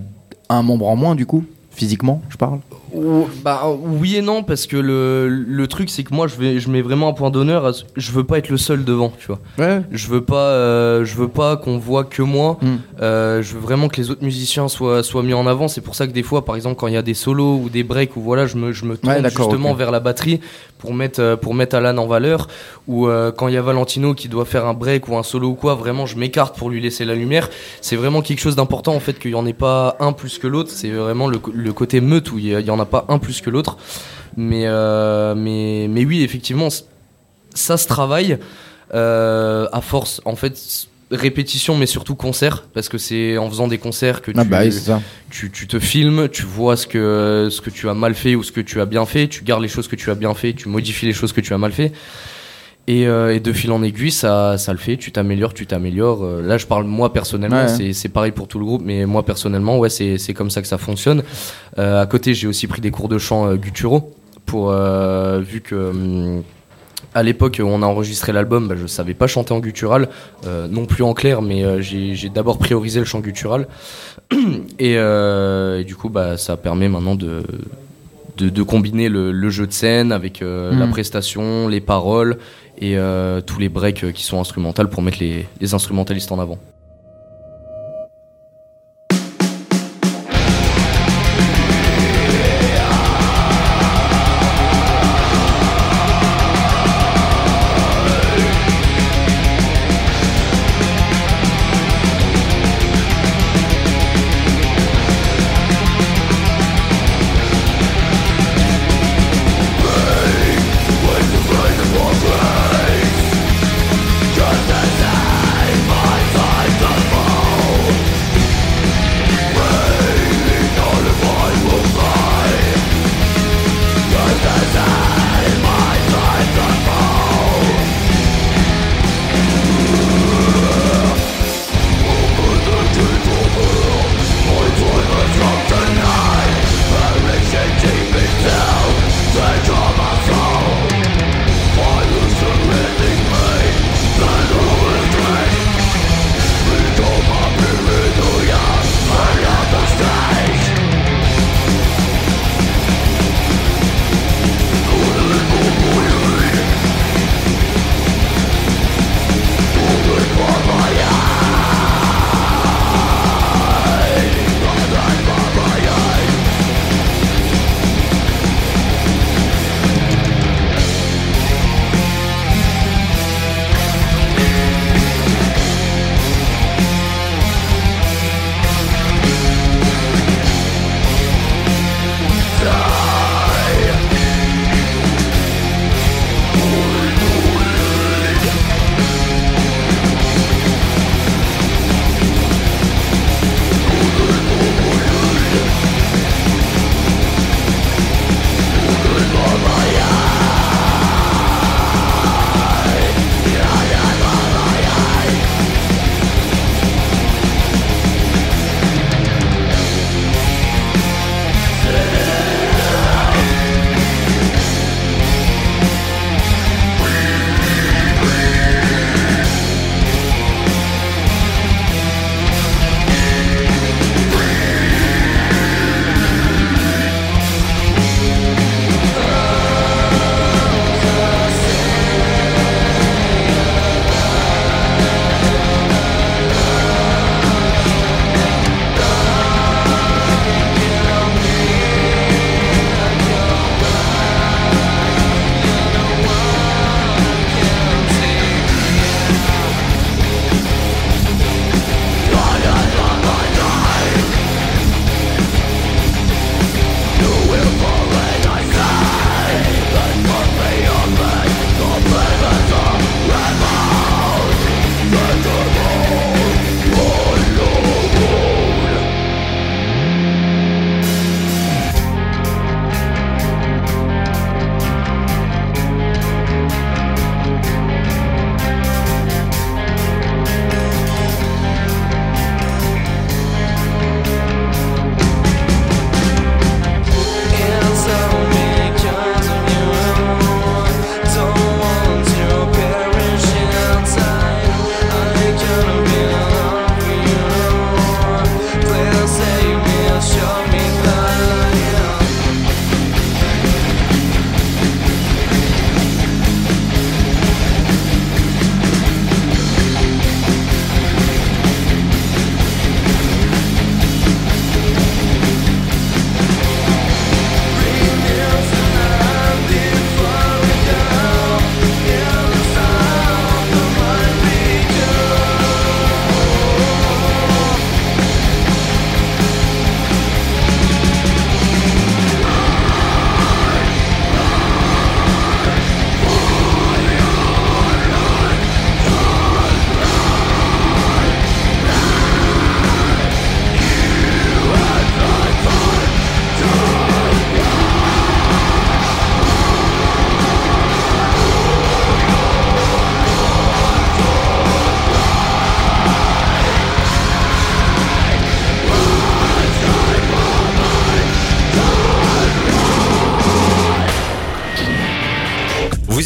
un membre en moins du coup, physiquement, je parle. Ou- bah, oui et non, parce que le, le truc, c'est que moi, je, vais, je mets vraiment un point d'honneur. à ce- Je veux pas être le seul devant, tu vois. Ouais. Je veux pas, euh, je veux pas qu'on voit que moi. Mm. Euh, je veux vraiment que les autres musiciens soient, soient mis en avant. C'est pour ça que des fois, par exemple, quand il y a des solos ou des breaks, ou voilà, je me, je me tourne d'accord, justement ok. vers la batterie pour mettre, euh, pour mettre Alan en valeur. Ou euh, quand il y a Valentino qui doit faire un break ou un solo ou quoi, vraiment, je m'écarte pour lui laisser la lumière. C'est vraiment quelque chose d'important en fait qu'il y en ait pas un plus que l'autre. C'est vraiment le, co- le côté meute où il y, a- il y en a pas un plus que l'autre. Mais, euh, mais, mais oui, effectivement, ça se travaille euh, à force. En fait, répétition, mais surtout concert, parce que c'est en faisant des concerts que Ah tu, bah oui, tu, tu te filmes, tu vois ce que, ce que tu as mal fait ou ce que tu as bien fait, tu gardes les choses que tu as bien fait, tu modifies les choses que tu as mal fait. Et, euh, et de fil en aiguille, ça, ça le fait, tu t'améliores, tu t'améliores. Euh, Là, je parle moi personnellement, Ouais. c'est- c'est pareil pour tout le groupe, mais moi personnellement, ouais, c'est c'est comme ça que ça fonctionne. Euh, à côté, j'ai aussi pris des cours de chant gutturaux, pour, vu que. hum, à l'époque où on a enregistré l'album, bah, je savais pas chanter en guttural, non plus en clair, mais j'ai d'abord priorisé le chant guttural. et, et du coup, bah, ça permet maintenant de, de, de combiner le, le jeu de scène avec euh, la prestation, les paroles et euh, tous les breaks euh, qui sont instrumentales pour mettre les, les instrumentalistes en avant.